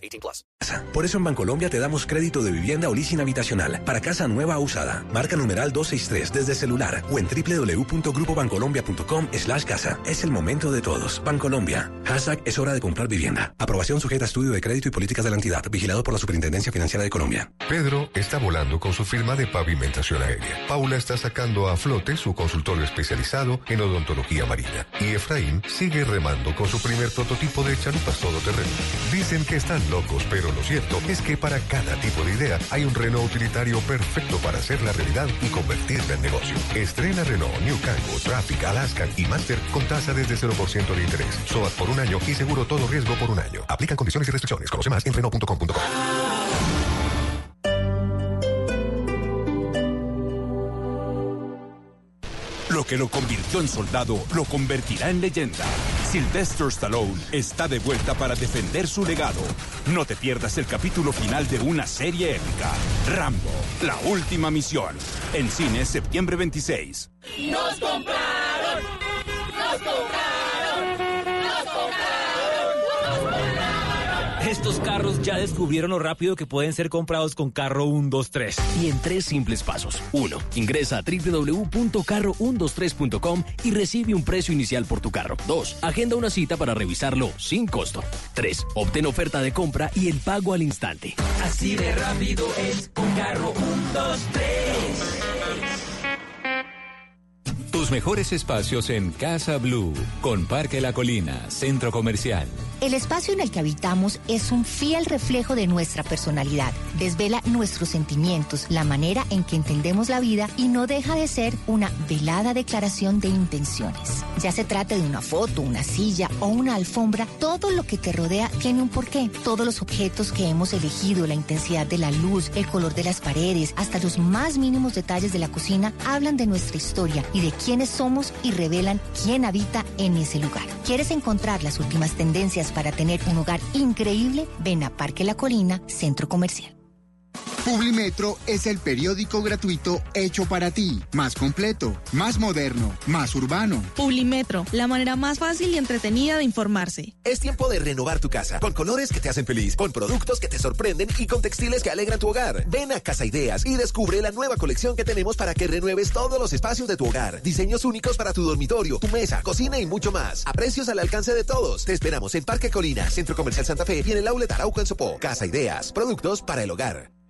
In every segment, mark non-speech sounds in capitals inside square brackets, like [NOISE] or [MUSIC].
18 plus. Por eso en Bancolombia te damos crédito de vivienda o leasing habitacional para casa nueva o usada. Marca numeral 263 desde celular o en www.grupobancolombia.com slash casa. Es el momento de todos. Bancolombia. Hashtag es hora de comprar vivienda. Aprobación sujeta a estudio de crédito y políticas de la entidad. Vigilado por la Superintendencia Financiera de Colombia. Pedro está volando con su firma de pavimentación aérea. Paula está sacando a flote su consultorio especializado en odontología marina. Y Efraín sigue remando con su primer prototipo de chalupas todoterreno. Dicen que están locos, pero lo cierto es que para cada tipo de idea hay un Renault utilitario perfecto para hacerla realidad y convertirla en negocio. Estrena Renault, New Kangoo, Traffic, Alaska y Master con tasa desde 0% de interés. SOAT por un año y seguro todo riesgo por un año. Aplican condiciones y restricciones. Conoce más en Renault.com.com. Lo que lo convirtió en soldado lo convertirá en leyenda. Sylvester Stallone está de vuelta para defender su legado. No te pierdas el capítulo final de una serie épica. Rambo, la última misión. En cine, septiembre 26. ¡Nos compraron! ¡Nos compraron! Estos carros ya descubrieron lo rápido que pueden ser comprados con Carro 123. Y en tres simples pasos. 1. Ingresa a www.carro123.com y recibe un precio inicial por tu carro. 2. Agenda una cita para revisarlo sin costo. 3. Obtén oferta de compra y el pago al instante. Así de rápido es un Carro 123. Tus mejores espacios en Casa Blue, con Parque La Colina, Centro Comercial. El espacio en el que habitamos es un fiel reflejo de nuestra personalidad. Desvela nuestros sentimientos, la manera en que entendemos la vida y no deja de ser una velada declaración de intenciones. Ya se trate de una foto, una silla o una alfombra, todo lo que te rodea tiene un porqué. Todos los objetos que hemos elegido, la intensidad de la luz, el color de las paredes, hasta los más mínimos detalles de la cocina, hablan de nuestra historia y de quiénes somos y revelan quién habita en ese lugar. ¿Quieres encontrar las últimas tendencias para tener un hogar increíble? Ven a Parque La Colina, Centro Comercial. Publimetro es el periódico gratuito hecho para ti, más completo, más moderno, más urbano. Publimetro, la manera más fácil y entretenida de informarse. Es tiempo de renovar tu casa, con colores que te hacen feliz, con productos que te sorprenden y con textiles que alegran tu hogar. Ven a Casa Ideas y descubre la nueva colección que tenemos para que renueves todos los espacios de tu hogar. Diseños únicos para tu dormitorio, tu mesa, cocina y mucho más. A precios al alcance de todos. Te esperamos en Parque Colina, Centro Comercial Santa Fe y en el Outlet Arauco en Sopó. Casa Ideas, productos para el hogar.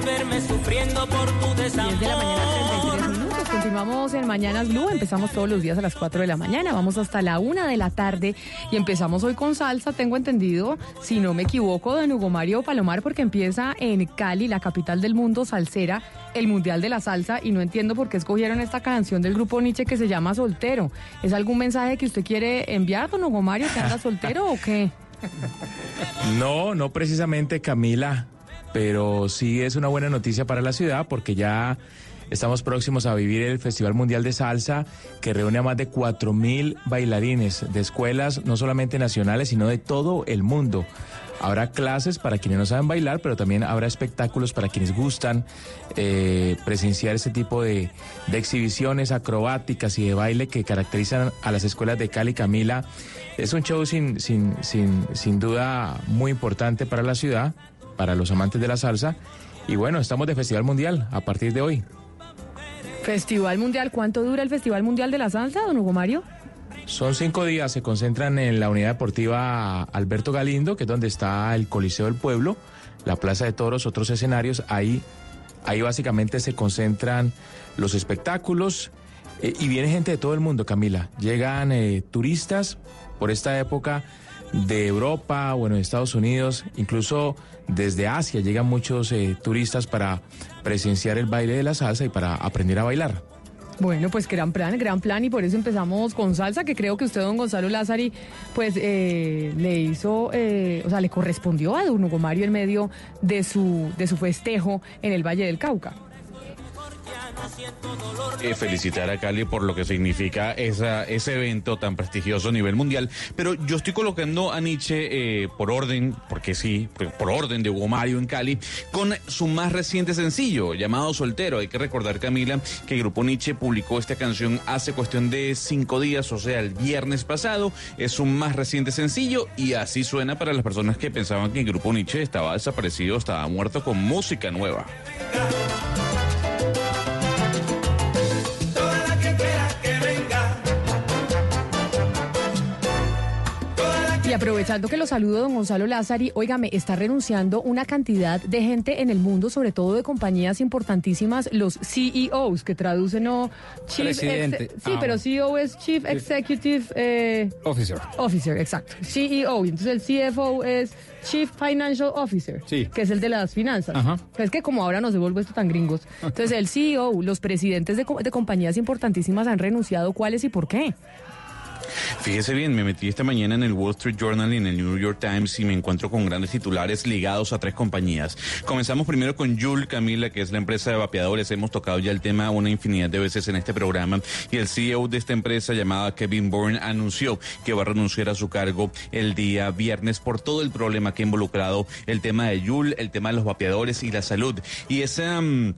De verme sufriendo por tu desamor. 10 de la mañana, 33 minutos. Continuamos en Mañanas Blue. Empezamos todos los días a las 4 de la mañana. Vamos hasta la 1 de la tarde y empezamos hoy con salsa. Tengo entendido, si no me equivoco, don Hugo Mario Palomar, porque empieza en Cali, la capital del mundo salsera, el Mundial de la Salsa. Y no entiendo por qué escogieron esta canción del grupo Nietzsche que se llama Soltero. ¿Es algún mensaje que usted quiere enviar, don Hugo Mario, que anda soltero o qué? [LAUGHS] No, no precisamente Camila, pero sí es una buena noticia para la ciudad porque ya estamos próximos a vivir el Festival Mundial de Salsa que reúne a más de 4.000 bailarines de escuelas no solamente nacionales, sino de todo el mundo. Habrá clases para quienes no saben bailar, pero también habrá espectáculos para quienes gustan eh, presenciar este tipo de, exhibiciones acrobáticas y de baile que caracterizan a las escuelas de Cali Camila. Es un show sin, sin, sin, sin duda muy importante para la ciudad, para los amantes de la salsa. Y bueno, estamos de Festival Mundial a partir de hoy. Festival Mundial, ¿cuánto dura el Festival Mundial de la Salsa, don Hugo Mario? Son cinco días, se concentran en la unidad deportiva Alberto Galindo, que es donde está el Coliseo del Pueblo, la Plaza de Toros, otros escenarios. Ahí, ahí básicamente se concentran los espectáculos eh, y viene gente de todo el mundo, Camila. Llegan eh, turistas por esta época de Europa, bueno, de Estados Unidos, incluso desde Asia llegan muchos eh, turistas para presenciar el baile de la salsa y para aprender a bailar. Bueno, pues gran plan, gran plan y por eso empezamos con salsa, que creo que usted, don Gonzalo Lázari, pues eh, le hizo, eh, o sea, le correspondió a don Hugo Mario en medio de su, de su festejo en el Valle del Cauca. Felicitar a Cali por lo que significa ese evento tan prestigioso a nivel mundial. Pero yo estoy colocando a Nietzsche eh, por orden, porque sí, por orden de Hugo Mario en Cali, con su más reciente sencillo llamado Soltero. Hay que recordar, Camila, que el grupo Nietzsche publicó esta canción hace cuestión de cinco días, o sea, el viernes pasado. Es un más reciente sencillo y así suena para las personas que pensaban que el grupo Nietzsche estaba desaparecido, estaba muerto con música nueva. Y aprovechando que lo saludo, don Gonzalo Lázari, óigame, está renunciando una cantidad de gente en el mundo, sobre todo de compañías importantísimas, los CEOs, que traducen no Chief Presidente. Sí, Ah. pero CEO es Chief Executive eh, Officer. Officer, exacto. CEO. Entonces el CFO es Chief Financial Officer, Sí. que es el de las finanzas. Ajá. Es que como ahora nos devuelvo esto tan gringos. [LAUGHS] Entonces el CEO, los presidentes de compañías importantísimas han renunciado. ¿Cuáles y por qué? Fíjese bien, me metí esta mañana en el Wall Street Journal y en el New York Times y me encuentro con grandes titulares ligados a tres compañías. Comenzamos primero con Joule Camila, que es la empresa de vapeadores. Hemos tocado ya el tema una infinidad de veces en este programa y el CEO de esta empresa llamada Kevin Bourne anunció que va a renunciar a su cargo el día viernes por todo el problema que ha involucrado el tema de Joule, el tema de los vapeadores y la salud. Y esa... mm,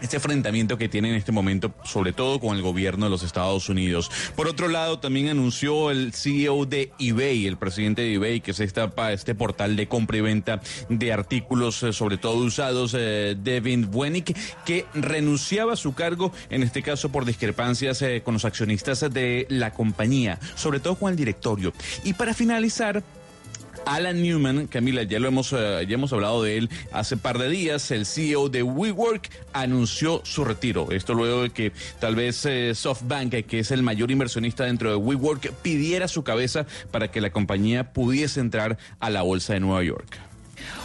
este enfrentamiento que tiene en este momento, sobre todo con el gobierno de los Estados Unidos. Por otro lado, también anunció el CEO de eBay, el presidente de eBay, que es esta, pa- este portal de compra y venta de artículos, eh, sobre todo usados, eh, Devin Wenick, que renunciaba a su cargo, en este caso por discrepancias eh, con los accionistas de la compañía, sobre todo con el directorio. Y para finalizar, Alan Newman, Camila, ya lo hemos, eh, ya hemos hablado de él hace par de días, el CEO de WeWork anunció su retiro. Esto luego de que tal vez eh, SoftBank, que es el mayor inversionista dentro de WeWork, pidiera su cabeza para que la compañía pudiese entrar a la bolsa de Nueva York.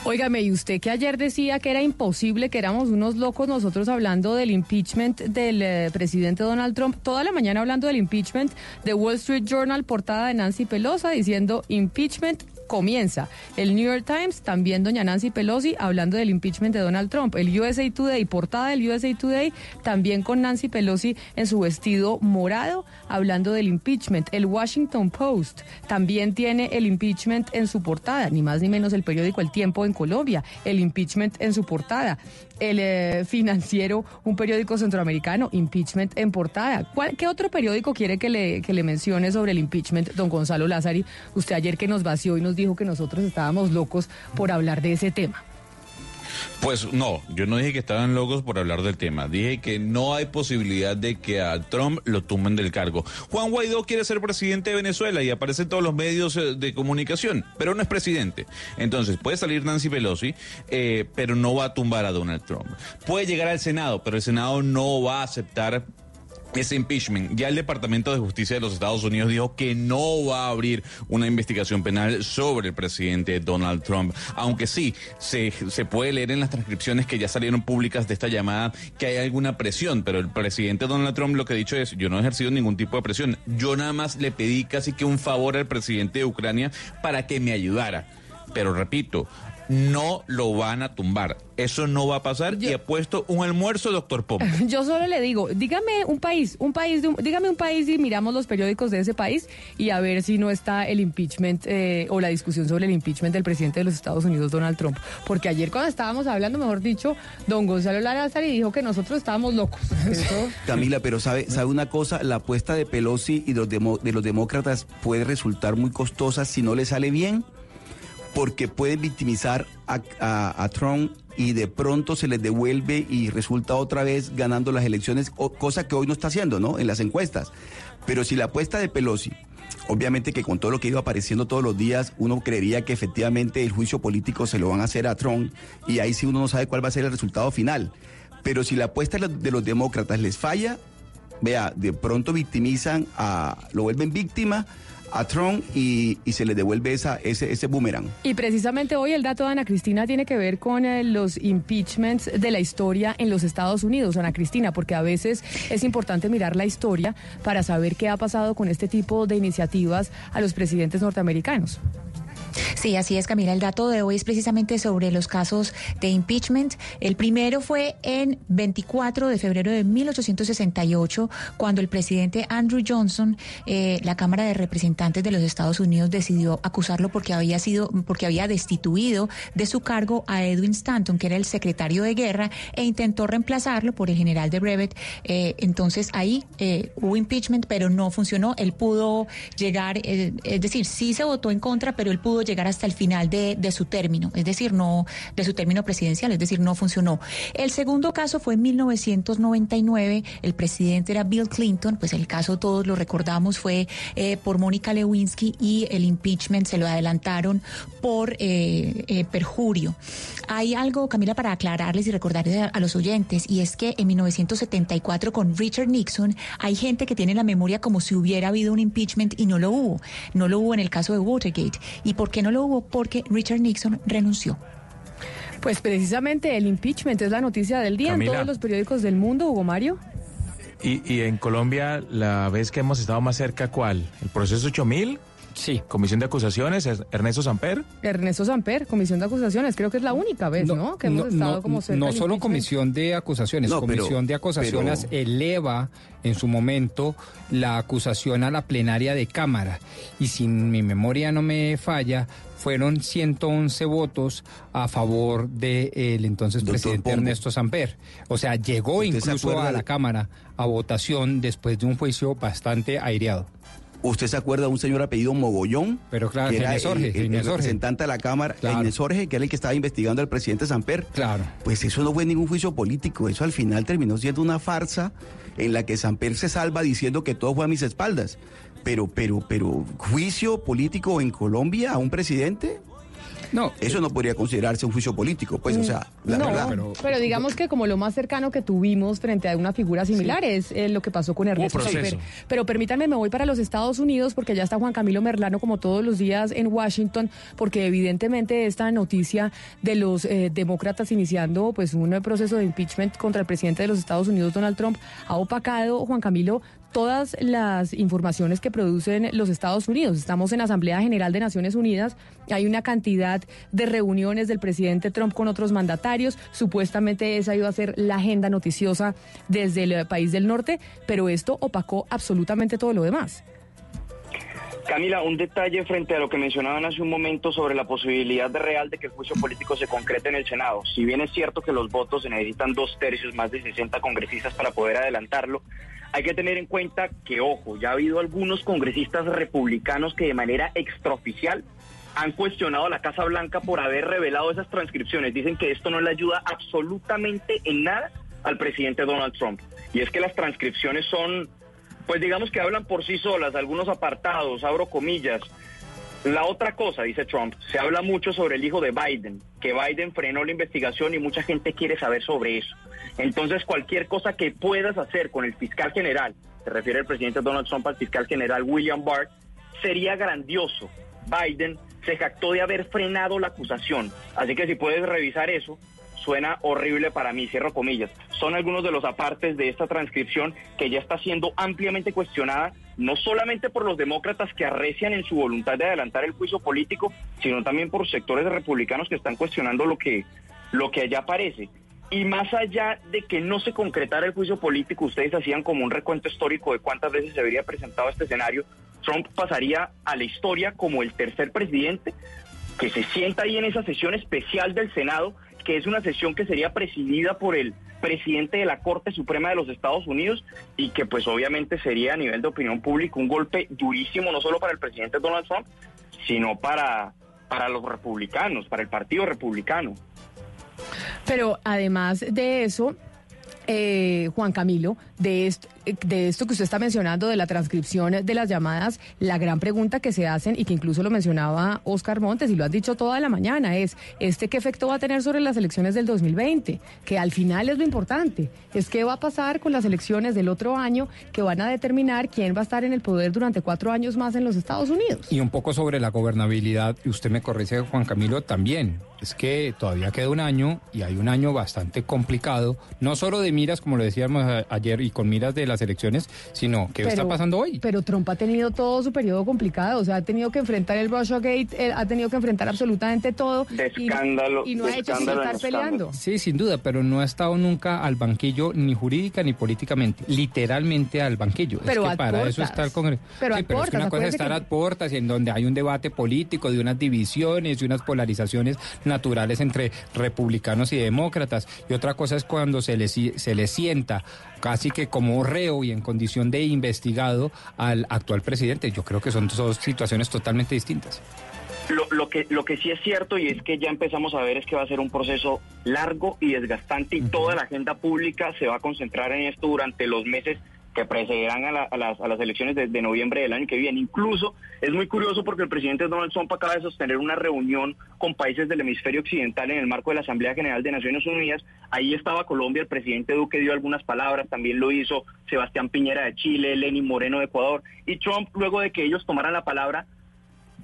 Óigame, y usted que ayer decía que era imposible, que éramos unos locos nosotros hablando del impeachment del eh, presidente Donald Trump, toda la mañana hablando del impeachment de Wall Street Journal, portada de Nancy Pelosi, diciendo impeachment comienza. El New York Times, también doña Nancy Pelosi, hablando del impeachment de Donald Trump. El USA Today, portada del USA Today, también con Nancy Pelosi en su vestido morado, hablando del impeachment. El Washington Post también tiene el impeachment en su portada, ni más ni menos el periódico El Tiempo en Colombia, el impeachment en su portada. El eh, financiero, un periódico centroamericano, impeachment en portada. ¿Cuál- ¿Qué otro periódico quiere que le, que le mencione sobre el impeachment, don Gonzalo Lázari? Usted ayer que nos vació y nos dijo que nosotros estábamos locos por hablar de ese tema. Pues no, yo no dije que estaban locos por hablar del tema. Dije que no hay posibilidad de que a Trump lo tumben del cargo. Juan Guaidó quiere ser presidente de Venezuela y aparece en todos los medios eh, de comunicación, pero no es presidente. Entonces puede salir Nancy Pelosi, eh, pero no va a tumbar a Donald Trump. Puede llegar al Senado, pero el Senado no va a aceptar ese impeachment. Ya el Departamento de Justicia de los Estados Unidos dijo que no va a abrir una investigación penal sobre el presidente Donald Trump. Aunque sí, se, se puede leer en las transcripciones que ya salieron públicas de esta llamada que hay alguna presión, pero el presidente Donald Trump lo que ha dicho es, yo no he ejercido ningún tipo de presión. Yo nada más le pedí casi que un favor al presidente de Ucrania para que me ayudara. Pero repito, no lo van a tumbar. Eso no va a pasar y ha puesto un almuerzo, doctor Pop. [LAUGHS] Yo solo le digo, dígame un país, un país, de un- dígame un país y miramos los periódicos de ese país y a ver si no está el impeachment eh, o la discusión sobre el impeachment del presidente de los Estados Unidos, Donald Trump. Porque ayer cuando estábamos hablando, mejor dicho, don Gonzalo Lázaro dijo que nosotros estábamos locos. [LAUGHS] Eso- Camila, pero sabe, sabe una cosa, la apuesta de Pelosi y de los, demo- de los demócratas puede resultar muy costosa si no le sale bien, porque pueden victimizar a, a- Trump y de pronto se les devuelve y resulta otra vez ganando las elecciones, cosa que hoy no está haciendo, ¿no? En las encuestas. Pero si la apuesta de Pelosi, obviamente que con todo lo que iba apareciendo todos los días, uno creería que efectivamente el juicio político se lo van a hacer a Trump y ahí sí uno no sabe cuál va a ser el resultado final. Pero si la apuesta de los demócratas les falla, vea, de pronto victimizan a, lo vuelven víctima a Trump y, y se les devuelve esa, ese, ese boomerang. Y precisamente hoy el dato de Ana Cristina tiene que ver con eh, los impeachments de la historia en los Estados Unidos, Ana Cristina, porque a veces es importante mirar la historia para saber qué ha pasado con este tipo de iniciativas a los presidentes norteamericanos. Sí, así es, Camila. El dato de hoy es precisamente sobre los casos de impeachment. El primero fue en 24 de febrero de 1868, cuando el presidente Andrew Johnson, eh, la Cámara de Representantes de los Estados Unidos, decidió acusarlo porque había sido, porque había destituido de su cargo a Edwin Stanton, que era el secretario de guerra, e intentó reemplazarlo por el general de Brevet. Eh, entonces ahí eh, hubo impeachment, pero no funcionó. Él pudo llegar, eh, es decir, sí se votó en contra, pero él pudo llegar hasta el final de, de su término, es decir, no de su término presidencial, es decir, no funcionó. El segundo caso fue en 1999, el presidente era Bill Clinton, pues el caso todos lo recordamos fue eh, por Mónica Lewinsky y el impeachment se lo adelantaron por eh, eh, perjurio. Hay algo, Camila, para aclararles y recordarles a, a los oyentes, y es que en 1974 con Richard Nixon hay gente que tiene la memoria como si hubiera habido un impeachment y no lo hubo. No lo hubo en el caso de Watergate. ¿Y por qué no lo hubo? Porque Richard Nixon renunció. Pues precisamente el impeachment es la noticia del día Camila. en todos los periódicos del mundo, Hugo Mario. Y, y en Colombia, la vez que hemos estado más cerca, ¿cuál? ¿El proceso 8000? Sí. Comisión de acusaciones, Er- Ernesto Samper. Ernesto Samper, Comisión de Acusaciones, creo que es la única vez, ¿no? Que hemos estado como cerca no solo impeachment. comisión de acusaciones, No, pero- comisión de acusaciones pero- eleva en su momento la acusación a la plenaria de Cámara. Y si mi memoria no me falla, fueron 111 votos a favor del entonces Doctor presidente Pombo. Ernesto Samper. O sea, llegó ¿Usted se incluso a la de- Cámara a votación después de un juicio bastante aireado. ¿Usted se acuerda de un señor apellido Mogollón? Pero claro, que era el, el- representante de la Cámara, Claro. Inés que era el que estaba investigando al presidente Samper. Claro. Pues eso no fue ningún juicio político, eso al final terminó siendo una farsa en la que Samper se salva diciendo que todo fue a mis espaldas. Pero, pero, pero, juicio político en Colombia a un presidente, No. eso no podría considerarse un juicio político, pues, o sea, la no, verdad. pero, digamos que como lo más cercano que tuvimos frente a una figura similar es eh, lo que pasó con Ernesto proceso. Samper. Pero permítanme, me voy para los Estados Unidos porque ya está Juan Camilo Merlano como todos los días en Washington, porque evidentemente esta noticia de los eh, demócratas iniciando pues un proceso de impeachment contra el presidente de los Estados Unidos, Donald Trump, ha opacado, Juan Camilo, todas las informaciones que producen los Estados Unidos. Estamos en Asamblea General de Naciones Unidas, hay una cantidad de reuniones del presidente Trump con otros mandatarios, supuestamente esa iba a ser la agenda noticiosa desde el eh, país del norte, pero esto opacó absolutamente todo lo demás. Camila, un detalle frente a lo que mencionaban hace un momento sobre la posibilidad real de que el juicio político se concrete en el Senado. Si bien es cierto que los votos se necesitan dos tercios, más de 60 congresistas para poder adelantarlo, hay que tener en cuenta que, ojo, ya ha habido algunos congresistas republicanos que de manera extraoficial han cuestionado a la Casa Blanca por haber revelado esas transcripciones. Dicen que esto no le ayuda absolutamente en nada al presidente Donald Trump. Y es que las transcripciones son, pues digamos que hablan por sí solas, algunos apartados, abro comillas. La otra cosa, dice Trump, se habla mucho sobre el hijo de Biden, que Biden frenó la investigación y mucha gente quiere saber sobre eso. Entonces, cualquier cosa que puedas hacer con el fiscal general, se refiere el presidente Donald Trump al fiscal general William Barr, sería grandioso. Biden se jactó de haber frenado la acusación. Así que si puedes revisar eso, suena horrible para mí, cierro comillas. Son algunos de los apartes de esta transcripción que ya está siendo ampliamente cuestionada, no solamente por los demócratas que arrecian en su voluntad de adelantar el juicio político, sino también por sectores republicanos que están cuestionando lo que, lo que allá aparece. Y más allá de que no se concretara el juicio político, ustedes hacían como un recuento histórico de cuántas veces se habría presentado este escenario, Trump pasaría a la historia como el tercer presidente que se sienta ahí en esa sesión especial del Senado, que es una sesión que sería presidida por el presidente de la Corte Suprema de los Estados Unidos y que pues obviamente sería a nivel de opinión pública un golpe durísimo no solo para el presidente Donald Trump, sino para, para los republicanos, para el Partido Republicano. Pero además de eso, eh, Juan Camilo, de esto, de esto que usted está mencionando, de la transcripción de las llamadas, la gran pregunta que se hacen y que incluso lo mencionaba Oscar Montes y lo has dicho toda la mañana es, ¿este qué efecto va a tener sobre las elecciones del 2020? Que al final es lo importante, es qué va a pasar con las elecciones del otro año que van a determinar quién va a estar en el poder durante cuatro años más en los Estados Unidos. Y un poco sobre la gobernabilidad, y usted me corrige, Juan Camilo, también. Es que todavía queda un año y hay un año bastante complicado, no solo de miras, como lo decíamos ayer, y con miras de las elecciones, sino qué está Pero- pasando hoy. Pero Trump ha tenido todo su periodo complicado, o sea, ha tenido que enfrentar el Russiagate, él ha tenido que enfrentar absolutamente todo. y- Y, no ha hecho sino estar peleando. Sí, sin duda, pero no ha estado nunca al banquillo ni jurídica ni políticamente, literalmente al banquillo. Pero es que para eso portas. está el Congreso. Pero sí, pero es que una cosa es estar que- a puertas y en donde hay un debate político de unas divisiones y unas polarizaciones naturales entre republicanos y demócratas. Y otra cosa es cuando se le, se le sienta casi que como reo y en condición de investigado al actual presidente. Yo creo que son dos situaciones totalmente distintas. Lo, lo que, lo que sí es cierto y es que ya empezamos a ver es que va a ser un proceso largo y desgastante y toda la agenda pública se va a concentrar en esto durante los meses que precederán a, la- a las, a las elecciones de, de noviembre del año que viene. Incluso es muy curioso porque el presidente Donald Trump acaba de sostener una reunión con países del hemisferio occidental en el marco de la Asamblea General de Naciones Unidas. Ahí estaba Colombia, el presidente Duque dio algunas palabras, también lo hizo Sebastián Piñera de Chile, Lenin Moreno de Ecuador. Y Trump, luego de que ellos tomaran la palabra,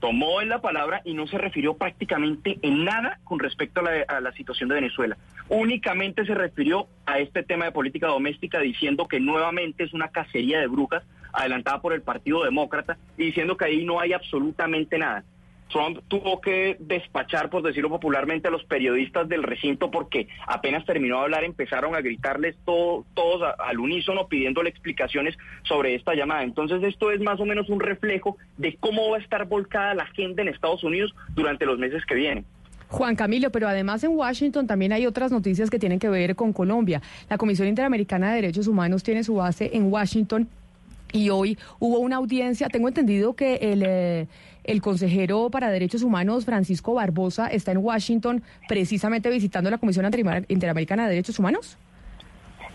tomó en la palabra y no se refirió prácticamente en nada con respecto a la, a la situación de Venezuela. Únicamente se refirió a este tema de política doméstica diciendo que nuevamente es una cacería de brujas adelantada por el Partido Demócrata y diciendo que ahí no hay absolutamente nada. Trump tuvo que despachar, por decirlo popularmente, a los periodistas del recinto porque apenas terminó de hablar empezaron a gritarles todo- todos al unísono pidiéndole explicaciones sobre esta llamada. Entonces esto es más o menos un reflejo de cómo va a estar volcada la agenda en Estados Unidos durante los meses que vienen. Juan Camilo, pero además en Washington también hay otras noticias que tienen que ver con Colombia. La Comisión Interamericana de Derechos Humanos tiene su base en Washington y hoy hubo una audiencia. Tengo entendido que el, eh, el consejero para Derechos Humanos, Francisco Barbosa, está en Washington precisamente visitando la Comisión Interamericana de Derechos Humanos.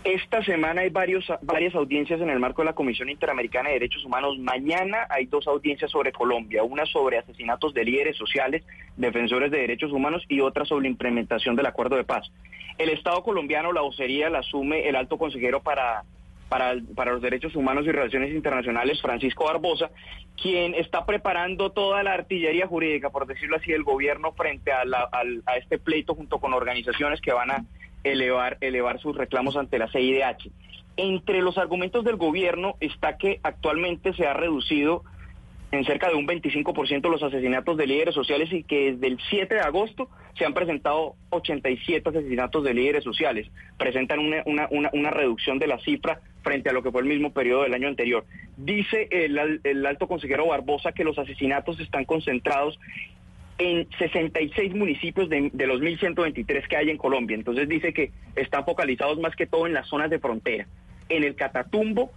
Esta semana hay varias audiencias en el marco de la Comisión Interamericana de Derechos Humanos. Mañana hay dos audiencias sobre Colombia, una sobre asesinatos de líderes sociales, defensores de derechos humanos y otra sobre implementación del acuerdo de paz. El Estado colombiano, la vocería la asume el alto consejero para, para, para los derechos humanos y relaciones internacionales, Francisco Barbosa, quien está preparando toda la artillería jurídica, por decirlo así, del gobierno frente a, la- al- a este pleito junto con organizaciones que van a elevar, elevar sus reclamos ante la CIDH. Entre los argumentos del gobierno está que actualmente se ha reducido en cerca de un 25% los asesinatos de líderes sociales y que desde el 7 de agosto se han presentado 87 asesinatos de líderes sociales. Presentan una, una, una, una reducción de la cifra frente a lo que fue el mismo periodo del año anterior. Dice el, al- el alto consejero Barbosa que los asesinatos están concentrados en 66 municipios de, de los 1.123 que hay en Colombia. Entonces dice que están focalizados más que todo en las zonas de frontera, en el Catatumbo,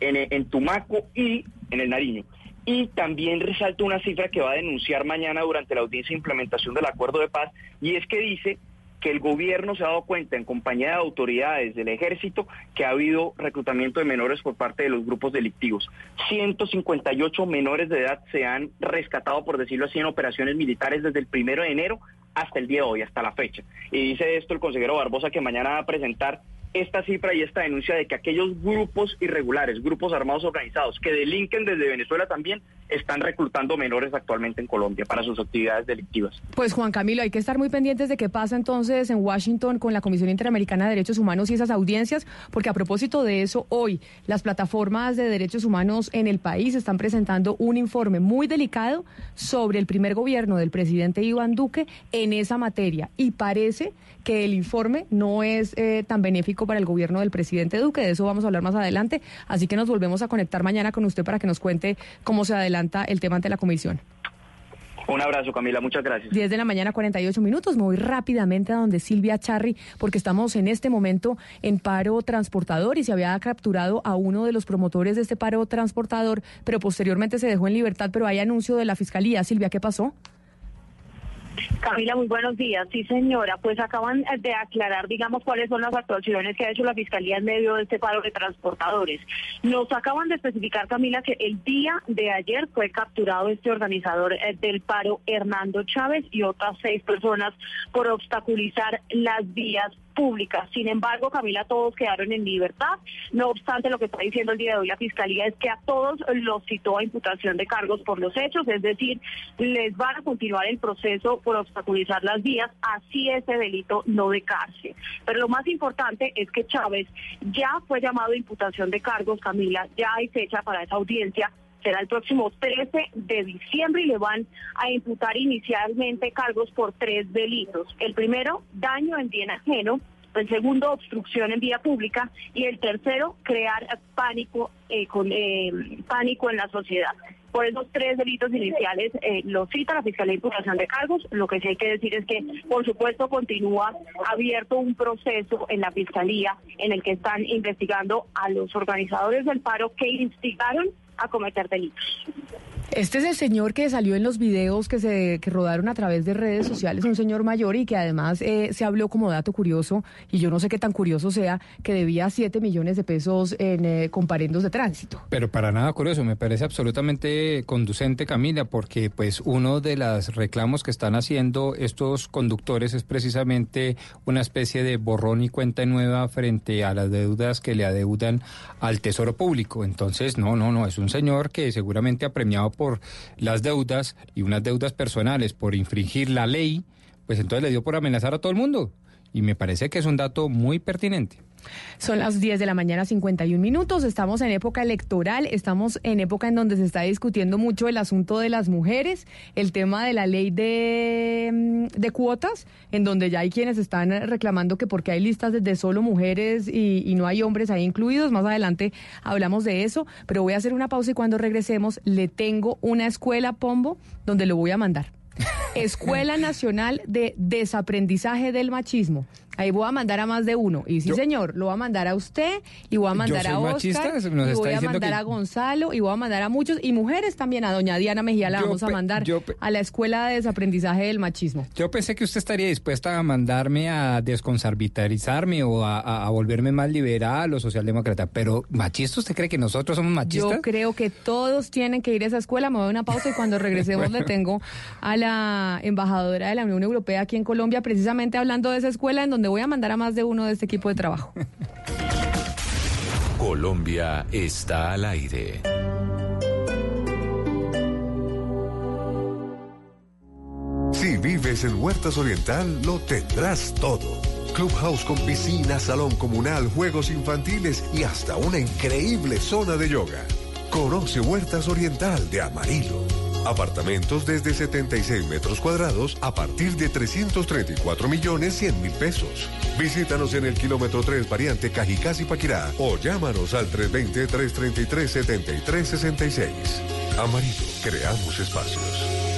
en, en Tumaco y en el Nariño. Y también resalta una cifra que va a denunciar mañana durante la audiencia de implementación del acuerdo de paz, y es que dice que el gobierno se ha dado cuenta en compañía de autoridades del ejército que ha habido reclutamiento de menores por parte de los grupos delictivos. 158 menores de edad se han rescatado, por decirlo así, en operaciones militares desde el primero de enero hasta el día de hoy, hasta la fecha. Y dice esto el consejero Barbosa que mañana va a presentar esta cifra y esta denuncia de que aquellos grupos irregulares, grupos armados organizados que delinquen desde Venezuela también están reclutando menores actualmente en Colombia para sus actividades delictivas. Pues Juan Camilo, hay que estar muy pendientes de qué pasa entonces en Washington con la Comisión Interamericana de Derechos Humanos y esas audiencias, porque a propósito de eso, hoy las plataformas de derechos humanos en el país están presentando un informe muy delicado sobre el primer gobierno del presidente Iván Duque en esa materia. Y parece que el informe no es eh, tan benéfico para el gobierno del presidente Duque. De eso vamos a hablar más adelante. Así que nos volvemos a conectar mañana con usted para que nos cuente cómo se adelanta el tema ante la comisión. Un abrazo, Camila, muchas gracias. 10 de la mañana, 48 minutos. Me voy rápidamente a donde Silvia Charri, porque estamos en este momento en paro transportador y se había capturado a uno de los promotores de este paro transportador, pero posteriormente se dejó en libertad, pero hay anuncio de la fiscalía. Silvia, ¿qué pasó? Camila, muy buenos días. Sí, señora, pues acaban de aclarar, digamos, cuáles son las actuaciones que ha hecho la Fiscalía en medio de este paro de transportadores. Nos acaban de especificar, Camila, que el día de ayer fue capturado este organizador eh, del paro, Hernando Chávez, y otras seis personas por obstaculizar las vías Sin embargo, Camila, todos quedaron en libertad. No obstante, lo que está diciendo el día de hoy la Fiscalía es que a todos los citó a imputación de cargos por los hechos, es decir, les van a continuar el proceso por obstaculizar las vías, así ese delito no de cárcel. Pero lo más importante es que Chávez ya fue llamado a imputación de cargos, Camila, ya hay fecha para esa audiencia será el próximo 13 de diciembre y le van a imputar inicialmente cargos por tres delitos. El primero, daño en bien ajeno. El segundo, obstrucción en vía pública. Y el tercero, crear pánico, eh, con, eh, pánico en la sociedad. Por esos tres delitos iniciales eh, lo cita la Fiscalía de Imputación de Cargos. Lo que sí hay que decir es que, por supuesto, continúa abierto un proceso en la Fiscalía en el que están investigando a los organizadores del paro que instigaron a cometer delitos. Este es el señor que salió en los videos que se que rodaron a través de redes sociales, un señor mayor y que además eh, se habló como dato curioso, y yo no sé qué tan curioso sea, que debía 7 millones de pesos en eh, comparendos de tránsito. Pero para nada curioso, me parece absolutamente conducente, Camila, porque pues uno de los reclamos que están haciendo estos conductores es precisamente una especie de borrón y cuenta nueva frente a las deudas que le adeudan al Tesoro Público. Entonces, no, no, no, es un señor que seguramente ha premiado por las deudas y unas deudas personales por infringir la ley, pues entonces le dio por amenazar a todo el mundo. Y me parece que es un dato muy pertinente. Son las 10 de la mañana, 51 minutos. Estamos en época electoral, estamos en época en donde se está discutiendo mucho el asunto de las mujeres, el tema de la ley de, mm, de cuotas, en donde ya hay quienes están reclamando que porque hay listas de solo mujeres y, y no hay hombres ahí incluidos. Más adelante hablamos de eso, pero voy a hacer una pausa y cuando regresemos le tengo una escuela Pombo donde lo voy a mandar. Escuela Nacional de Desaprendizaje del Machismo. Ahí voy a mandar a más de uno. Y sí, señor, lo voy a mandar a usted y voy a mandar soy a Oscar machista, nos y está voy a mandar que- a Gonzalo y voy a mandar a muchos y mujeres también. A doña Diana Mejía la Yo vamos a mandar yo a la Escuela de Desaprendizaje del Machismo. Yo pensé que usted estaría dispuesta a mandarme a desconservitarizarme o a, a- a volverme más liberal o socialdemócrata, pero machista, ¿usted cree que nosotros somos machistas? Yo creo que todos tienen que ir a esa escuela. Me doy una pausa y cuando [LAUGHS] regresemos le tengo a la embajadora de la Unión Europea aquí en Colombia, precisamente hablando de esa escuela en donde voy a mandar a más de uno de este equipo de trabajo. [LAUGHS] Colombia está al aire. Si vives en Huertas Oriental, lo tendrás todo. Clubhouse con piscina, salón comunal, juegos infantiles y hasta una increíble zona de yoga. Conoce Huertas Oriental de Amarillo. Apartamentos desde 76 metros cuadrados a partir de 334 millones 100 mil pesos. Visítanos en el kilómetro 3 variante Cajicás y Paquirá o llámanos al 320-333-7366. Amarillo, creamos espacios.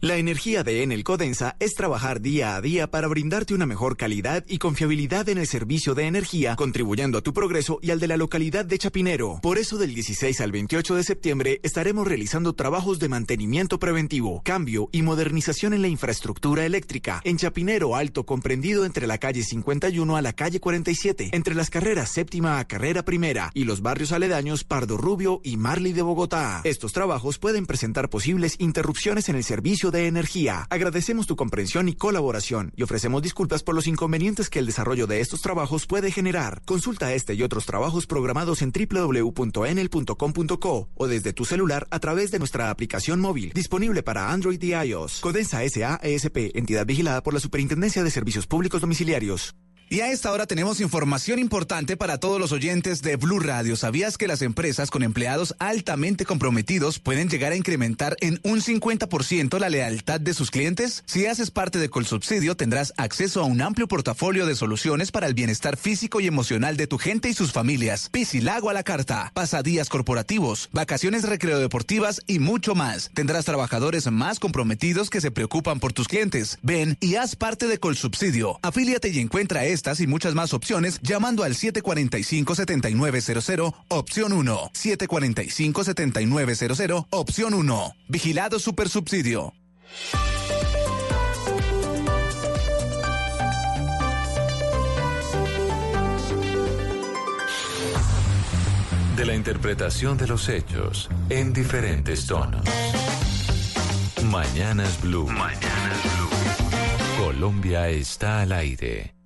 La energía de Enel Codensa es trabajar día a día para brindarte una mejor calidad y confiabilidad en el servicio de energía, contribuyendo a tu progreso y al de la localidad de Chapinero. Por eso del 16 al 28 de septiembre estaremos realizando trabajos de mantenimiento preventivo, cambio y modernización en la infraestructura eléctrica en Chapinero Alto, comprendido entre la calle 51 a la calle 47, entre las carreras séptima a carrera primera y los barrios aledaños Pardo Rubio y Marley de Bogotá. Estos trabajos pueden presentar posibles interrupciones en el servicio de energía. Agradecemos tu comprensión y colaboración y ofrecemos disculpas por los inconvenientes que el desarrollo de estos trabajos puede generar. Consulta este y otros trabajos programados en www.enel.com.co o desde tu celular a través de nuestra aplicación móvil, disponible para Android y iOS. Codensa SA ESP, entidad vigilada por la Superintendencia de Servicios Públicos Domiciliarios. Y a esta hora tenemos información importante para todos los oyentes de Blue Radio. ¿Sabías que las empresas con empleados altamente comprometidos pueden llegar a incrementar en un 50% la lealtad de sus clientes? Si haces parte de Colsubsidio, tendrás acceso a un amplio portafolio de soluciones para el bienestar físico y emocional de tu gente y sus familias. Piscilago a la carta, pasadías corporativos, vacaciones recreodeportivas y mucho más. Tendrás trabajadores más comprometidos que se preocupan por tus clientes. Ven y haz parte de Colsubsidio. Afíliate y encuentra estas y muchas más opciones llamando al 745-7900, opción 1. 745-7900, opción 1. Vigilado Supersubsidio. De la interpretación de los hechos en diferentes tonos. Mañanas Blue. Mañanas Blue. Colombia está al aire.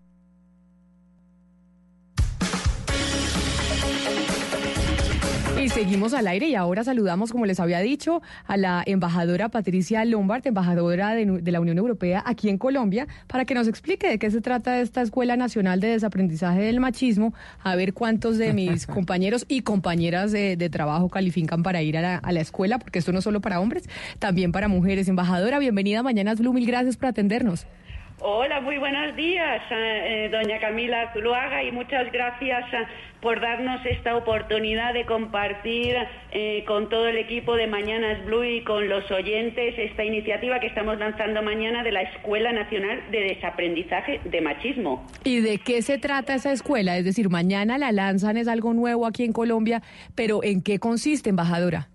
Y seguimos al aire y ahora saludamos, como les había dicho, a la embajadora Patricia Lombard, embajadora de, de, la Unión Europea aquí en Colombia, para que nos explique de qué se trata esta Escuela Nacional de Desaprendizaje del Machismo, a ver cuántos de mis [LAUGHS] compañeros y compañeras de, de trabajo califican para ir a la, a la, escuela, porque esto no es solo para hombres, también para mujeres. Embajadora, bienvenida a Mañanas Blue, mil gracias por atendernos. Hola, muy buenos días, eh, doña Camila Zuluaga, y muchas gracias eh, por darnos esta oportunidad de compartir eh, con todo el equipo de Mañanas Blue y con los oyentes esta iniciativa que estamos lanzando mañana de la Escuela Nacional de Desaprendizaje de Machismo. ¿Y de qué se trata esa escuela? Es decir, mañana la lanzan, es algo nuevo aquí en Colombia, pero ¿en qué consiste, embajadora?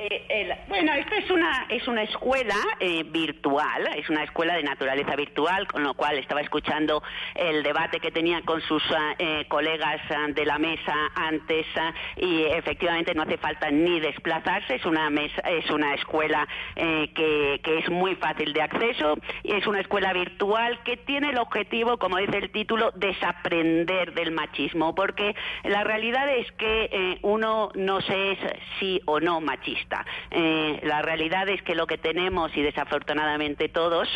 Eh, bueno, esta es una, es una escuela eh, virtual, es una escuela de naturaleza virtual, con lo cual estaba escuchando el debate que tenía con sus eh, colegas de la mesa antes y efectivamente no hace falta ni desplazarse, es una, mesa, es una escuela que, que es muy fácil de acceso y es una escuela virtual que tiene el objetivo, como dice el título, desaprender del machismo, porque la realidad es que uno no se es sí o no machista. Eh, la realidad es que lo que tenemos, y desafortunadamente todos,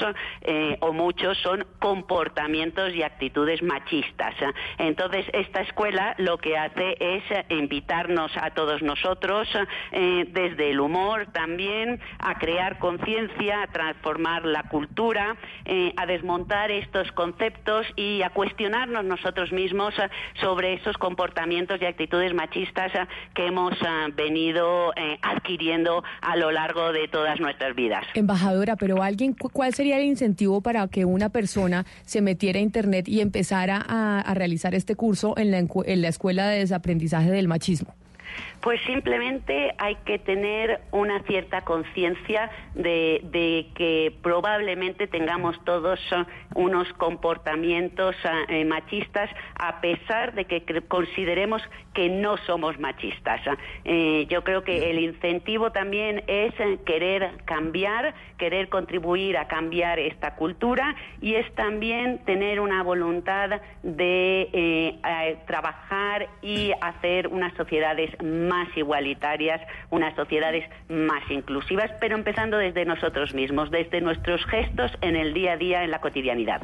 eh, o muchos, son comportamientos y actitudes machistas. Entonces, esta escuela lo que hace es invitarnos a todos nosotros, eh, desde el humor también, a crear conciencia, a transformar la cultura, a desmontar estos conceptos y a cuestionarnos nosotros mismos sobre esos comportamientos y actitudes machistas que hemos venido adquiriendo a lo largo de todas nuestras vidas. Embajadora, pero alguien, ¿cuál sería el incentivo para que una persona se metiera a Internet y empezara a, realizar este curso en la, en la Escuela de Desaprendizaje del Machismo? Pues simplemente hay que tener una cierta conciencia de, de, que probablemente tengamos todos unos comportamientos uh, eh, machistas a pesar de que consideremos que no somos machistas. Eh, yo creo que el incentivo también es querer cambiar, querer contribuir a cambiar esta cultura y es también tener una voluntad de eh, trabajar y hacer unas sociedades más igualitarias, unas sociedades más inclusivas, pero empezando desde nosotros mismos, desde nuestros gestos en el día a día, en la cotidianidad.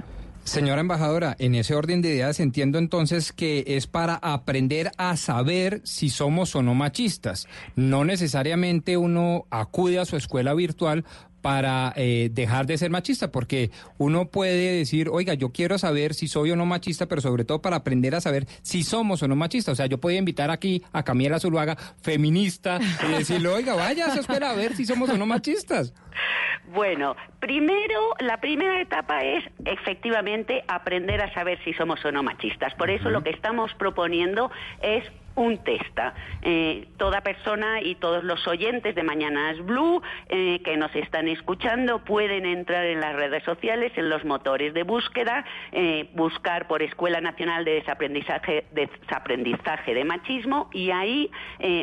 Señora embajadora, en ese orden de ideas entiendo entonces que es para aprender a saber si somos o no machistas. No necesariamente uno acude a su escuela virtual para eh, dejar de ser machista, porque uno puede decir, oiga, yo quiero saber si soy o no machista, pero sobre todo para aprender a saber si somos o no machistas. O sea, yo puedo invitar aquí a Camila Zuluaga, feminista, y decirle, oiga, vaya a su escuela a ver si somos o no machistas. Bueno, primero, la primera etapa es efectivamente aprender a saber si somos o no machistas. Por eso lo que estamos proponiendo es un testa. Eh, toda persona y todos los oyentes de Mañanas Blue eh, que nos están escuchando pueden entrar en las redes sociales, en los motores de búsqueda, eh, buscar por Escuela Nacional de Desaprendizaje, Desaprendizaje de Machismo y ahí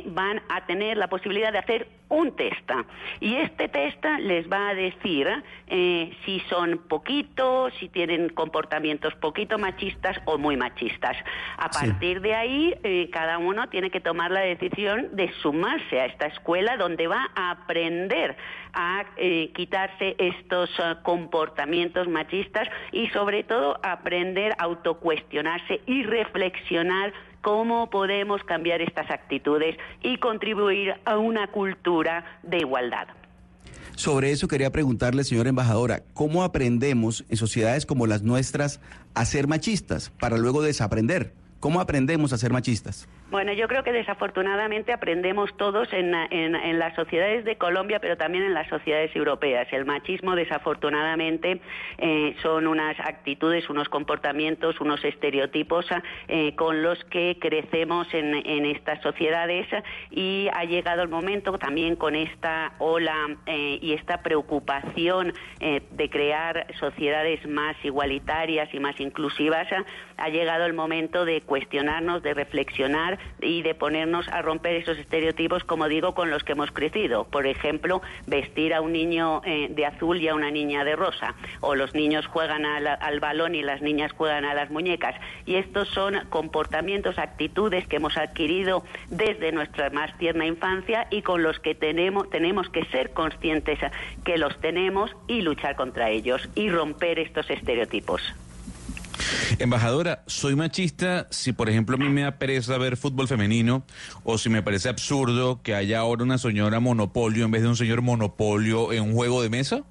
van a tener la posibilidad de hacer un testa. Y este testa les va a decir si son poquito, si tienen comportamientos poquito machistas o muy machistas. A partir de ahí, cada uno tiene que tomar la decisión de sumarse a esta escuela donde va a aprender a eh, quitarse estos uh, comportamientos machistas y sobre todo aprender a autocuestionarse y reflexionar cómo podemos cambiar estas actitudes y contribuir a una cultura de igualdad. Sobre eso quería preguntarle, señora embajadora, ¿cómo aprendemos en sociedades como las nuestras a ser machistas para luego desaprender? ¿Cómo aprendemos a ser machistas? Bueno, yo creo que desafortunadamente aprendemos todos en, las sociedades de Colombia, pero también en las sociedades europeas. El machismo, desafortunadamente, eh, son unas actitudes, unos comportamientos, unos estereotipos eh, con los que crecemos en, estas sociedades y ha llegado el momento también con esta ola eh, y esta preocupación de crear sociedades más igualitarias y más inclusivas, ha llegado el momento de cuestionarnos, de reflexionar y de ponernos a romper esos estereotipos, como digo, con los que hemos crecido. Por ejemplo, vestir a un niño eh, de azul y a una niña de rosa, o los niños juegan al balón y las niñas juegan a las muñecas. Y estos son comportamientos, actitudes que hemos adquirido desde nuestra más tierna infancia y con los que tenemos, tenemos que ser conscientes que los tenemos y luchar contra ellos y romper estos estereotipos. Embajadora, soy machista si, por ejemplo, a mí me da pereza ver fútbol femenino o si me parece absurdo que haya ahora una señora monopolio en vez de un señor monopolio en un juego de mesa.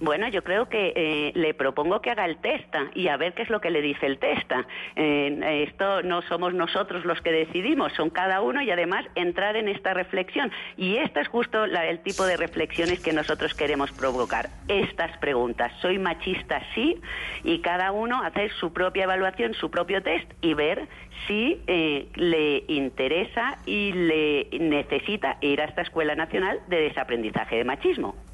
Bueno, yo creo que eh, le propongo que haga el testa y a ver qué es lo que le dice el testa. Esto no somos nosotros los que decidimos, son cada uno y además entrar en esta reflexión. Y esta es justo el tipo de reflexiones que nosotros queremos provocar. Estas preguntas, ¿soy machista? Sí, y cada uno hacer su propia evaluación, su propio test y ver si eh, le interesa y le necesita ir a esta Escuela Nacional de Desaprendizaje de Machismo.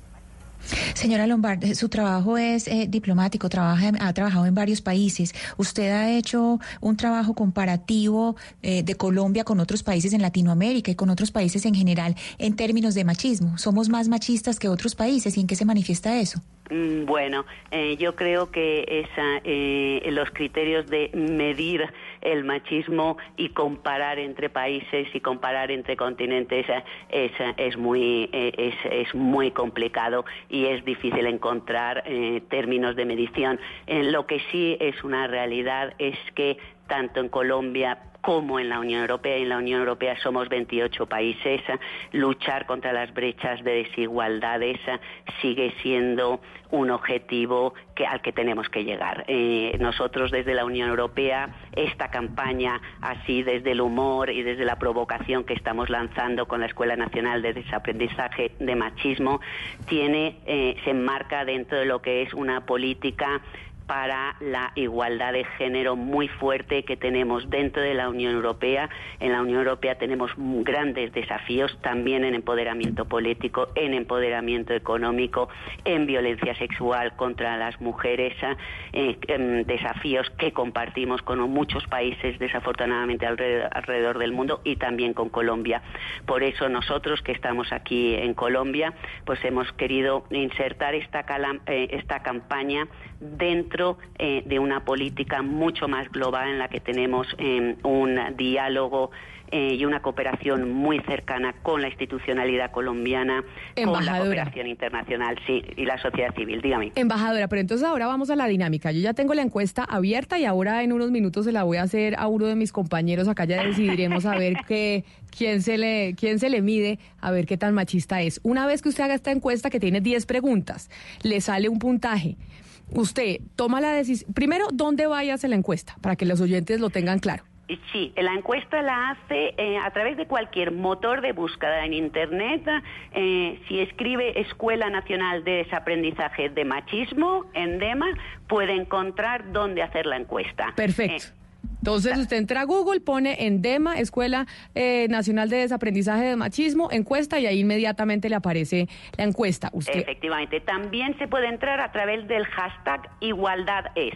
Señora Lombard, su trabajo es eh, diplomático, trabaja, ha trabajado en varios países. ¿Usted ha hecho un trabajo comparativo eh, de Colombia con otros países en Latinoamérica y con otros países en general en términos de machismo? ¿Somos más machistas que otros países y en qué se manifiesta eso? Mm, bueno, eh, yo creo que esa, eh, los criterios de medir el machismo y comparar entre países y comparar entre continentes es, es muy, eh, es, es, muy complicado y es difícil encontrar términos de medición. lo que sí es una realidad es que tanto en Colombia como en la Unión Europea. En la Unión Europea somos 28 países. Luchar contra las brechas de desigualdades sigue siendo un objetivo al que tenemos que llegar. Eh, nosotros desde la Unión Europea, esta campaña, así desde el humor y desde la provocación que estamos lanzando con la Escuela Nacional de Desaprendizaje de Machismo, tiene, eh, se enmarca dentro de lo que es una política para la igualdad de género muy fuerte que tenemos dentro de la Unión Europea. En la Unión Europea tenemos grandes desafíos también en empoderamiento político, en empoderamiento económico, en violencia sexual contra las mujeres, eh, desafíos que compartimos con muchos países desafortunadamente alrededor, del mundo y también con Colombia. Por eso nosotros que estamos aquí en Colombia, pues hemos querido insertar esta, eh, esta campaña dentro eh, de una política mucho más global en la que tenemos eh, un diálogo eh, y una cooperación muy cercana con la institucionalidad colombiana, con la cooperación internacional, sí, y la sociedad civil. Dígame. Embajadora, pero entonces ahora vamos a la dinámica. Yo ya tengo la encuesta abierta y ahora en unos minutos se la voy a hacer a uno de mis compañeros. Acá ya decidiremos a ver qué, quién, se le, quién se le mide, a ver qué tan machista es. Una vez que usted haga esta encuesta que tiene 10 preguntas, le sale un puntaje usted toma la decisión. Primero, ¿dónde vaya a hacer la encuesta? Para que los oyentes lo tengan claro. Sí, la encuesta la hace eh, a través de cualquier motor de búsqueda en Internet. Eh, si escribe Escuela Nacional de Desaprendizaje de Machismo, en DEMA, puede encontrar dónde hacer la encuesta. Perfecto. Eh, entonces usted entra a Google, pone en DEMA, Escuela eh, Nacional de Desaprendizaje de Machismo, encuesta y ahí inmediatamente le aparece la encuesta. Efectivamente, también se puede entrar a través del hashtag igualdad es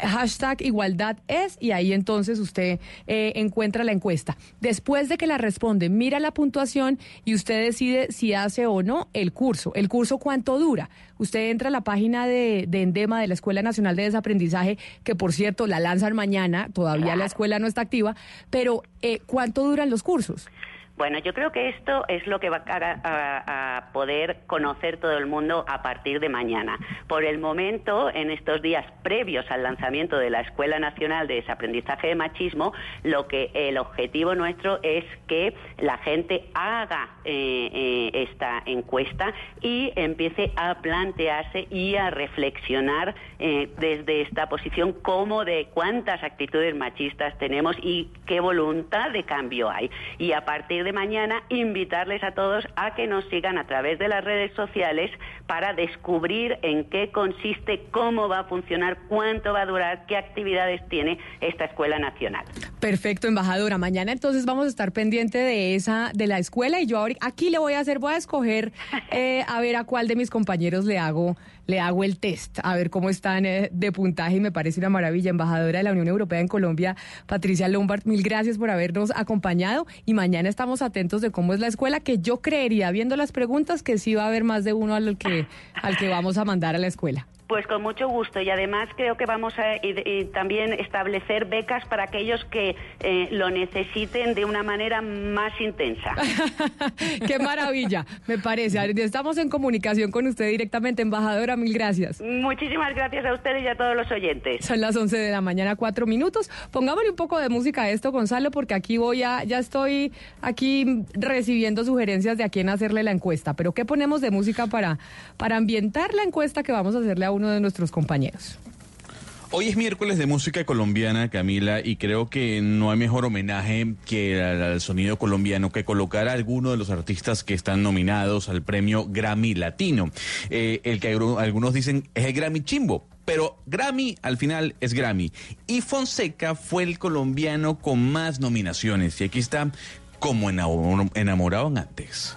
hashtag igualdad es y ahí entonces usted eh, encuentra la encuesta. Después de que la responde, mira la puntuación y usted decide si hace o no el curso. ¿El curso cuánto dura? Usted entra a la página de, Endema, de la Escuela Nacional de Desaprendizaje, que por cierto la lanzan mañana, todavía la escuela no está activa, pero eh, ¿cuánto duran los cursos? Bueno, yo creo que esto es lo que va a, poder conocer todo el mundo a partir de mañana. Por el momento, en estos días previos al lanzamiento de la Escuela Nacional de Desaprendizaje de Machismo, lo que el objetivo nuestro es que la gente haga eh, eh, esta encuesta y empiece a plantearse y a reflexionar eh, desde esta posición cómo de cuántas actitudes machistas tenemos y qué voluntad de cambio hay. Y a partir de mañana invitarles a todos a que nos sigan a través través de las redes sociales para descubrir en qué consiste, cómo va a funcionar, cuánto va a durar, qué actividades tiene esta escuela nacional. Perfecto, embajadora. Mañana entonces vamos a estar pendiente de esa, de la escuela y yo ahora aquí le voy a hacer, voy a escoger [LAUGHS] eh, a ver a cuál de mis compañeros le hago, le hago el test, a ver cómo están eh, de puntaje y me parece una maravilla. Embajadora de la Unión Europea en Colombia, Patricia Lombard, mil gracias por habernos acompañado y mañana estamos atentos de cómo es la escuela, que yo creería, viendo las preguntas, que sí va a haber más de uno al que, al que vamos a mandar a la escuela. Pues con mucho gusto y además creo que vamos a y- y también establecer becas para aquellos que eh, lo necesiten de una manera más intensa. [LAUGHS] Qué maravilla, me parece. Estamos en comunicación con usted directamente, embajadora, mil gracias. Muchísimas gracias a ustedes y a todos los oyentes. Son las 11 de la mañana, cuatro minutos. Pongámosle un poco de música a esto, Gonzalo, porque aquí voy a, ya estoy aquí recibiendo sugerencias de a quién hacerle la encuesta. Pero ¿qué ponemos de música para, para ambientar la encuesta que vamos a hacerle a uno de nuestros compañeros? Hoy es miércoles de música colombiana, Camila, y creo que no hay mejor homenaje que al, sonido colombiano que colocar a alguno de los artistas que están nominados al premio Grammy Latino. Eh, el que algunos dicen es el Grammy Chimbo. Pero Grammy al final es Grammy. Y Fonseca fue el colombiano con más nominaciones. Y aquí está como enamor- enamoraban antes.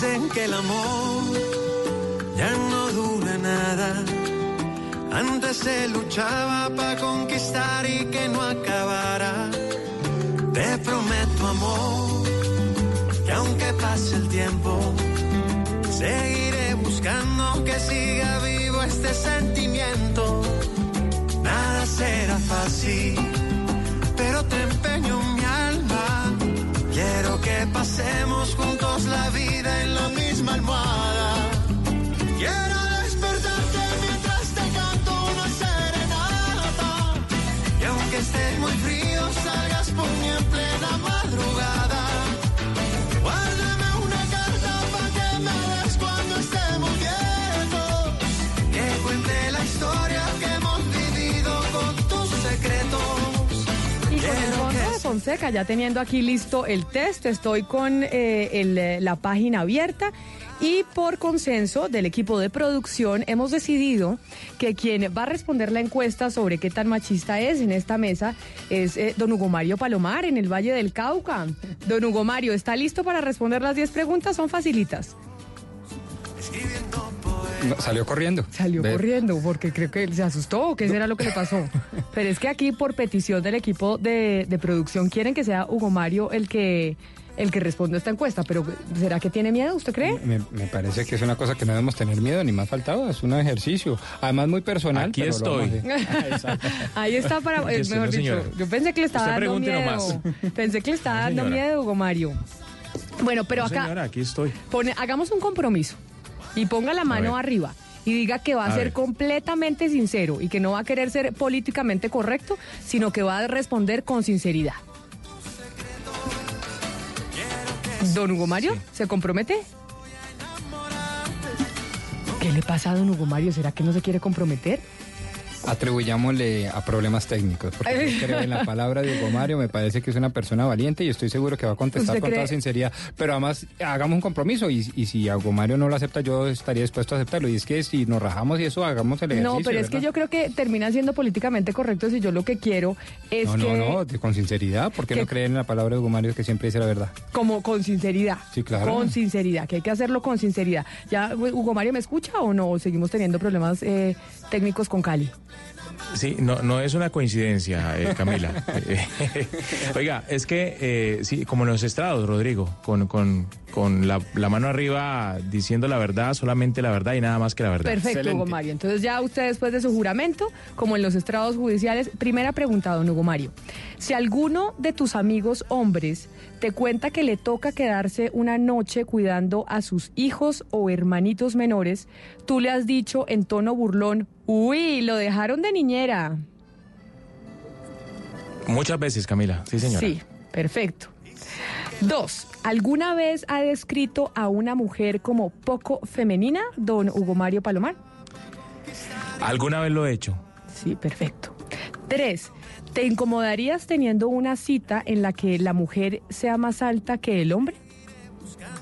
Que el amor ya no dura nada. Antes se luchaba para conquistar y que no acabara. Te prometo amor que aunque pase el tiempo, seguiré buscando que siga vivo este sentimiento. Nada será fácil, pero te empeño que pasemos juntos la vida en la misma almohada. Quiero despertarte mientras te canto una serenata. Y aunque estés muy frío, Fonseca, ya teniendo aquí listo el test, estoy con eh, eh, la página abierta y por consenso del equipo de producción hemos decidido que quien va a responder la encuesta sobre qué tan machista es en esta mesa es eh, don Hugo Mario Palomar en el Valle del Cauca. Don Hugo Mario, ¿está listo para responder las 10 preguntas? Son facilitas. No, salió corriendo. Salió Ve. corriendo porque creo que se asustó o qué será lo que le pasó. [LAUGHS] Pero es que aquí por petición del equipo de, de producción quieren que sea Hugo Mario el que el que responda esta encuesta. Pero ¿será que tiene miedo? ¿Usted cree? Me, me parece que es una cosa que no debemos tener miedo, ni más faltaba, es un ejercicio. Además muy personal. Aquí pero a [LAUGHS] estoy. Ahí está para, Aquí eh, estoy, mejor no, dicho, yo pensé que le estaba Usted dando miedo. nomás. [LAUGHS] Pensé que le estaba No, dando miedo, Hugo Mario. Bueno, pero No, acá señora, aquí estoy. pone, hagamos un compromiso y ponga la mano arriba y diga que va a, A ser ver. completamente sincero y que no va a querer ser políticamente correcto, sino que va a responder con sinceridad. Don Hugo Mario, ¿se compromete? ¿Qué le pasa a don Hugo Mario? ¿Será que no se quiere comprometer? Atribuyámosle a problemas técnicos, porque yo creo en la palabra de Hugo Mario, me parece que es una persona valiente y estoy seguro que va a contestar ¿Usted con toda sinceridad. Pero además, hagamos un compromiso y, y si a Hugo Mario no lo acepta, yo estaría dispuesto a aceptarlo. Y es que si nos rajamos y eso, hagamos el ejercicio. No, pero es que yo creo que terminan siendo políticamente correctos y yo lo que quiero es No, que... no, no, de- con sinceridad, porque que- no creen en la palabra de Hugo Mario que siempre dice la verdad. Como con sinceridad. Sí, claro. Con sinceridad, que hay que hacerlo con sinceridad. ¿Ya Hugo Mario me escucha o no? ¿O seguimos teniendo problemas eh, técnicos con Cali? Sí, no, no es una coincidencia, eh, Camila. [LAUGHS] [LAUGHS] Oiga, es que, eh, sí, como en los estrados, Rodrigo, con, con, con la, la mano arriba diciendo la verdad, solamente la verdad y nada más que la verdad. Perfecto, Hugo Mario. Entonces ya usted después de su juramento, como en los estrados judiciales, primera pregunta, don Hugo Mario. Si alguno de tus amigos hombres te cuenta que le toca quedarse una noche cuidando a sus hijos o hermanitos menores, tú le has dicho en tono burlón, uy, lo dejaron de niñera. Muchas veces, Camila. Sí, señora. Sí, perfecto. Dos, ¿alguna vez ha descrito a una mujer como poco femenina, don Hugo Mario Palomar? ¿Alguna vez lo he hecho? Sí, perfecto. Tres, ¿te incomodarías teniendo una cita en la que la mujer sea más alta que el hombre?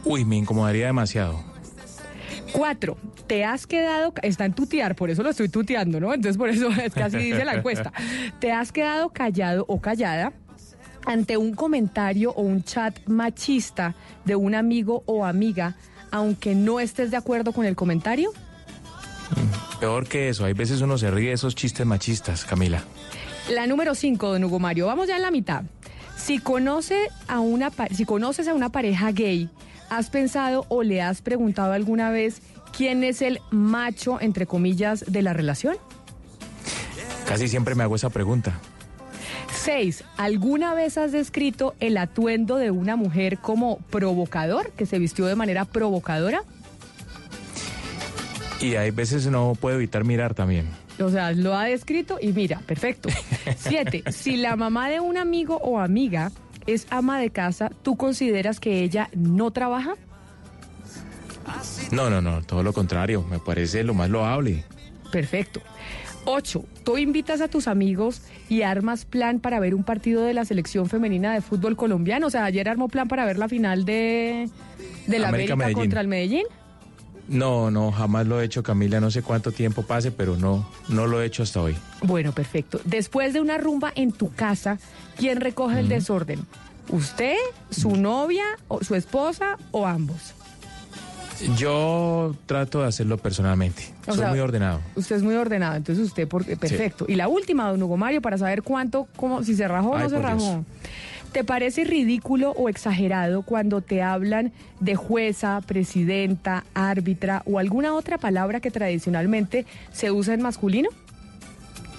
Uy, me incomodaría demasiado. Cuatro, te has quedado, está en tutear, por eso lo estoy tuteando, ¿no? Entonces por eso [LAUGHS] es que así dice la encuesta. Te has quedado callado o callada ante un comentario o un chat machista de un amigo o amiga, aunque no estés de acuerdo con el comentario. Peor que eso, hay veces uno se ríe de esos chistes machistas, Camila. La número 5, don Hugo Mario, vamos ya en la mitad. Si, conoce a una, si conoces a una pareja gay, ¿has pensado o le has preguntado alguna vez quién es el macho, entre comillas, de la relación? Casi siempre me hago esa pregunta. 6. ¿Alguna vez has descrito el atuendo de una mujer como provocador, que se vistió de manera provocadora? Y hay veces no puedo evitar mirar también. O sea, lo ha descrito y mira, perfecto. [LAUGHS] Siete, si la mamá de un amigo o amiga es ama de casa, ¿tú consideras que ella no trabaja? No, no, no, todo lo contrario, me parece lo más loable. Perfecto. Ocho, tú invitas a tus amigos y armas plan para ver un partido de la selección femenina de fútbol colombiano. O sea, ayer armó plan para ver la final de, de la América América, contra el Medellín. No, no, jamás lo he hecho, Camila, no sé cuánto tiempo pase, pero no, no lo he hecho hasta hoy. Bueno, perfecto. Después de una rumba en tu casa, ¿quién recoge el desorden? ¿Usted, su novia, o su esposa o ambos? Yo trato de hacerlo personalmente, O soy sea, muy ordenado. Usted es muy ordenado, entonces usted, porque, perfecto. Y la última, don Hugo Mario, para saber cuánto, cómo, si se rajó o no se por rajó. Dios. ¿Te parece ridículo o exagerado cuando te hablan de jueza, presidenta, árbitra o alguna otra palabra que tradicionalmente se usa en masculino?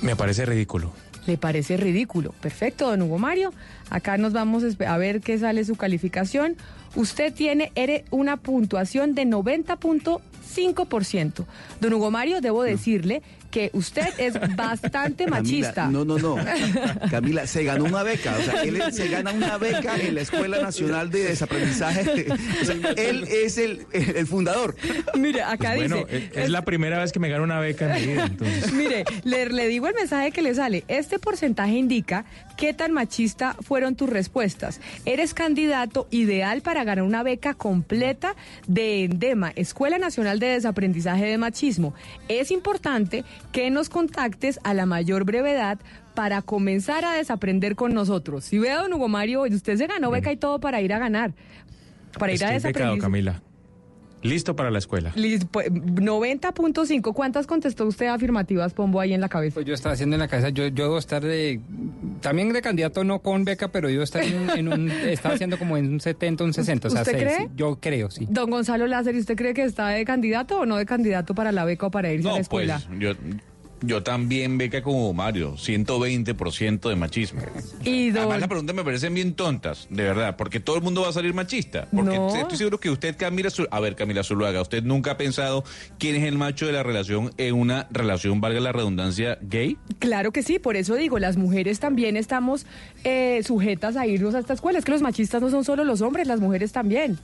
Me parece ridículo. ¿Le parece ridículo? Perfecto, don Hugo Mario. Acá nos vamos a ver qué sale su calificación. Usted tiene una puntuación de 90.5%. Don Hugo Mario, debo decirle que usted es [LAUGHS] bastante Camila, machista. no, no, no. [LAUGHS] Camila, se ganó una beca. O sea, él se gana una beca en la Escuela Nacional de Desaprendizaje. O sea, él es el, el fundador. Mire, acá Pues bueno, dice. es, es la primera vez que me gano una beca en mi vida, entonces. Mire, le, le digo el mensaje que le sale. Este porcentaje indica qué tan machista fueron tus respuestas. Eres candidato ideal para ganar una beca completa de Endema, Escuela Nacional de Desaprendizaje de Machismo. Es importante que nos contactes a la mayor brevedad para comenzar a desaprender con nosotros. Si ve a don Hugo Mario, usted se ganó beca y todo para ir a ganar. Para ir a desaprender. Camila. Listo para la escuela. Liz, pues, 90.5. ¿Cuántas contestó usted afirmativas, Pombo, ahí en la cabeza? Pues yo estaba haciendo en la cabeza, yo, yo debo estar de, también de candidato no con beca, pero yo estar en, un- en un, [LAUGHS] estaba haciendo como en un 70, un 60, o sea, ¿Usted cree? sí. yo creo, sí. Don Gonzalo Lázaro, ¿y usted cree que está de candidato o no de candidato para la beca o para irse a la No, pues escuela? yo, yo también beca como Mario, 120% de machismo. Y don- Además, las preguntas me parecen bien tontas, de verdad, porque todo el mundo va a salir machista. Porque No. estoy seguro que usted, Camila, Zul- a ver, Camila Zuluaga, usted nunca ha pensado quién es el macho de la relación en una relación, valga la redundancia, gay. Claro que sí, por eso digo, las mujeres también estamos eh, sujetas a irnos a esta escuela. Es que los machistas no son solo los hombres, las mujeres también.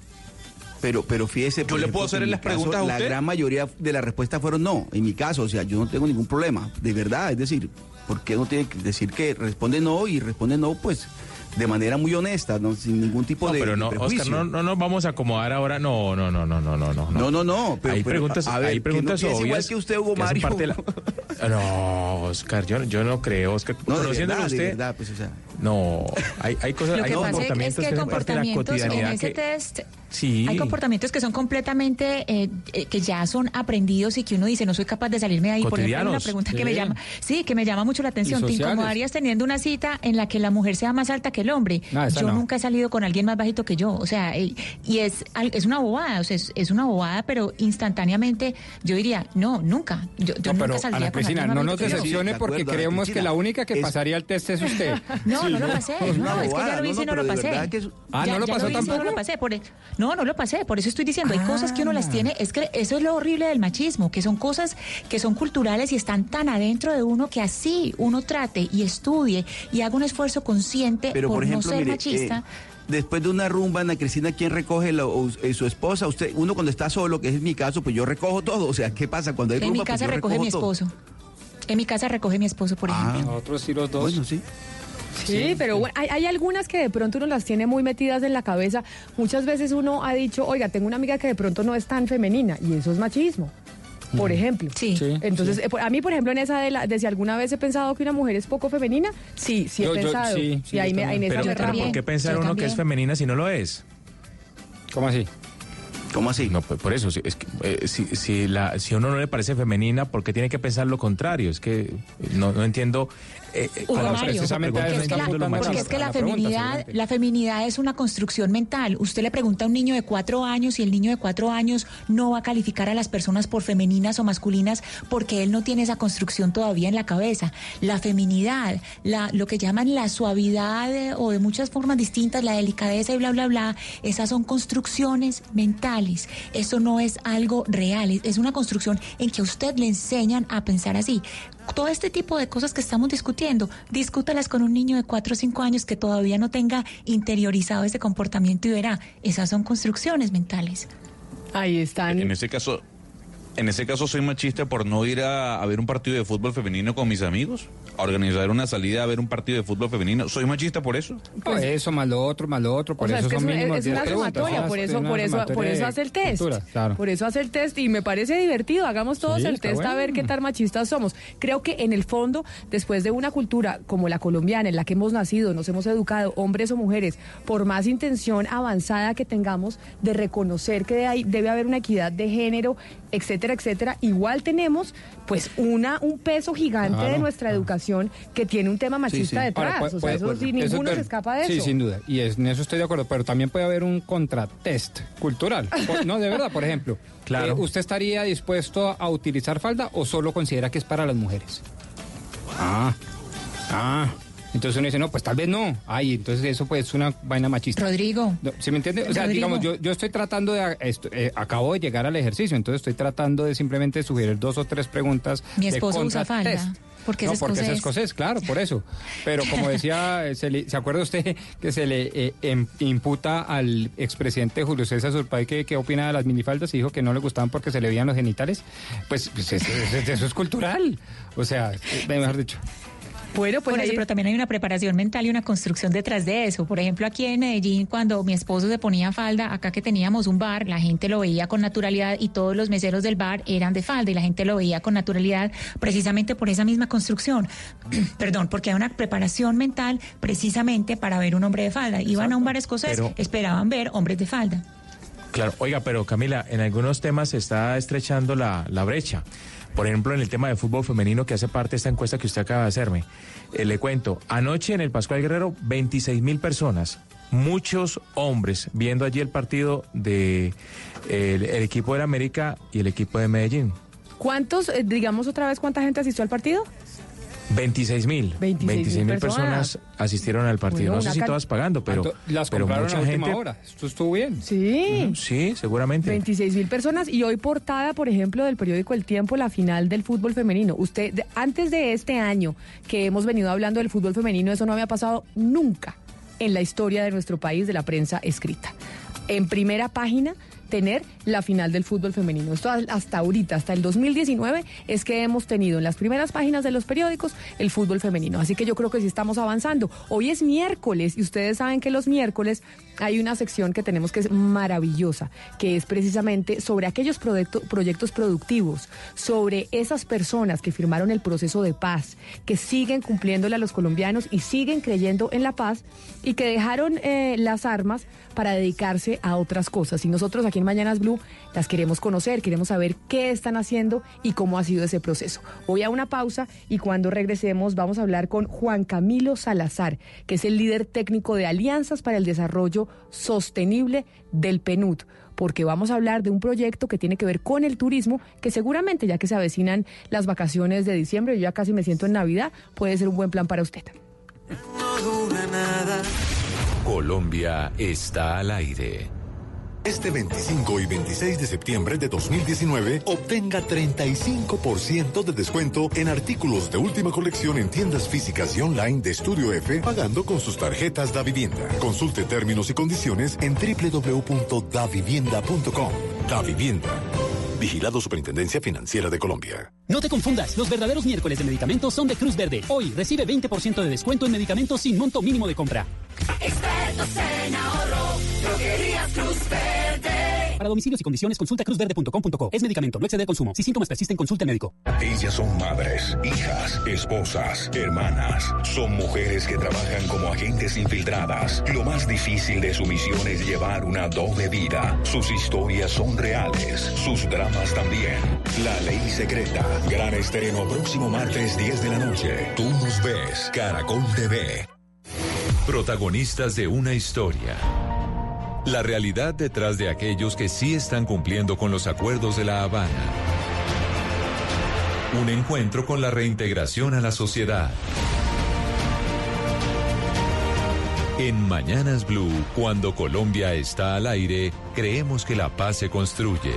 Pero, pero fíjese. por le puedo hacer que en las mi caso, preguntas a La gran mayoría de las respuestas fueron no. En mi caso, o sea, yo no tengo ningún problema. De verdad, es decir, ¿por qué no tiene que decir que responde no y responde no, pues, de manera muy honesta, ¿no? sin ningún tipo No, de, pero no? Oscar, no, no nos vamos a acomodar ahora. No, no, no, no, no, no, no. No, no, no, pero- hay pero, preguntas, a ver, hay que preguntas no piense igual obvias que usted, Hugo que Mario. parte de la- [LAUGHS] No, Oscar, yo, yo no creo, Oscar. No, Conociéndolo verdad, usted, verdad, pues, o sea. no, hay, hay cosas, hay que es comportamientos que que son parte de la comportamientos en ese que... test. Sí. Hay comportamientos que son completamente, eh, eh, que ya son aprendidos y que uno dice, no soy capaz de salirme de ahí. Por ejemplo, hay una pregunta que sí. me llama, sí, que me llama mucho la atención. ¿Te incomodarías teniendo una cita en la que la mujer sea más alta que el hombre? No, yo no. nunca he salido con alguien más bajito que yo. O sea, y es, al- es una bobada, o sea, es, es una bobada, pero instantáneamente yo diría, no, nunca. Yo, yo No, nunca saldría Ana con Cristina, alguien más no nos decepcione de porque acuerdo, creemos que la única que Es- pasaría el test es usted. [LAUGHS] No, Sí, no lo pasé. Es No, es que ya lo no, hice y no, no lo pasé. que Ah, Ya- ¿no lo pasó y No tampoco? lo pasé. Por, no, no lo pasé. Por eso estoy diciendo, hay cosas que uno las tiene. Es que eso es lo horrible del machismo, que son cosas que son culturales y están tan adentro de uno que así uno trate y estudie y haga un esfuerzo consciente Pero, por, ejemplo, no ser mire, machista. eh, después de una rumba, Ana Cristina, ¿quién recoge la- o- eh, su esposa? Usted, uno cuando está solo, que es mi caso, pues yo recojo todo. O sea, ¿qué pasa cuando hay en mi rumba? Pues casa yo recoge recojo mi todo. esposo. En mi casa recoge mi esposo, por ejemplo. Nosotros sí los dos. Bueno, sí. Sí, pero bueno, hay, hay algunas que de pronto uno las tiene muy metidas en la cabeza. Muchas veces uno ha dicho, oiga, tengo una amiga que de pronto no es tan femenina y eso es machismo. Por ejemplo. Sí. Entonces, eh, a mí, por ejemplo, en esa de, la, de si alguna vez he pensado que una mujer es poco femenina, sí, sí he Yo- yo- pensado. sí, y ahí, me, ahí en esa Pero, me pero. ¿por qué pensar uno que es femenina si no lo es? ¿Cómo así? ¿Cómo así? No, pues, por eso, si, es que, eh, si, si, la, si a uno no le parece femenina, ¿por qué tiene que pensar lo contrario? Es que eh, no, no entiendo. Eh, eh, Hugo Mario, precisamente porque es que la, porque es que la feminidad, la feminidad es una construcción mental. Usted le pregunta a un niño de cuatro años y el niño de cuatro años no va a calificar a las personas por femeninas o masculinas porque él no tiene esa construcción todavía en la cabeza. La feminidad, la, lo que llaman la suavidad eh, o de muchas formas distintas, la delicadeza y bla, bla, bla, esas son construcciones mentales. Eso no es algo real, es- es una construcción en que a usted le enseñan a pensar así. Todo este tipo de cosas que estamos discutiendo, discútalas con un niño de 4 o 5 años que todavía no tenga interiorizado ese comportamiento y verá, esas son construcciones mentales. Ahí están. En ese caso, en ese caso soy machista por no ir a, a ver un partido de fútbol femenino con mis amigos, organizar una salida a ver un partido de fútbol femenino. ¿Soy machista por eso? Pues eso, más lo otro, más lo otro. Por o sea, eso es que es son una, mínimos es 10 una sumatoria, ¿no? por Es eso, por eso, por eso hace el test. cultura, claro. Por eso hace el test y me parece divertido. Hagamos todos Sí, el test a ver qué tan machistas somos. Creo que en el fondo, después de una cultura como la colombiana, en la que hemos nacido, nos hemos educado, hombres o mujeres, por más intención avanzada que tengamos de reconocer que hay- debe haber una equidad de género, etcétera, etcétera, igual tenemos pues una un peso gigante Claro. de nuestra educación que tiene un tema machista detrás. Ahora, puede- o sea, puede- eso puede- sí, eso es ninguno se escapa de Sí, eso. sin duda. Y es- en eso estoy de acuerdo. Pero también puede haber un contratest cultural. Por- [LAUGHS] no, de verdad, por ejemplo. Claro. eh, ¿Usted estaría dispuesto a utilizar falda o solo considera que es para las mujeres? Ah, ah. Entonces uno dice, no, pues tal vez no. Ay, entonces eso pues es una vaina machista. Rodrigo. No, ¿Sí me entiende? O sea, Rodrigo. digamos, yo, yo estoy tratando de... esto- eh, acabo de llegar al ejercicio, entonces estoy tratando de simplemente sugerir dos o tres preguntas Mi de esposo usa falda, porque no, es porque es escocés. claro, por eso. Pero como decía, eh, se, le- ¿se acuerda usted que se le eh, em- imputa al expresidente Julio César Surpay que, que opina de las minifaldas y dijo que no le gustaban porque se le veían los genitales? Pues, pues, eso, eso- eso es cultural. O sea, eh, mejor dicho. Bueno, pues Por eso, ahí- pero también hay una preparación mental y una construcción detrás de eso. Por ejemplo, aquí en Medellín, cuando mi esposo se ponía falda, acá que teníamos un bar, la gente lo veía con naturalidad y todos los meseros del bar eran de falda y la gente lo veía con naturalidad precisamente por esa misma construcción. [CLEARS THROAT] Perdón, porque hay una preparación mental precisamente para ver un hombre de falda. Iban a un bar escocés, Pero- esperaban ver hombres de falda. Claro, oiga, pero Camila, en algunos temas se está estrechando la, la brecha. Por ejemplo, en el tema de fútbol femenino que hace parte de esta encuesta que usted acaba de hacerme. Eh, le cuento, anoche en el Pascual Guerrero, 26 mil personas, muchos hombres, viendo allí el partido de el, el equipo del América y el equipo de Medellín. ¿Cuántos, eh, digamos otra vez, cuánta gente asistió al partido? 26 mil. 26.000 mil personas asistieron al partido. Bueno, no sé si todas pagando, pero, ¿Cuánto- Las pero compraron mucha a última gente. hora. Esto estuvo bien. Sí. Sí, seguramente. 26 mil personas y hoy portada, por ejemplo, del periódico El Tiempo, la final del fútbol femenino. Usted, de- antes de este año que hemos venido hablando del fútbol femenino, eso no había pasado nunca en la historia de nuestro país de la prensa escrita. En primera página, tener la final del fútbol femenino. Esto hasta ahorita, hasta el 2019, es que hemos tenido en las primeras páginas de los periódicos el fútbol femenino. Así que yo creo que sí estamos avanzando. Hoy es miércoles y ustedes saben que los miércoles hay una sección que tenemos que es maravillosa, que es precisamente sobre aquellos proyecto- proyectos productivos, sobre esas personas que firmaron el proceso de paz, que siguen cumpliéndole a los colombianos y siguen creyendo en la paz y que dejaron eh, las armas para dedicarse a otras cosas. Y nosotros aquí en Mañanas Blue las queremos conocer, queremos saber qué están haciendo y cómo ha sido ese proceso. Voy a una pausa y cuando regresemos vamos a hablar con Juan Camilo Salazar, que es el líder técnico de Alianzas para el Desarrollo Sostenible del PNUD porque vamos a hablar de un proyecto que tiene que ver con el turismo, que seguramente ya que se avecinan las vacaciones de diciembre, yo ya casi me siento en Navidad, puede ser un buen plan para usted. Colombia está al aire. Este 25 y 26 de septiembre de 2019, obtenga 35% de descuento en artículos de última colección en tiendas físicas y online de Estudio F, pagando con sus tarjetas Da Vivienda. Consulte términos y condiciones en www.davivienda.com. Da Vivienda. Vigilado Superintendencia Financiera de Colombia. No te confundas, los verdaderos miércoles de medicamentos son de Cruz Verde. Hoy recibe 20% de descuento en medicamentos sin monto mínimo de compra. Expertos en ahorro, droguerías Cruz Verde. Para domicilios y condiciones consulta cruzverde.com.co. Es medicamento, no excede de consumo. Si síntomas persisten, consulte al médico. Ellas son madres, hijas, esposas, hermanas. Son mujeres que trabajan como agentes infiltradas. Lo más difícil de su misión es llevar una doble vida. Sus historias son reales, sus dramas también. La ley secreta. Gran estreno próximo martes 10 de la noche. Tú nos ves, Caracol TV. Protagonistas de una historia. La realidad detrás de aquellos que sí están cumpliendo con los acuerdos de La Habana. Un encuentro con la reintegración a la sociedad. En Mañanas Blue, cuando Colombia está al aire, creemos que la paz se construye.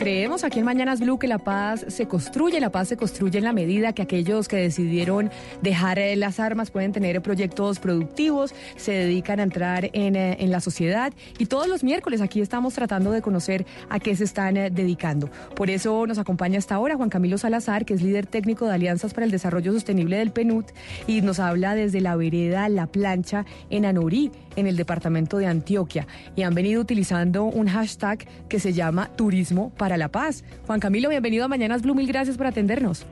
Creemos aquí en Mañanas Blue que la paz se construye, la paz se construye en la medida que aquellos que decidieron dejar eh, las armas pueden tener proyectos productivos, se dedican a entrar en, eh, en la sociedad y todos los miércoles aquí estamos tratando de conocer a qué se están eh, dedicando. Por eso nos acompaña hasta ahora Juan Camilo Salazar, que es líder técnico de Alianzas para el Desarrollo Sostenible del PNUD y nos habla desde la vereda La Plancha en Anorí, en el departamento de Antioquia. Y han venido utilizando un hashtag que se llama Turismo para la Paz. Juan Camilo, bienvenido a Mañanas Blue, mil gracias por atendernos.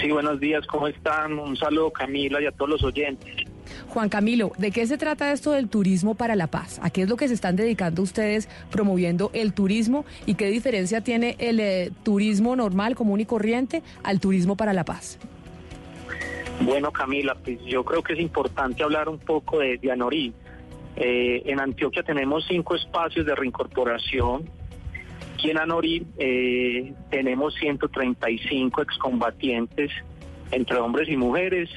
Sí, buenos días, ¿cómo están? Un saludo Camila y a todos los oyentes. Juan Camilo, ¿de qué se trata esto del turismo para la paz? ¿A qué es lo que se están dedicando ustedes promoviendo el turismo y qué diferencia tiene el eh, turismo normal, común y corriente al turismo para la paz? Bueno, Camila, pues yo creo que es importante hablar un poco de, de Anorí. Eh, en Antioquia tenemos cinco espacios de reincorporación. Aquí en Anorí eh, tenemos 135 excombatientes entre hombres y mujeres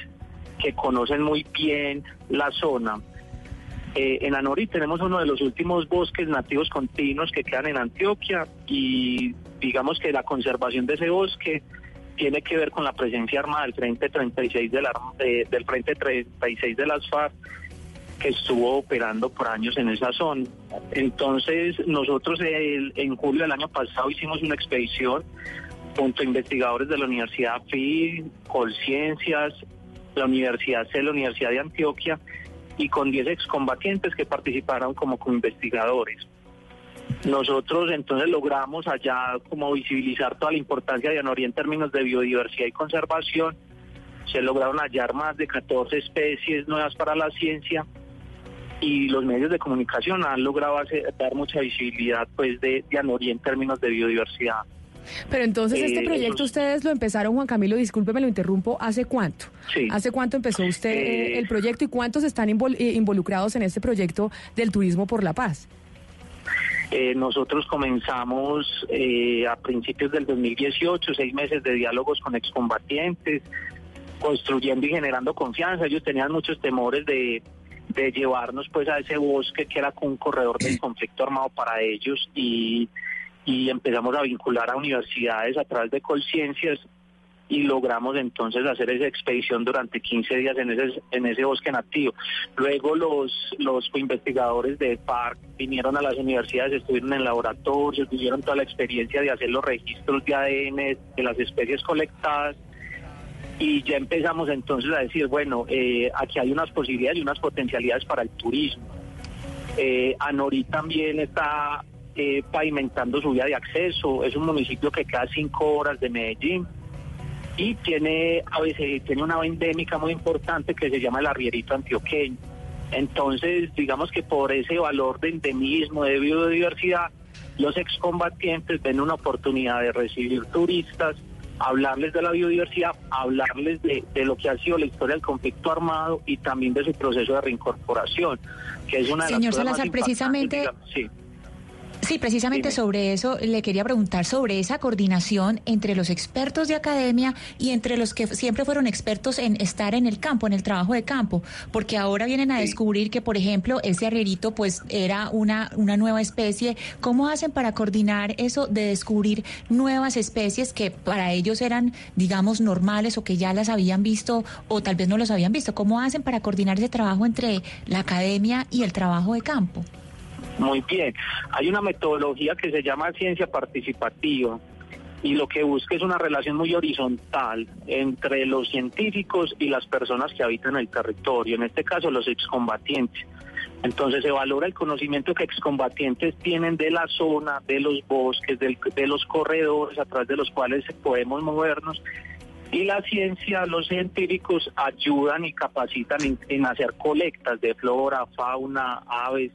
que conocen muy bien la zona. Eh, en Anorí tenemos uno de los últimos bosques nativos continuos que quedan en Antioquia y digamos que la conservación de ese bosque tiene que ver con la presencia armada del Frente 36 de la, de- del Frente 36 de las FARC que estuvo operando por años en esa zona. Entonces, nosotros en julio del año pasado hicimos una expedición junto a investigadores de la Universidad FI, Colciencias, la Universidad C, la Universidad de Antioquia, y con 10 excombatientes que participaron como investigadores. Nosotros entonces logramos allá como visibilizar toda la importancia de Anorí en términos de biodiversidad y conservación. Se lograron hallar más de 14 especies nuevas para la ciencia y los medios de comunicación han logrado hacer- dar mucha visibilidad pues de, de Anorí en términos de biodiversidad. Pero entonces este Eh, proyecto ustedes lo empezaron, Juan Camilo, discúlpeme, lo interrumpo, ¿hace cuánto? Sí. ¿Hace cuánto empezó usted eh, Eh, el proyecto y cuántos están invol- involucrados en este proyecto del turismo por la paz? Eh, nosotros comenzamos eh, a principios del 2018, seis meses de diálogos con excombatientes, construyendo y generando confianza. Ellos tenían muchos temores de, de llevarnos pues a ese bosque que era como un corredor del conflicto armado para ellos y, y empezamos a vincular a universidades a través de Colciencias y logramos entonces hacer esa expedición durante 15 días en ese, en ese bosque nativo. Luego los, los investigadores de FARC vinieron a las universidades, estuvieron en laboratorios, tuvieron toda la experiencia de hacer los registros de ADN de las especies colectadas y ya empezamos entonces a decir, bueno, eh, aquí hay unas posibilidades y unas potencialidades para el turismo. Eh, Anorí también está eh, pavimentando su vía de acceso, es un municipio que queda cinco horas de Medellín y tiene a veces tiene una endémica muy importante que se llama el arrierito antioqueño. Entonces, digamos que por ese valor de endemismo, de biodiversidad, los excombatientes ven una oportunidad de recibir turistas, hablarles de la biodiversidad, hablarles de, de lo que ha sido la historia del conflicto armado y también de su proceso de reincorporación, que es una de Señor las cosas Salazar, precisamente- digamos, sí. Sí, precisamente sobre eso le quería preguntar sobre esa coordinación entre los expertos de academia y entre los que siempre fueron expertos en estar en el campo, en el trabajo de campo, porque ahora vienen a descubrir que, por ejemplo, ese arrierito pues era una, una nueva especie. ¿Cómo hacen para coordinar eso de descubrir nuevas especies que para ellos eran, digamos, normales o que ya las habían visto o tal vez no los habían visto? ¿Cómo hacen para coordinar ese trabajo entre la academia y el trabajo de campo? Muy bien. Hay una metodología que se llama ciencia participativa y lo que busca es una relación muy horizontal entre los científicos y las personas que habitan el territorio, en este caso los excombatientes. Entonces se valora el conocimiento que excombatientes tienen de la zona, de los bosques, de los corredores a través de los cuales podemos movernos y la ciencia, los científicos ayudan y capacitan en hacer colectas de flora, fauna, aves,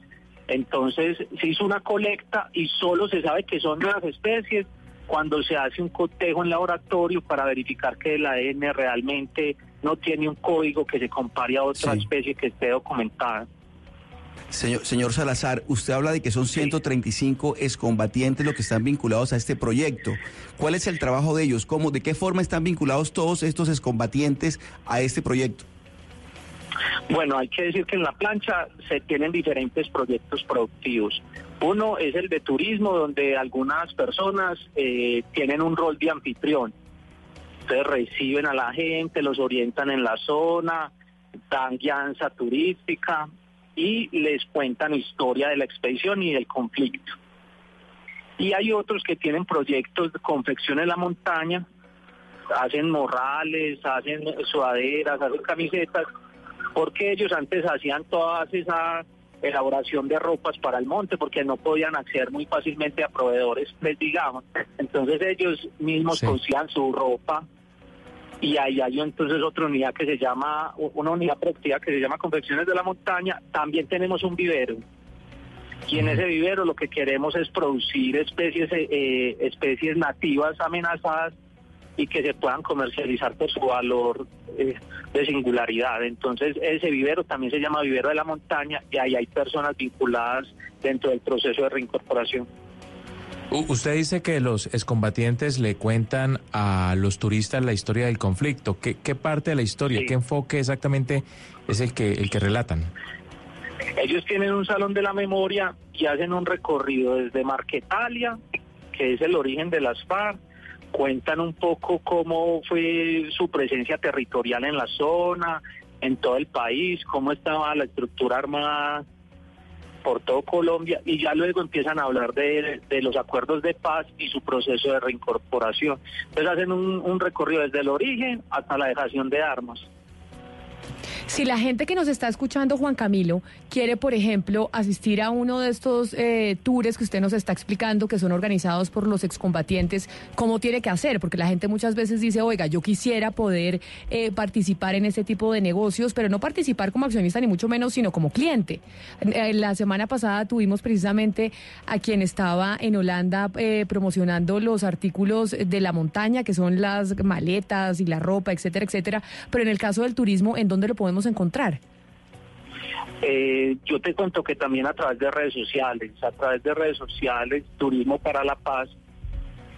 entonces se hizo una colecta y solo se sabe que son nuevas especies cuando se hace un cotejo en laboratorio para verificar que el ADN realmente no tiene un código que se compare a otra especie que esté documentada. Señor, señor Salazar, usted habla de que son 135 excombatientes los que están vinculados a este proyecto. ¿Cuál es el trabajo de ellos? ¿Cómo, ¿De qué forma están vinculados todos estos excombatientes a este proyecto? Bueno, hay que decir que en la plancha se tienen diferentes proyectos productivos. Uno es el de turismo, donde algunas personas eh, tienen un rol de anfitrión. Entonces reciben a la gente, los orientan en la zona, dan guianza turística y les cuentan historia de la expedición y del conflicto. Y hay otros que tienen proyectos de confección en la montaña, hacen morrales, hacen sudaderas, hacen camisetas porque ellos antes hacían toda esa elaboración de ropas para el monte porque no podían acceder muy fácilmente a proveedores, les digamos. Entonces ellos mismos cosían su ropa y ahí hay entonces otra unidad que se llama, una unidad productiva que se llama Confecciones de la Montaña. También tenemos un vivero. Y en ese vivero lo que queremos es producir especies, eh, especies nativas amenazadas y que se puedan comercializar por su valor eh, de singularidad. Entonces, ese vivero también se llama vivero de la montaña y ahí hay personas vinculadas dentro del proceso de reincorporación. Usted dice que los excombatientes le cuentan a los turistas la historia del conflicto. ¿Qué, qué parte de la historia, qué enfoque exactamente es el que, el que relatan? Ellos tienen un salón de la memoria y hacen un recorrido desde Marquetalia, que es el origen de las FARC, cuentan un poco cómo fue su presencia territorial en la zona, en todo el país, cómo estaba la estructura armada por todo Colombia y ya luego empiezan a hablar de, los acuerdos de paz y su proceso de reincorporación. Entonces hacen un, un recorrido desde el origen hasta la dejación de armas. Si la gente que nos está escuchando, Juan Camilo, quiere, por ejemplo, asistir a uno de estos eh, tours que usted nos está explicando, que son organizados por los excombatientes, ¿cómo tiene que hacer? Porque la gente muchas veces dice, oiga, yo quisiera poder eh, participar en este tipo de negocios, pero no participar como accionista ni mucho menos, sino como cliente. Eh, la semana pasada tuvimos precisamente a quien estaba en Holanda promocionando los artículos de la montaña, que son las maletas y la ropa, etcétera, etcétera. Pero en el caso del turismo, ¿en dónde lo podemos encontrar? Eh, yo te cuento que también a través de redes sociales, a través de redes sociales, Turismo para la Paz,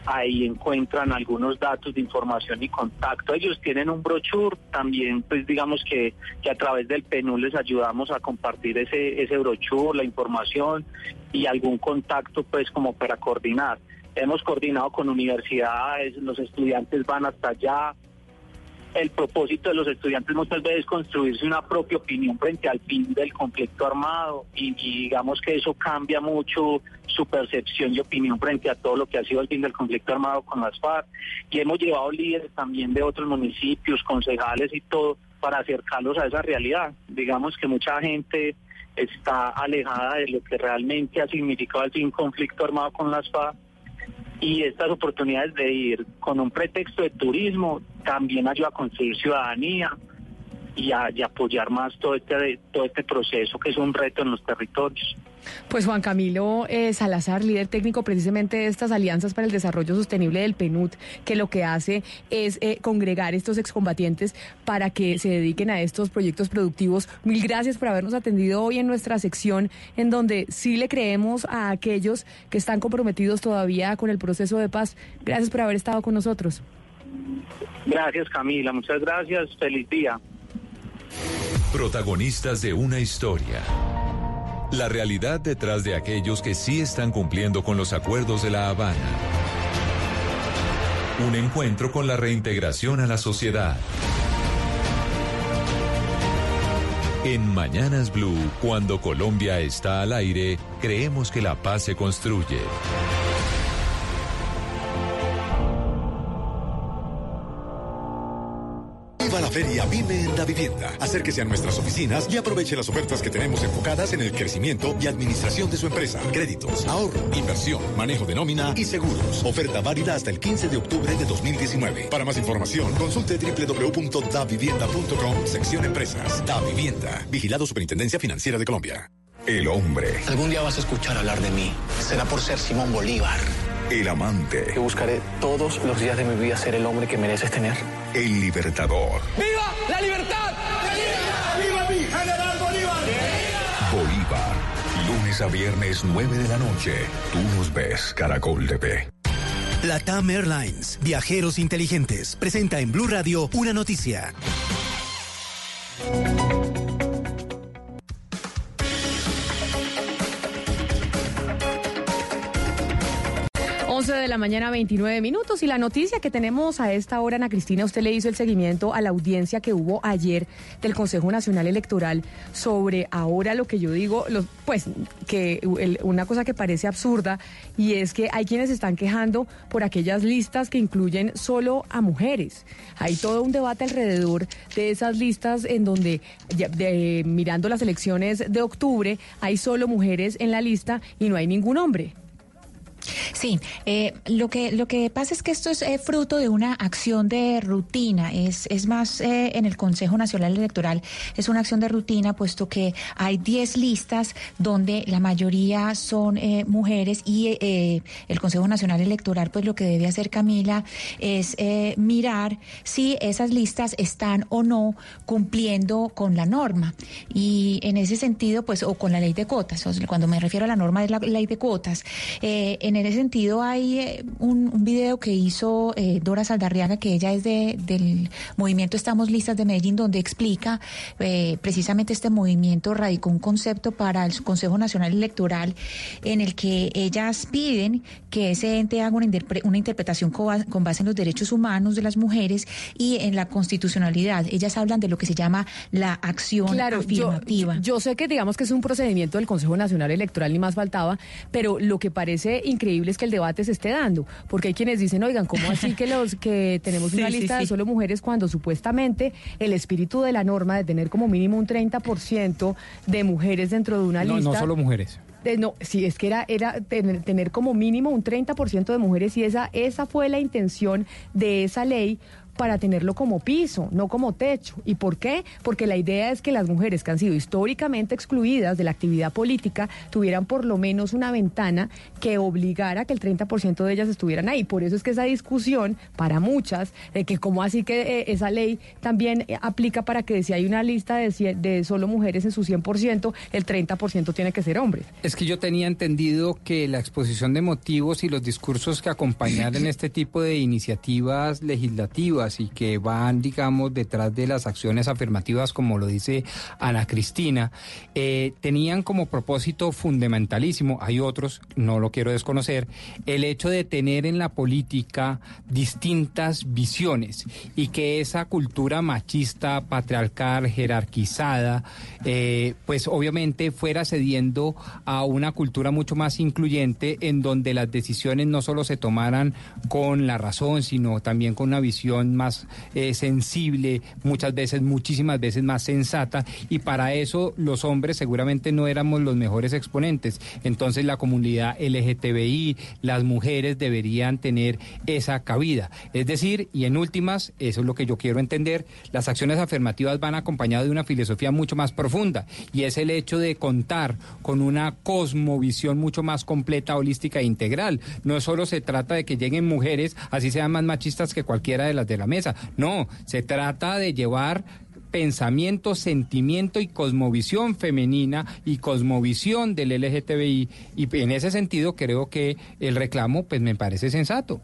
ahí encuentran algunos datos de información y contacto. Ellos tienen un brochure, también pues digamos que, que a través del PNU les ayudamos a compartir ese, ese brochure, la información y algún contacto pues como para coordinar. Hemos coordinado con universidades, los estudiantes van hasta allá, el propósito de los estudiantes muchas veces es construirse una propia opinión frente al fin del conflicto armado y, digamos que eso cambia mucho su percepción y opinión frente a todo lo que ha sido el fin del conflicto armado con las FARC y hemos llevado líderes también de otros municipios, concejales y todo para acercarlos a esa realidad. Digamos que mucha gente está alejada de lo que realmente ha significado el fin conflicto armado con las FARC y estas oportunidades de ir con un pretexto de turismo también ayuda a construir ciudadanía y, a- y apoyar más todo este, todo este proceso que es un reto en los territorios. Pues Juan Camilo eh, Salazar, líder técnico precisamente de estas alianzas para el desarrollo sostenible del PNUD, que lo que hace es eh, congregar estos excombatientes para que se dediquen a estos proyectos productivos. Mil gracias por habernos atendido hoy en nuestra sección, en donde sí le creemos a aquellos que están comprometidos todavía con el proceso de paz. Gracias por haber estado con nosotros. Gracias Camila, muchas gracias, feliz día. Protagonistas de una historia. La realidad detrás de aquellos que sí están cumpliendo con los acuerdos de La Habana. Un encuentro con la reintegración a la sociedad. En Mañanas Blue, cuando Colombia está al aire, creemos que la paz se construye. Viva la feria Vime en la vivienda. Acérquese a nuestras oficinas y aproveche las ofertas que tenemos enfocadas en el crecimiento y administración de su empresa. Créditos, ahorro, inversión, manejo de nómina y seguros. Oferta válida hasta el 15 de octubre de 2019. Para más información, consulte www.davivienda.com, sección empresas. Da Vivienda. Vigilado Superintendencia Financiera de Colombia. El hombre, Algún día vas a escuchar hablar de mí. Será por ser Simón Bolívar. El amante, Que buscaré todos los días de mi vida ser el hombre que mereces tener. el libertador. ¡Viva la libertad! ¡Viva mi general Bolívar! Bolívar. Lunes a viernes 9 de la noche. Tú nos ves, Caracol TV. Latam Airlines, viajeros inteligentes, presenta en Blue Radio una noticia. 11 de la mañana, 29 minutos. Y la noticia que tenemos a esta hora, Ana Cristina, usted le hizo el seguimiento a la audiencia que hubo ayer del Consejo Nacional Electoral sobre ahora lo que yo digo, los, pues que una cosa que parece absurda y es que hay quienes están quejando por aquellas listas que incluyen solo a mujeres. Hay todo un debate alrededor de esas listas en donde, ya- de- mirando las elecciones de octubre, hay solo mujeres en la lista y no hay ningún hombre. Sí, eh, lo que lo que pasa es que esto es eh, fruto de una acción de rutina. Es es más eh, en el Consejo Nacional Electoral es una acción de rutina puesto que hay 10 listas donde la mayoría son eh, mujeres y el Consejo Nacional Electoral pues lo que debe hacer Camila es mirar si esas listas están o no cumpliendo con la norma y en ese sentido pues o con la ley de cuotas. Cuando me refiero a la norma es la ley de cuotas. Eh, en ese sentido hay eh, un, un video que hizo eh, Dora Saldarriaga, que ella es de, del movimiento Estamos Listas de Medellín, donde explica eh, precisamente este movimiento radicó un concepto para el Consejo Nacional Electoral en el que ellas piden que ese ente haga una, interpre- una interpretación co- con base en los derechos humanos de las mujeres y en la constitucionalidad. Ellas hablan de lo que se llama la acción Claro, yo, afirmativa. yo sé que digamos que es un procedimiento del Consejo Nacional Electoral, ni más faltaba, pero lo que parece increíble es que el debate se esté dando, porque hay quienes dicen, oigan, ¿cómo así que los que [LAUGHS] tenemos una Sí, sí, lista de solo mujeres cuando supuestamente el espíritu de la norma de tener como mínimo un 30% de mujeres dentro de una No, lista no solo mujeres. No, sí, es que era, era tener, tener como mínimo un 30% de mujeres y esa, esa fue la intención de esa ley para tenerlo como piso, no como techo. ¿Y por qué? Porque la idea es que las mujeres que han sido históricamente excluidas de la actividad política tuvieran por lo menos una ventana que obligara a que el 30% de ellas estuvieran ahí. Por eso es que esa discusión para muchas de que como así que eh, esa ley también eh, aplica para que si hay una lista de, cien- de solo mujeres en su 100%, el 30% tiene que ser hombres. Es que yo tenía entendido que la exposición de motivos y los discursos que acompañaran [CLEARS THROAT] este tipo de iniciativas legislativas y que van, digamos, detrás de las acciones afirmativas, como lo dice Ana Cristina, eh, tenían como propósito fundamentalísimo, hay otros, no lo quiero desconocer, el hecho de tener en la política distintas visiones y que esa cultura machista, patriarcal, jerarquizada, eh, pues obviamente fuera cediendo a una cultura mucho más incluyente en donde las decisiones no solo se tomaran con la razón, sino también con una visión más eh, sensible, muchas veces, muchísimas veces más sensata, y para eso los hombres seguramente no éramos los mejores exponentes. Entonces la comunidad LGTBI, las mujeres deberían tener esa cabida. Es decir, y en últimas, eso es lo que yo quiero entender, las acciones afirmativas van acompañadas de una filosofía mucho más profunda, y es el hecho de contar con una cosmovisión mucho más completa, holística e integral. No solo se trata de que lleguen mujeres, así sean más machistas que cualquiera de las de la mesa. No, se trata de llevar pensamiento, sentimiento y cosmovisión femenina y cosmovisión del LGTBI y en ese sentido creo que el reclamo pues me parece sensato.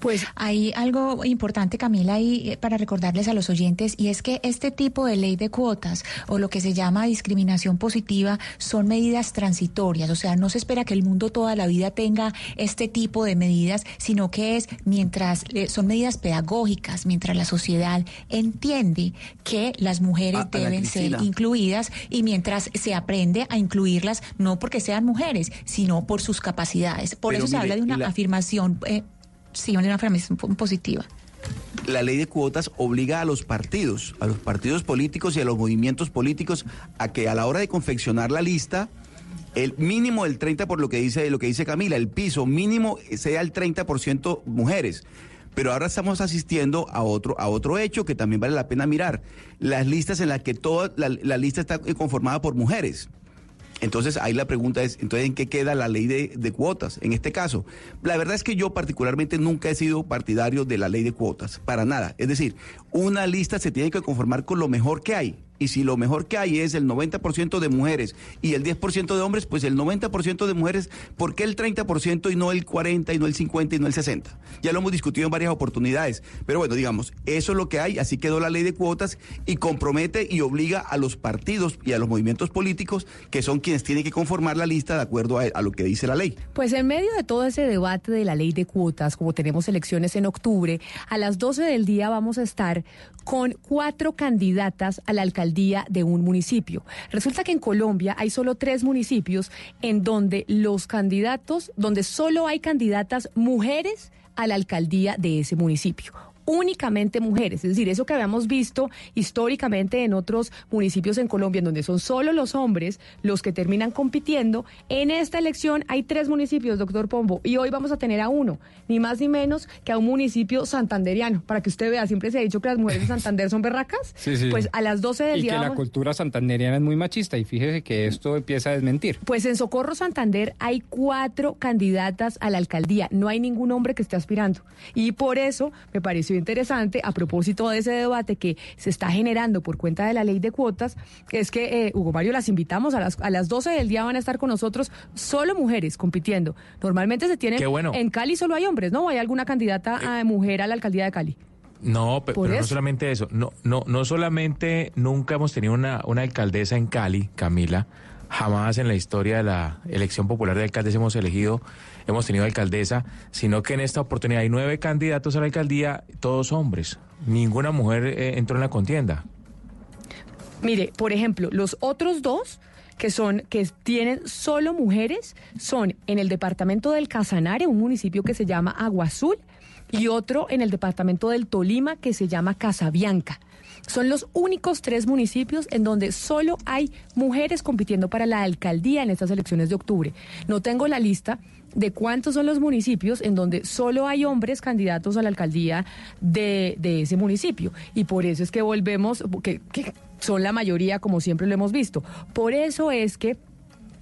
Pues hay algo importante, Camila, ahí eh, para recordarles a los oyentes, y es que este tipo de ley de cuotas o lo que se llama discriminación positiva son medidas transitorias, o sea, no se espera que el mundo toda la vida tenga este tipo de medidas, sino que es mientras eh, son medidas pedagógicas, mientras la sociedad entiende que las mujeres deben ser incluidas y mientras se aprende a incluirlas no porque sean mujeres, sino por sus capacidades. Por eso se habla de una afirmación. Eh, sí, una afirmación positiva. La ley de cuotas obliga a los partidos, a los partidos políticos y a los movimientos políticos a que a la hora de confeccionar la lista el mínimo del 30 por lo que dice lo que dice Camila, el piso mínimo sea el 30% mujeres. Pero ahora estamos asistiendo a otro, a otro hecho que también vale la pena mirar. Las listas en las que toda la, la lista está conformada por mujeres. Entonces ahí la pregunta es, entonces ¿en qué queda la ley de, cuotas? En este caso, la verdad es que yo particularmente nunca he sido partidario de la ley de cuotas, para nada. Es decir, una lista se tiene que conformar con lo mejor que hay y si lo mejor que hay es el 90% de mujeres y el 10% de hombres, pues el 90% de mujeres, ¿por qué el 30% y no el 40 y no el 50 y no el 60? Ya lo hemos discutido en varias oportunidades, pero bueno, digamos, eso es lo que hay, así quedó la ley de cuotas y compromete y obliga a los partidos y a los movimientos políticos que son quienes tienen que conformar la lista de acuerdo a, a lo que dice la ley. Pues en medio de todo ese debate de la ley de cuotas, como tenemos elecciones en octubre, a las 12 del día vamos a estar con cuatro candidatas a la alcaldía de un municipio. Resulta que en Colombia hay solo tres municipios en donde los candidatos, donde solo hay candidatas mujeres a la alcaldía de ese municipio únicamente mujeres. Es decir, eso que habíamos visto históricamente en otros municipios en Colombia, en donde son solo los hombres los que terminan compitiendo. En esta elección hay tres municipios, doctor Pombo, y hoy vamos a tener a uno, ni más ni menos que a un municipio santanderiano. Para que usted vea, siempre se ha dicho que las mujeres de [LAUGHS] Santander son berracas. Sí, sí. Pues a las 12 del y día. que la cultura santanderiana es muy machista, y fíjese que esto empieza a desmentir. Pues en Socorro Santander hay cuatro candidatas a la alcaldía. No hay ningún hombre que esté aspirando. Y por eso me pareció interesante, a propósito de ese debate que se está generando por cuenta de la ley de cuotas, es que, eh, Hugo Mario, las invitamos a las, a las 12 del día van a estar con nosotros solo mujeres compitiendo. Normalmente se tienen... En Cali solo hay hombres, ¿no? ¿O hay alguna candidata a mujer a la alcaldía de Cali? No, pero no solamente eso. No, no, no solamente nunca hemos tenido una, una alcaldesa en Cali, Camila. Jamás en la historia de la elección popular de alcaldes hemos elegido hemos tenido alcaldesa, sino que en esta oportunidad hay nueve candidatos a la alcaldía, todos hombres. Ninguna mujer eh, entró en la contienda. Mire, por ejemplo, los otros dos que son que tienen solo mujeres son en el departamento del Casanare, un municipio que se llama Agua Azul, y otro en el departamento del Tolima que se llama Casabianca. Son los únicos tres municipios en donde solo hay mujeres compitiendo para la alcaldía en estas elecciones de octubre. No tengo la lista de cuántos son los municipios en donde solo hay hombres candidatos a la alcaldía de, ese municipio. Y por eso es que volvemos, que, que son la mayoría como siempre lo hemos visto. Por eso es que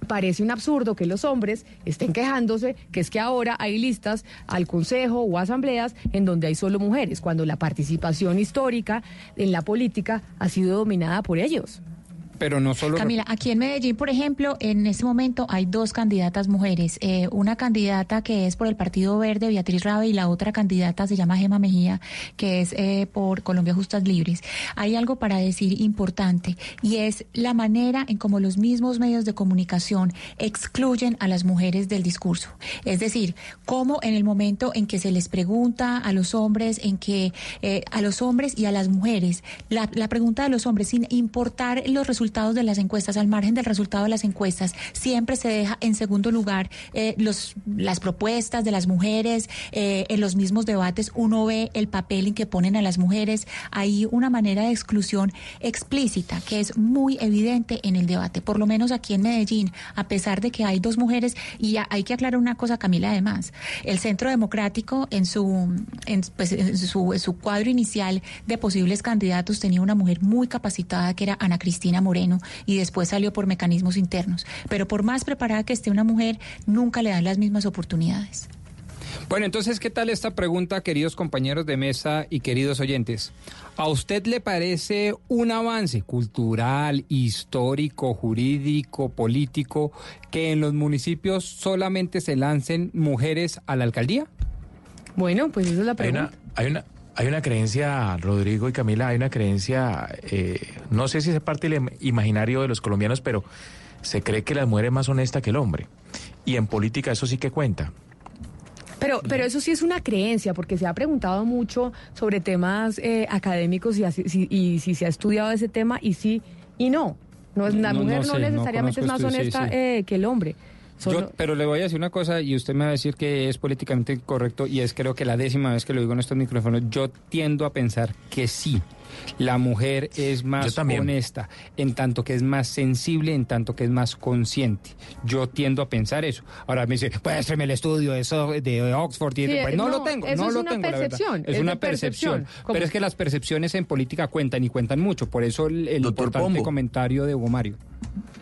parece un absurdo que los hombres estén quejándose que es que ahora hay listas al consejo o asambleas en donde hay solo mujeres, cuando la participación histórica en la política ha sido dominada por ellos pero no solo... Camila, aquí en Medellín, por ejemplo, en este momento hay dos candidatas mujeres. Eh, una candidata que es por el Partido Verde, Beatriz Rabe, y la otra candidata se llama Gema Mejía, que es eh, por Colombia Justas Libres. Hay algo para decir importante y es la manera en cómo los mismos medios de comunicación excluyen a las mujeres del discurso. Es decir, cómo en el momento en que se les pregunta a los hombres, en que eh, a los hombres y a las mujeres, la, la pregunta de los hombres, sin importar los resultados, resultados de las encuestas, al margen del resultado de las encuestas, siempre se deja en segundo lugar eh, los, las propuestas de las mujeres, eh, en los mismos debates uno ve el papel en que ponen a las mujeres, hay una manera de exclusión explícita que es muy evidente en el debate, por lo menos aquí en Medellín, a pesar de que hay dos mujeres, y hay que aclarar una cosa, Camila, además, el Centro Democrático en su, en, pues, en su, en su cuadro inicial de posibles candidatos tenía una mujer muy capacitada que era Ana Cristina Moreno y después salió por mecanismos internos. Pero por más preparada que esté una mujer, nunca le dan las mismas oportunidades. Bueno, entonces, ¿qué tal esta pregunta, queridos compañeros de mesa y queridos oyentes? ¿A usted le parece un avance cultural, histórico, jurídico, político, que en los municipios solamente se lancen mujeres a la alcaldía? Bueno, pues esa es la pregunta. Hay una, hay una, creencia, Rodrigo y Camila, hay una creencia, eh, no sé si es parte del imaginario de los colombianos, pero se cree que la mujer es más honesta que el hombre. Y en política eso sí que cuenta. Pero, pero eso sí es una creencia, porque se ha preguntado mucho sobre temas eh, académicos y, y, si se ha estudiado ese tema y sí y no. no es, la mujer no, necesariamente es más honesta eh, que el hombre. Pero le voy a decir una cosa y usted me va a decir que es políticamente correcto y es creo que la décima vez que lo digo en estos micrófonos. Yo tiendo a pensar que sí la mujer es más honesta, en tanto que es más sensible, en tanto que es más consciente. Yo tiendo a pensar eso. Ahora me dice, pues el estudio eso de Oxford. Y pues, no, lo tengo, no lo tengo. Percepción, es, una percepción. Pero es que las percepciones en política cuentan y cuentan mucho. Por eso el, importante comentario de Hugo Mario.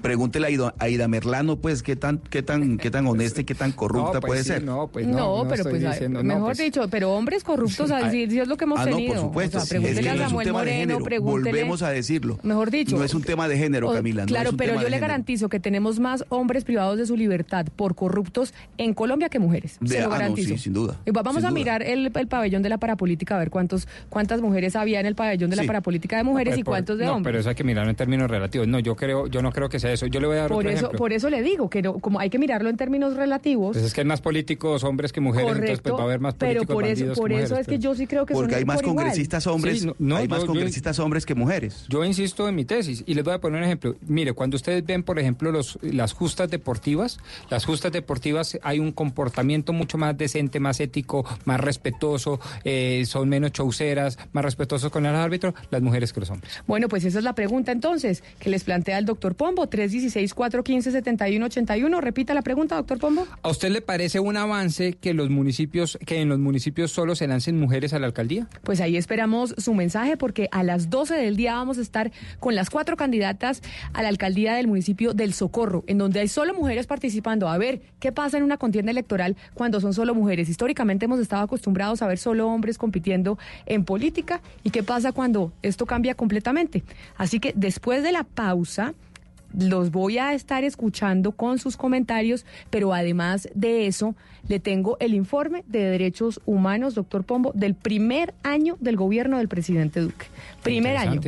Pregúntele a Ida, Merlano, pues, qué tan, qué tan, qué tan honesta y qué tan [LAUGHS] corrupta pues puede ser. No, pues no, pero pues, mejor pues. dicho, pero hombres corruptos, así es lo que hemos ah, tenido. No, por supuesto. pregúntele a Samuel Moreno, pregúntele. Volvemos a decirlo. Mejor dicho. No es un tema de género, Camila. claro, pero yo le garantizo que tenemos más hombres privados de su libertad por corruptos en Colombia que mujeres. se lo ah, garantizo. sí, sin duda. Vamos a mirar el, pabellón de la parapolítica, a ver cuántos, cuántas mujeres había en el pabellón de la parapolítica de mujeres y cuántos de hombres. Pero eso hay que mirarlo en términos relativos. No, yo creo, yo no creo que sea eso. Yo le voy a dar por eso, Por eso le digo que como hay que mirarlo en términos relativos. Pues es que hay más políticos hombres que mujeres, entonces pues va a haber más políticos Pero por eso, por eso es que yo sí creo que Porque hay más congresistas hombres, no, hay más congresistas hombres que mujeres. Yo insisto en mi tesis y les voy a poner un ejemplo. Mire, cuando ustedes ven, por ejemplo, los, las justas deportivas, las justas deportivas hay un comportamiento mucho más decente, más ético, más respetuoso, eh, son menos chauceras, más respetuosos con el árbitro, las mujeres que los hombres. Bueno, pues esa es la pregunta entonces que les plantea el doctor Pombo, 316 415 7181. Repita la pregunta, doctor Pombo. ¿A usted le parece un avance que los municipios, que en los municipios solo se lancen mujeres a la alcaldía? Pues ahí esperamos su mensaje porque a las 12 del día vamos a estar con las cuatro candidatas a la alcaldía del municipio del Socorro, en donde hay solo mujeres participando. A ver, ¿qué pasa en una contienda electoral cuando son solo mujeres? Históricamente hemos estado acostumbrados a ver solo hombres compitiendo en política. ¿Y qué pasa cuando esto cambia completamente? Así que después de la pausa los voy a estar escuchando con sus comentarios, pero además de eso, le tengo el informe de derechos humanos, doctor Pombo, del primer año del gobierno del presidente Duque. Primer año.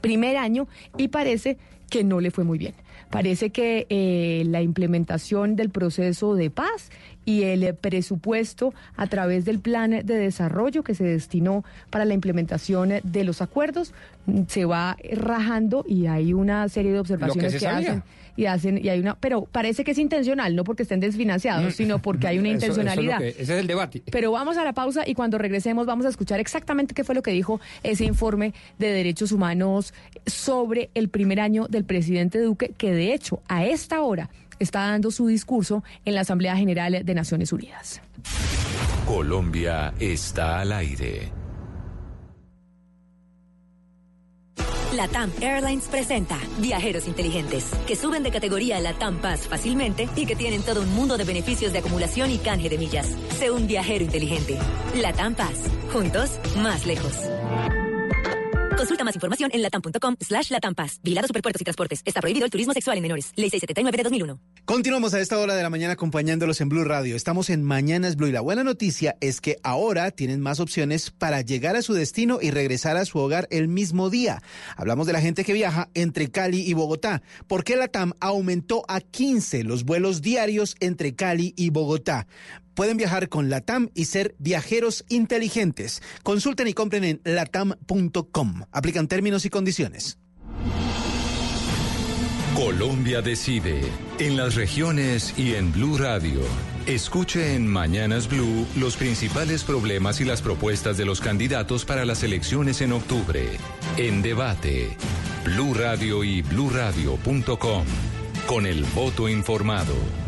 Primer año y parece que no le fue muy bien. Parece que eh, la implementación del proceso de paz y el presupuesto a través del plan de desarrollo que se destinó para la implementación de los acuerdos mm, se va rajando y hay una serie de observaciones que, hacen y hacen y hay una pero parece que es intencional no porque estén desfinanciados mm. sino porque hay una [LAUGHS] intencionalidad. ese es el debate. Pero vamos a la pausa y cuando regresemos vamos a escuchar exactamente qué fue lo que dijo ese informe de derechos humanos sobre el primer año del presidente Duque que de hecho a esta hora está dando su discurso en la Asamblea General de Naciones Unidas. Colombia está al aire. Latam Airlines presenta Viajeros Inteligentes, que suben de categoría a Latam Pass fácilmente y que tienen todo un mundo de beneficios de acumulación y canje de millas. Sé un viajero inteligente. Latam Pass. Juntos, más lejos. Consulta más información en latam.com slash latampas. Vigilado Superpuertos y Transportes. Está prohibido el turismo sexual en menores. Ley 679 de 2001. Continuamos a esta hora de la mañana acompañándolos en Blue Radio. Estamos en Mañanas Blue y la buena noticia es que ahora tienen más opciones para llegar a su destino y regresar a su hogar el mismo día. Hablamos de la gente que viaja entre Cali y Bogotá. ¿Por qué Latam aumentó a 15 los vuelos diarios entre Cali y Bogotá? Pueden viajar con LATAM y ser viajeros inteligentes. Consulten y compren en latam.com. Aplican términos y condiciones. Colombia decide en las regiones y en Blue Radio. Escuche en Mañanas Blue los principales problemas y las propuestas de los candidatos para las elecciones en octubre. En debate, Blue Radio y bluradio.com. Con el voto informado.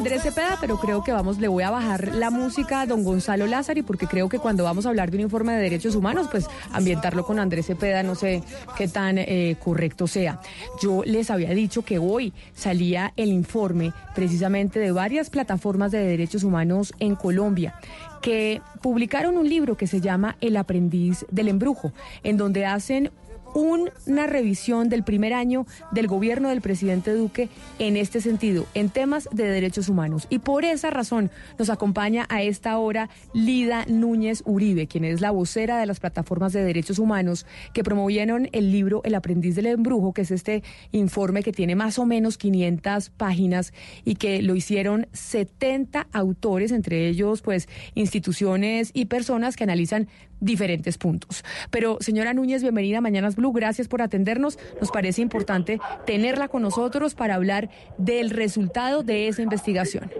Andrés Cepeda, pero creo que vamos, le voy a bajar la música a don Gonzalo Lázari, porque creo que cuando vamos a hablar de un informe de derechos humanos, pues ambientarlo con Andrés Cepeda no sé qué tan eh, correcto sea. Yo les había dicho que hoy salía el informe precisamente de varias plataformas de derechos humanos en Colombia que publicaron un libro que se llama El aprendiz del embrujo, en donde hacen una revisión del primer año del gobierno del presidente Duque en este sentido, en temas de derechos humanos. Y por esa razón nos acompaña a esta hora Lida Núñez Uribe, quien es la vocera de las plataformas de derechos humanos que promovieron el libro El aprendiz del embrujo, que es este informe que tiene más o menos 500 páginas y que lo hicieron 70 autores, entre ellos pues instituciones y personas que analizan diferentes puntos. Pero señora Núñez, bienvenida a Mañanas Blue, gracias por atendernos. Nos parece importante tenerla con nosotros para hablar del resultado de esa investigación.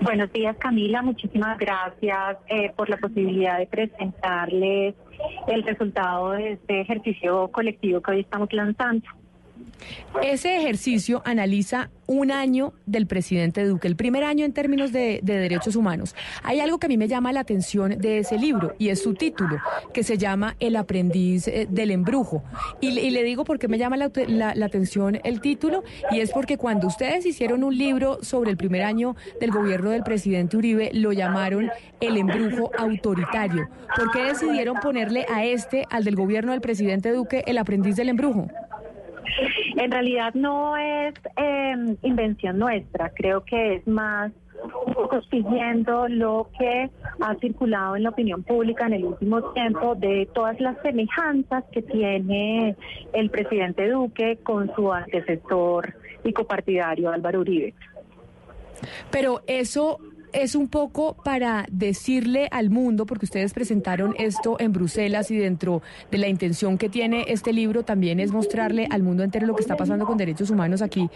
Buenos días Camila, muchísimas gracias eh, por la posibilidad de presentarles el resultado de este ejercicio colectivo que hoy estamos lanzando. Ese ejercicio analiza un año del presidente Duque, el primer año en términos de, de, derechos humanos. Hay algo que a mí me llama la atención de ese libro y es su título, que se llama El aprendiz eh, del embrujo. Y, le digo por qué me llama la, la, la, atención el título y es porque cuando ustedes hicieron un libro sobre el primer año del gobierno del presidente Uribe, lo llamaron El embrujo autoritario. ¿Por qué decidieron ponerle a este, al del gobierno del presidente Duque, el aprendiz del embrujo? [LAUGHS] En realidad no es eh, invención nuestra, creo que es más siguiendo lo que ha circulado en la opinión pública en el último tiempo de todas las semejanzas que tiene el presidente Duque con su antecesor y copartidario Álvaro Uribe. Pero eso es un poco para decirle al mundo, porque ustedes presentaron esto en Bruselas y dentro de la intención que tiene este libro también es mostrarle al mundo entero lo que está pasando con derechos humanos aquí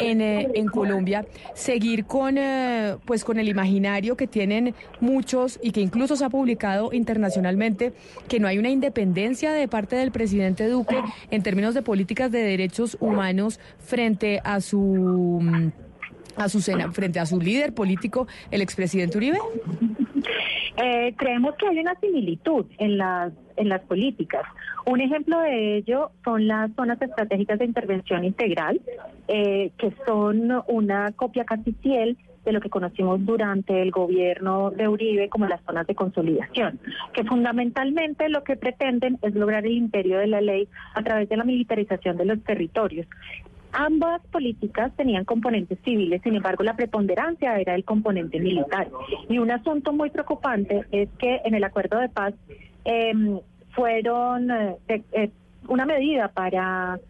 en, eh, en Colombia, seguir con, eh, pues con el imaginario que tienen muchos y que incluso se ha publicado internacionalmente, que no hay una independencia de parte del presidente Duque en términos de políticas de derechos humanos frente a su a su cena, frente a su líder político, el expresidente Uribe? Eh, creemos que hay una similitud en las en las políticas. Un ejemplo de ello son las zonas estratégicas de intervención integral, eh, que son una copia casi fiel de lo que conocimos durante el gobierno de Uribe como las zonas de consolidación, que fundamentalmente lo que pretenden es lograr el imperio de la ley a través de la militarización de los territorios. Ambas políticas tenían componentes civiles, sin embargo la preponderancia era el componente militar. Y un asunto muy preocupante es que en el acuerdo de paz eh, fueron eh, una medida para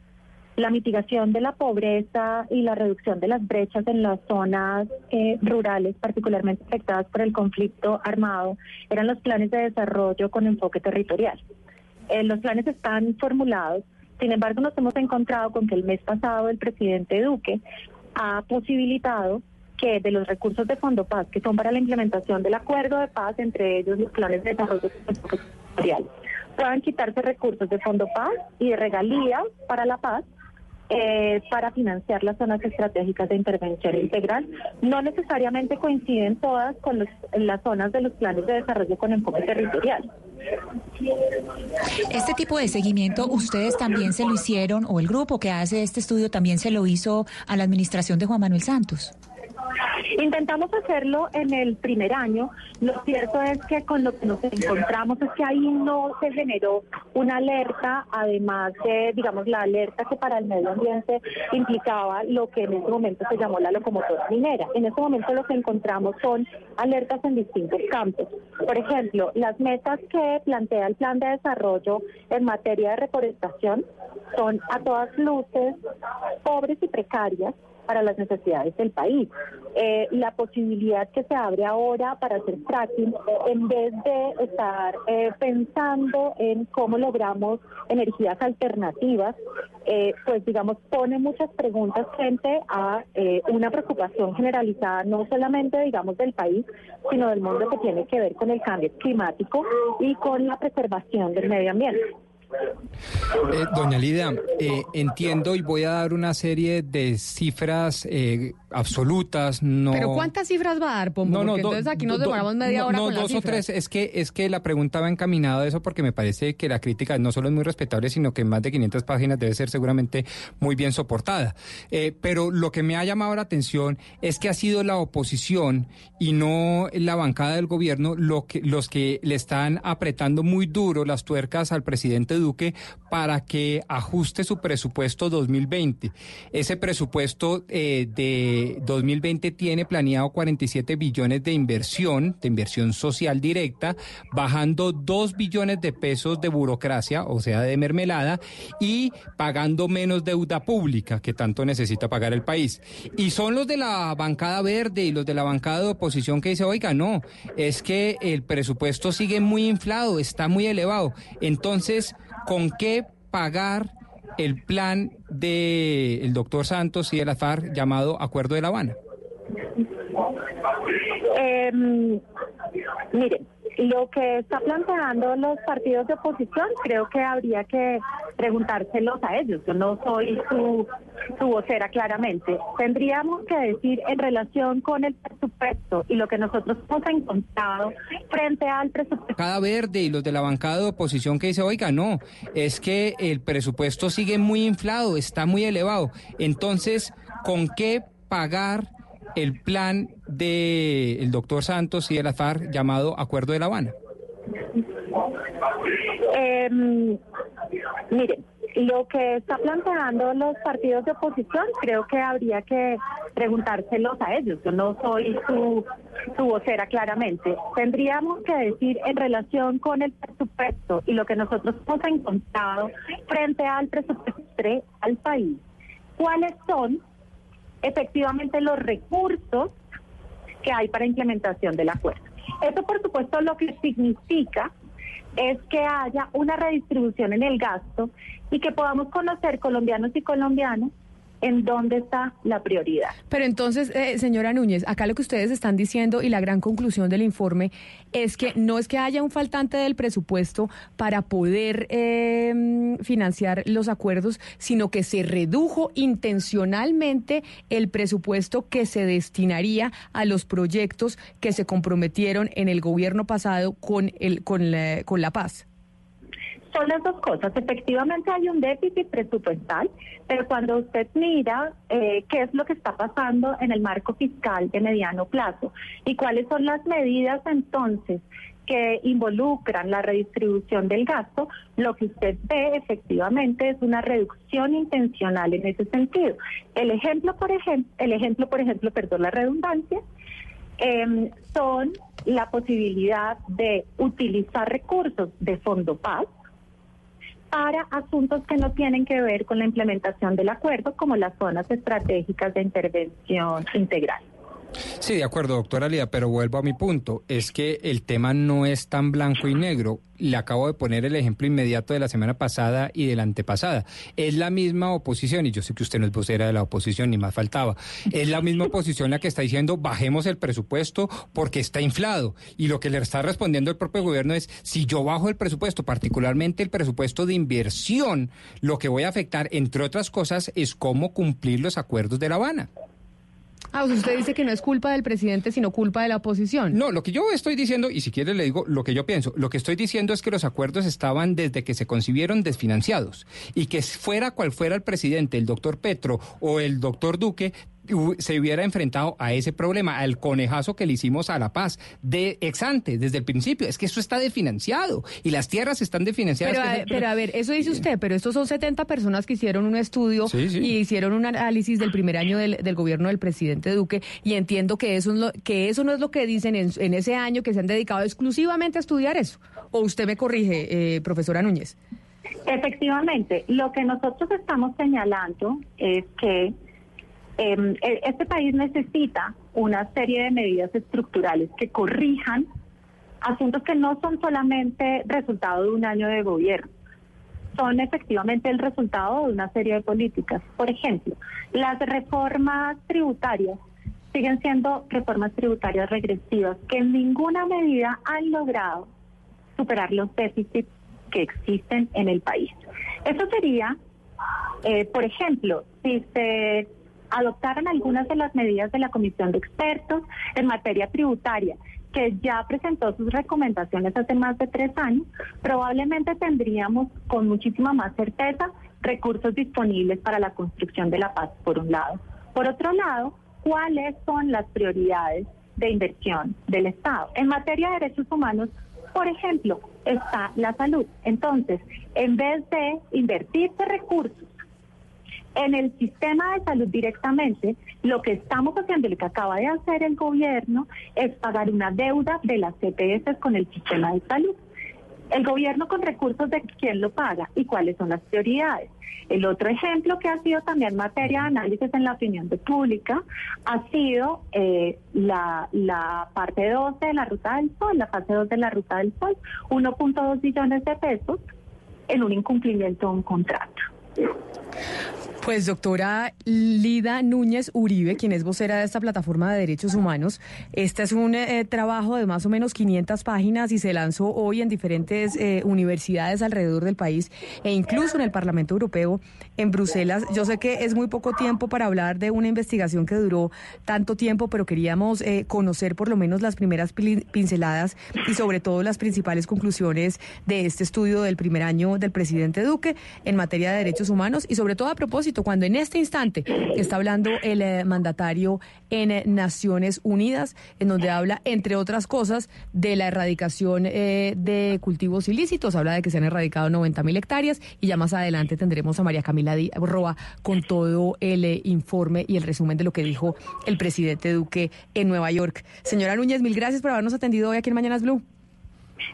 la mitigación de la pobreza y la reducción de las brechas en las zonas eh, rurales, particularmente afectadas por el conflicto armado, eran los planes de desarrollo con enfoque territorial. Eh, los planes están formulados, sin embargo nos hemos encontrado con que el mes pasado el presidente Duque ha posibilitado que de los recursos de Fondo Paz, que son para la implementación del acuerdo de paz, entre ellos los planes de desarrollo territorial, puedan quitarse recursos de Fondo Paz y de regalías para la paz eh, para financiar las zonas estratégicas de intervención integral. No necesariamente coinciden todas con los, las zonas de los planes de desarrollo con enfoque territorial. Este tipo de seguimiento ustedes también se lo hicieron o el grupo que hace este estudio también se lo hizo a la administración de Juan Manuel Santos. Intentamos hacerlo en el primer año. Lo cierto es que con lo que nos encontramos es que ahí no se generó una alerta, además de, digamos, la alerta que para el medio ambiente implicaba lo que en ese momento se llamó la locomotora minera. En este momento lo que encontramos son alertas en distintos campos. Por ejemplo, las metas que plantea el plan de desarrollo en materia de reforestación son a todas luces pobres y precarias para las necesidades del país. Eh, la posibilidad que se abre ahora para hacer fracking, en vez de estar eh, pensando en cómo logramos energías alternativas, eh, pues digamos, pone muchas preguntas frente a una preocupación generalizada, no solamente, digamos, del país, sino del mundo que tiene que ver con el cambio climático y con la preservación del medio ambiente. Eh, doña Lidia, eh, entiendo y voy a dar una serie de cifras eh, absolutas. No... ¿Pero cuántas cifras va a dar, Pombo? No, no, entonces aquí nos demoramos media hora no, con dos o tres. Es que, es que la pregunta va encaminada a eso porque me parece que la crítica no solo es muy respetable, sino que en más de 500 páginas debe ser seguramente muy bien soportada. pero lo que me ha llamado la atención es que ha sido la oposición y no la bancada del gobierno lo que, los que le están apretando muy duro las tuercas al presidente Duque para que ajuste su presupuesto 2020. Ese presupuesto eh, de 2020 tiene planeado 47 billones de inversión, de inversión social directa, bajando 2 billones de pesos de burocracia, o sea, de mermelada, y pagando menos deuda pública que tanto necesita pagar el país. Y son los de la bancada verde y los de la bancada de oposición que dice, oiga, no, es que el presupuesto sigue muy inflado, está muy elevado. Entonces, con qué pagar el plan del doctor Santos y de la FARC llamado Acuerdo de La Habana? Eh, miren, lo que está planteando los partidos de oposición, creo que habría que preguntárselos a ellos. Yo no soy su, su vocera claramente. Tendríamos que decir en relación con el presupuesto y lo que nosotros hemos encontrado frente al presupuesto. Cada verde y los de la bancada de oposición que dice, oiga, no, es que el presupuesto sigue muy inflado, está muy elevado. Entonces, ¿con qué pagar? el plan del el doctor Santos y de la FARC llamado Acuerdo de La Habana? Eh, miren, lo que está planteando los partidos de oposición, creo que habría que preguntárselos a ellos. Yo no soy su, su vocera claramente. Tendríamos que decir en relación con el presupuesto y lo que nosotros hemos encontrado frente al presupuesto al país, cuáles son efectivamente los recursos que hay para implementación del acuerdo. Eso, por supuesto, lo que significa es que haya una redistribución en el gasto y que podamos conocer colombianos y colombianas en dónde está la prioridad. Pero entonces, eh, señora Núñez, acá lo que ustedes están diciendo y la gran conclusión del informe es que no es que haya un faltante del presupuesto para poder em, financiar los acuerdos, sino que se redujo intencionalmente el presupuesto que se destinaría a los proyectos que se comprometieron en el gobierno pasado con, el, con, con la paz son las dos cosas. Efectivamente hay un déficit presupuestal, pero cuando usted mira eh, qué es lo que está pasando en el marco fiscal de mediano plazo y cuáles son las medidas entonces que involucran la redistribución del gasto, lo que usted ve efectivamente es una reducción intencional en ese sentido. El ejemplo, por ejemplo, el ejemplo, por ejemplo, perdón la redundancia, em, son la posibilidad de utilizar recursos de Fondo Paz para asuntos que no tienen que ver con la implementación del acuerdo, como las zonas estratégicas de intervención integral. Sí, de acuerdo, doctora Lía, pero vuelvo a mi punto. Es que el tema no es tan blanco y negro. Le acabo de poner el ejemplo inmediato de la semana pasada y de la antepasada. Es la misma oposición, y yo sé que usted no es vocera de la oposición, ni más faltaba. Es la misma oposición la que está diciendo bajemos el presupuesto porque está inflado. Y lo que le está respondiendo el propio gobierno es, si yo bajo el presupuesto, particularmente el presupuesto de inversión, lo que voy a afectar, entre otras cosas, es cómo cumplir los acuerdos de La Habana. Ah, usted dice que no es culpa del presidente, sino culpa de la oposición. No, lo que yo estoy diciendo, y si quiere le digo lo que yo pienso, lo que estoy diciendo es que los acuerdos estaban desde que se concibieron desfinanciados y que fuera cual fuera el presidente, el doctor Petro o el doctor Duque, se hubiera enfrentado a ese problema, al conejazo que le hicimos a La Paz, de ex ante, desde el principio. Es que eso está desfinanciado y las tierras están desfinanciadas. Pero, a, pero ver, eso dice usted, pero estos son 70 personas que hicieron un estudio Sí, sí. y hicieron un análisis del primer año del, del gobierno del presidente Duque y entiendo que eso, es lo, que eso no es lo que dicen en, en ese año que se han dedicado exclusivamente a estudiar eso. ¿O usted me corrige, eh, profesora Núñez? Efectivamente, lo que nosotros estamos señalando es que eh, este país necesita una serie de medidas estructurales que corrijan asuntos que no son solamente resultado de un año de gobierno, son efectivamente el resultado de una serie de políticas. Por ejemplo, las reformas tributarias siguen siendo reformas tributarias regresivas que en ninguna medida han logrado superar los déficits que existen en el país. Eso sería, eh, por ejemplo, si se adoptaran algunas de las medidas de la Comisión de Expertos en materia tributaria, que ya presentó sus recomendaciones hace más de tres años, probablemente tendríamos con muchísima más certeza recursos disponibles para la construcción de la paz, por un lado. Por otro lado, ¿cuáles son las prioridades de inversión del Estado? En materia de derechos humanos, por ejemplo, está la salud. Entonces, en vez de invertirse recursos en el sistema de salud directamente, lo que estamos haciendo lo que acaba de hacer el gobierno es pagar una deuda de las CPS con el sistema de salud. El gobierno con recursos de quién lo paga y cuáles son las prioridades. El otro ejemplo que ha sido también materia de análisis en la opinión de pública ha sido eh, la, la parte 2 de la Ruta del Sol, la fase 2 de la Ruta del Sol, 1.2 billones de pesos en un incumplimiento de un contrato. Pues doctora Lida Núñez Uribe, quien es vocera de esta plataforma de derechos humanos, este es un eh, trabajo de más o menos 500 páginas y se lanzó hoy en diferentes eh, universidades alrededor del país e incluso en el Parlamento Europeo en Bruselas. Yo sé que es muy poco tiempo para hablar de una investigación que duró tanto tiempo, pero queríamos eh, conocer por lo menos las primeras pin- pinceladas y sobre todo las principales conclusiones de este estudio del primer año del presidente Duque en materia de derechos humanos y sobre todo a propósito, cuando en este instante está hablando el eh, mandatario en eh, Naciones Unidas, en donde habla, entre otras cosas, de la erradicación eh, de cultivos ilícitos, habla de que se han erradicado 90 mil hectáreas y ya más adelante tendremos a María Camila Di- Roa con todo el eh, informe y el resumen de lo que dijo el presidente Duque en Nueva York. Señora Núñez, mil gracias por habernos atendido hoy aquí en Mañanas Blue.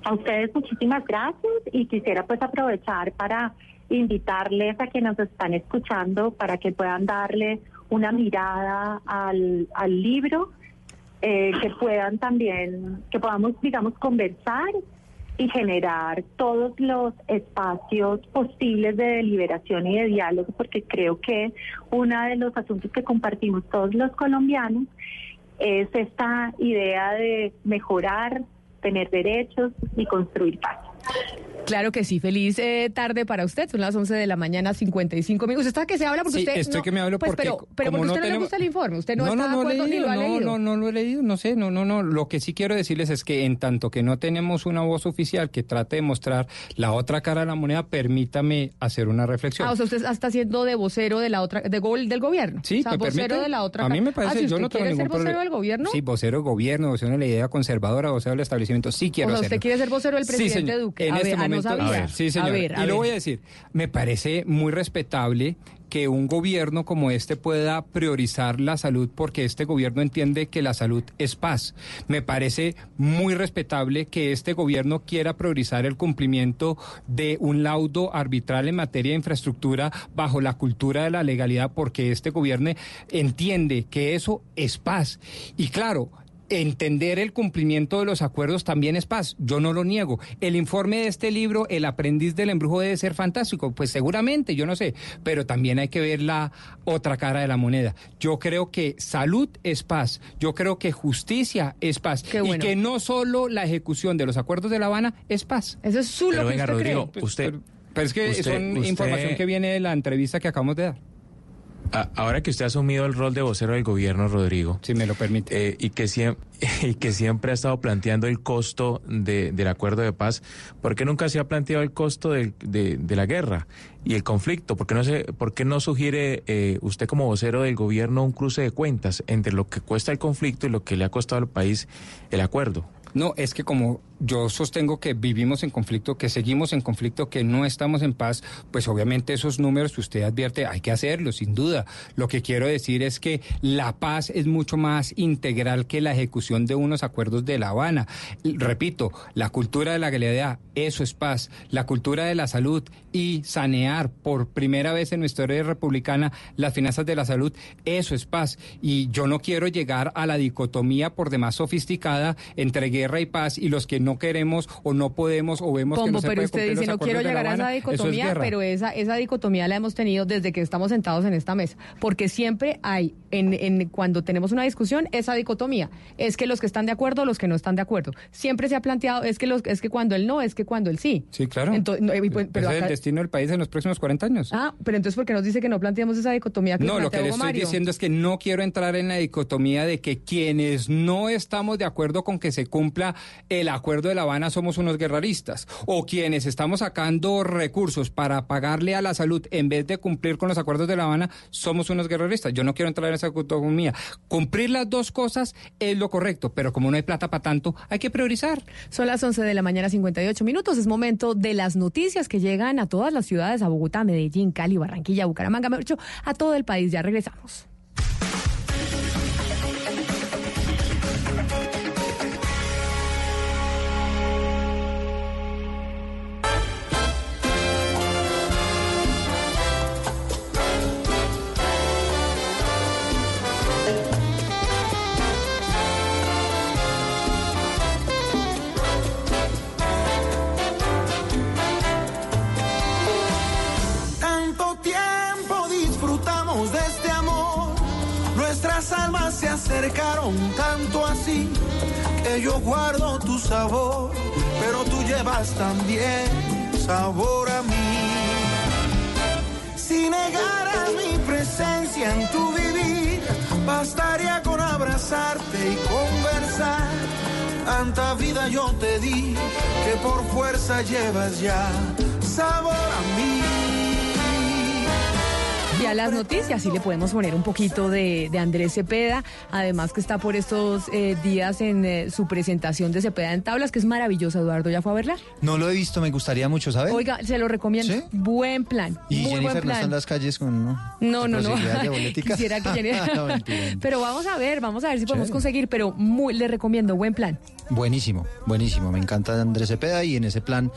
A ustedes muchísimas gracias y quisiera pues aprovechar para invitarles a que nos están escuchando para que puedan darle una mirada al, al libro, eh, que puedan también, que podamos, digamos, conversar y generar todos los espacios posibles de deliberación y de diálogo, porque creo que uno de los asuntos que compartimos todos los colombianos es esta idea de mejorar, tener derechos y construir paz. Claro que sí, feliz eh, tarde para usted. Son las 11 de la mañana, 55 minutos. ¿Usted está que se habla porque Sí, usted. estoy no- que me hablo pues, porque Pero, pero porque no usted no le gusta el informe. Usted no, no, está no, de no he acuerdo ni lo ha no, leído. no, no lo he leído, no sé, no, no, no. Lo que sí quiero decirles es que en tanto que no tenemos una voz oficial que trate de mostrar la otra cara de la moneda, permítame hacer una reflexión. Ah, o sea, usted está siendo de vocero de la otra, de gol del gobierno. Sí, o sea, ¿me vocero permite? de la otra. A mí me parece, Ah, si yo usted no tengo quiere ningún ser vocero del gobierno? Sí, vocero del gobierno, vocero de la idea conservadora, vocero del establecimiento, sí quiero o sea, hacerlo. usted quiere ser vocero del presidente. Duque. En a este ver, ah, no momento, sabía. a ver, sí, señor. A ver, a y lo ver. voy a decir, me parece muy respetable que un gobierno como este pueda priorizar la salud porque este gobierno entiende que la salud es paz. Me parece muy respetable que este gobierno quiera priorizar el cumplimiento de un laudo arbitral en materia de infraestructura bajo la cultura de la legalidad porque este gobierno entiende que eso es paz. Y claro, entender el cumplimiento de los acuerdos también es paz. Yo no lo niego. El informe de este libro, El aprendiz del embrujo, debe ser fantástico. Pues seguramente, yo no sé. Pero también hay que ver la otra cara de la moneda. Yo creo que salud es paz. Yo creo que justicia es paz. Y bueno. que no solo la ejecución de los acuerdos de La Habana es paz. Eso es su Pero venga, Rodrigo, Pues, usted... pero, pero es que usted- son usted- información que viene de la entrevista que acabamos de dar. Ahora que usted ha asumido el rol de vocero del gobierno, Rodrigo. Si me lo permite. y que siempre. [LAUGHS] y que siempre ha estado planteando el costo de- del acuerdo de paz, ¿por qué nunca se ha planteado el costo de, de la guerra y el conflicto? ¿Por qué no, se, por qué no sugiere eh, usted como vocero del gobierno un cruce de cuentas entre lo que cuesta el conflicto y lo que le ha costado al país el acuerdo? No, es que como yo sostengo que vivimos en conflicto, que seguimos en conflicto, que no estamos en paz, pues obviamente esos números que usted advierte hay que hacerlo, sin duda. Lo que quiero decir es que la paz es mucho más integral que la ejecución de unos acuerdos de La Habana. Repito, la cultura de la legalidad, eso es paz. La cultura de la salud y sanear por primera vez en nuestra historia republicana las finanzas de la salud, eso es paz. Y yo no quiero llegar a la dicotomía por demás sofisticada entre guerra y paz y los que no queremos o no podemos o vemos que Pombo, no se pero puede usted dice, no quiero llegar a esa Habana". Eso es dicotomía, pero esa, esa dicotomía la hemos tenido desde que estamos sentados en esta mesa, porque siempre hay, en, en cuando tenemos una discusión, esa dicotomía, es que los que están de acuerdo, los que no están de acuerdo. Siempre se ha planteado, es que, los, es que cuando el no, es que cuando el sí. Sí, claro. Entonces, no, pues- pero es el destino del país en los próximos 40 años. Ah, pero entonces, ¿por qué nos dice que no planteamos esa dicotomía que No, lo que le estoy Mario? diciendo es que no quiero entrar en la dicotomía de que quienes no estamos de acuerdo con que se cumpla el acuerdo de La Habana somos unos guerreristas, o quienes estamos sacando recursos para pagarle a la salud en vez de cumplir con los acuerdos de La Habana somos unos guerreristas. Yo no quiero entrar en esa dicotomía. Cumplir las dos cosas es lo correcto, pero como no hay plata para tanto, hay que priorizar. Son las 11 de la mañana, 58 minutos. Es momento de las noticias que llegan a todas las ciudades, a Bogotá, Medellín, Cali, Barranquilla, Bucaramanga, mejor dicho, a todo el país. Ya regresamos. Yo guardo tu sabor, pero tú llevas también sabor a mí. Si negaras mi presencia en tu vivir, bastaría con abrazarte y conversar. Tanta vida yo te di que por fuerza llevas ya sabor a mí. A las noticias sí le podemos poner un poquito de, de Andrés Cepeda, además que está por estos eh, días en eh, su presentación de Cepeda en tablas, que es maravillosa, Eduardo, ¿ya fue a verla? No lo he visto, me gustaría mucho saber. Oiga, se lo recomiendo. Buen plan. y muy buen Jennifer no está en las calles con ¿no? No, no. [LAUGHS] Quisiera que [LAUGHS] Jennifer- No. Pero vamos a ver, vamos a ver si podemos Chévere. conseguir, pero muy, le recomiendo, buen plan. Buenísimo, buenísimo. Me encanta Andrés Cepeda y en ese plan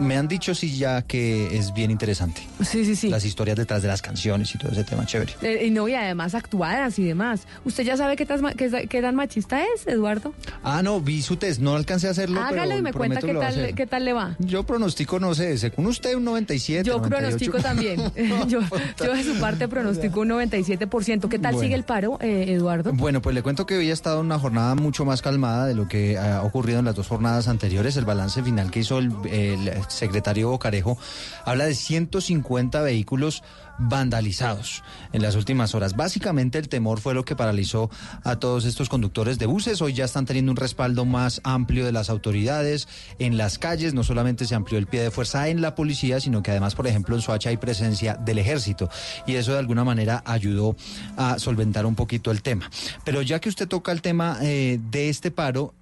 me han dicho sí ya que es bien interesante. Sí, sí, sí. Las historias detrás de las canciones y todo ese tema chévere. Eh, y no, y además actuadas y demás. ¿Usted ya sabe qué tan, qué, qué tan machista es, Eduardo? Ah, no, vi su test, no alcancé a hacerlo. Hágalo pero y me cuenta qué tal, qué tal le va. Yo pronostico, no sé, según usted un 97. Yo 98. pronostico también. [LAUGHS] [LAUGHS] yo, yo de su parte pronostico un 97%. ¿Qué tal Bueno. sigue el paro, eh, Eduardo? Bueno, pues le cuento que hoy ha estado una jornada mucho más calmada de lo que ha ocurrido en las dos jornadas anteriores. El balance final que hizo el, el secretario Bocarejo habla de 150 vehículos vandalizados en las últimas horas. Básicamente el temor fue lo que paralizó a todos estos conductores de buses. Hoy ya están teniendo un respaldo más amplio de las autoridades en las calles. No solamente se amplió el pie de fuerza en la policía, sino que además, por ejemplo, en Soacha hay presencia del ejército. Y eso de alguna manera ayudó a solventar un poquito el tema. Pero ya que usted toca el tema eh, de este paro,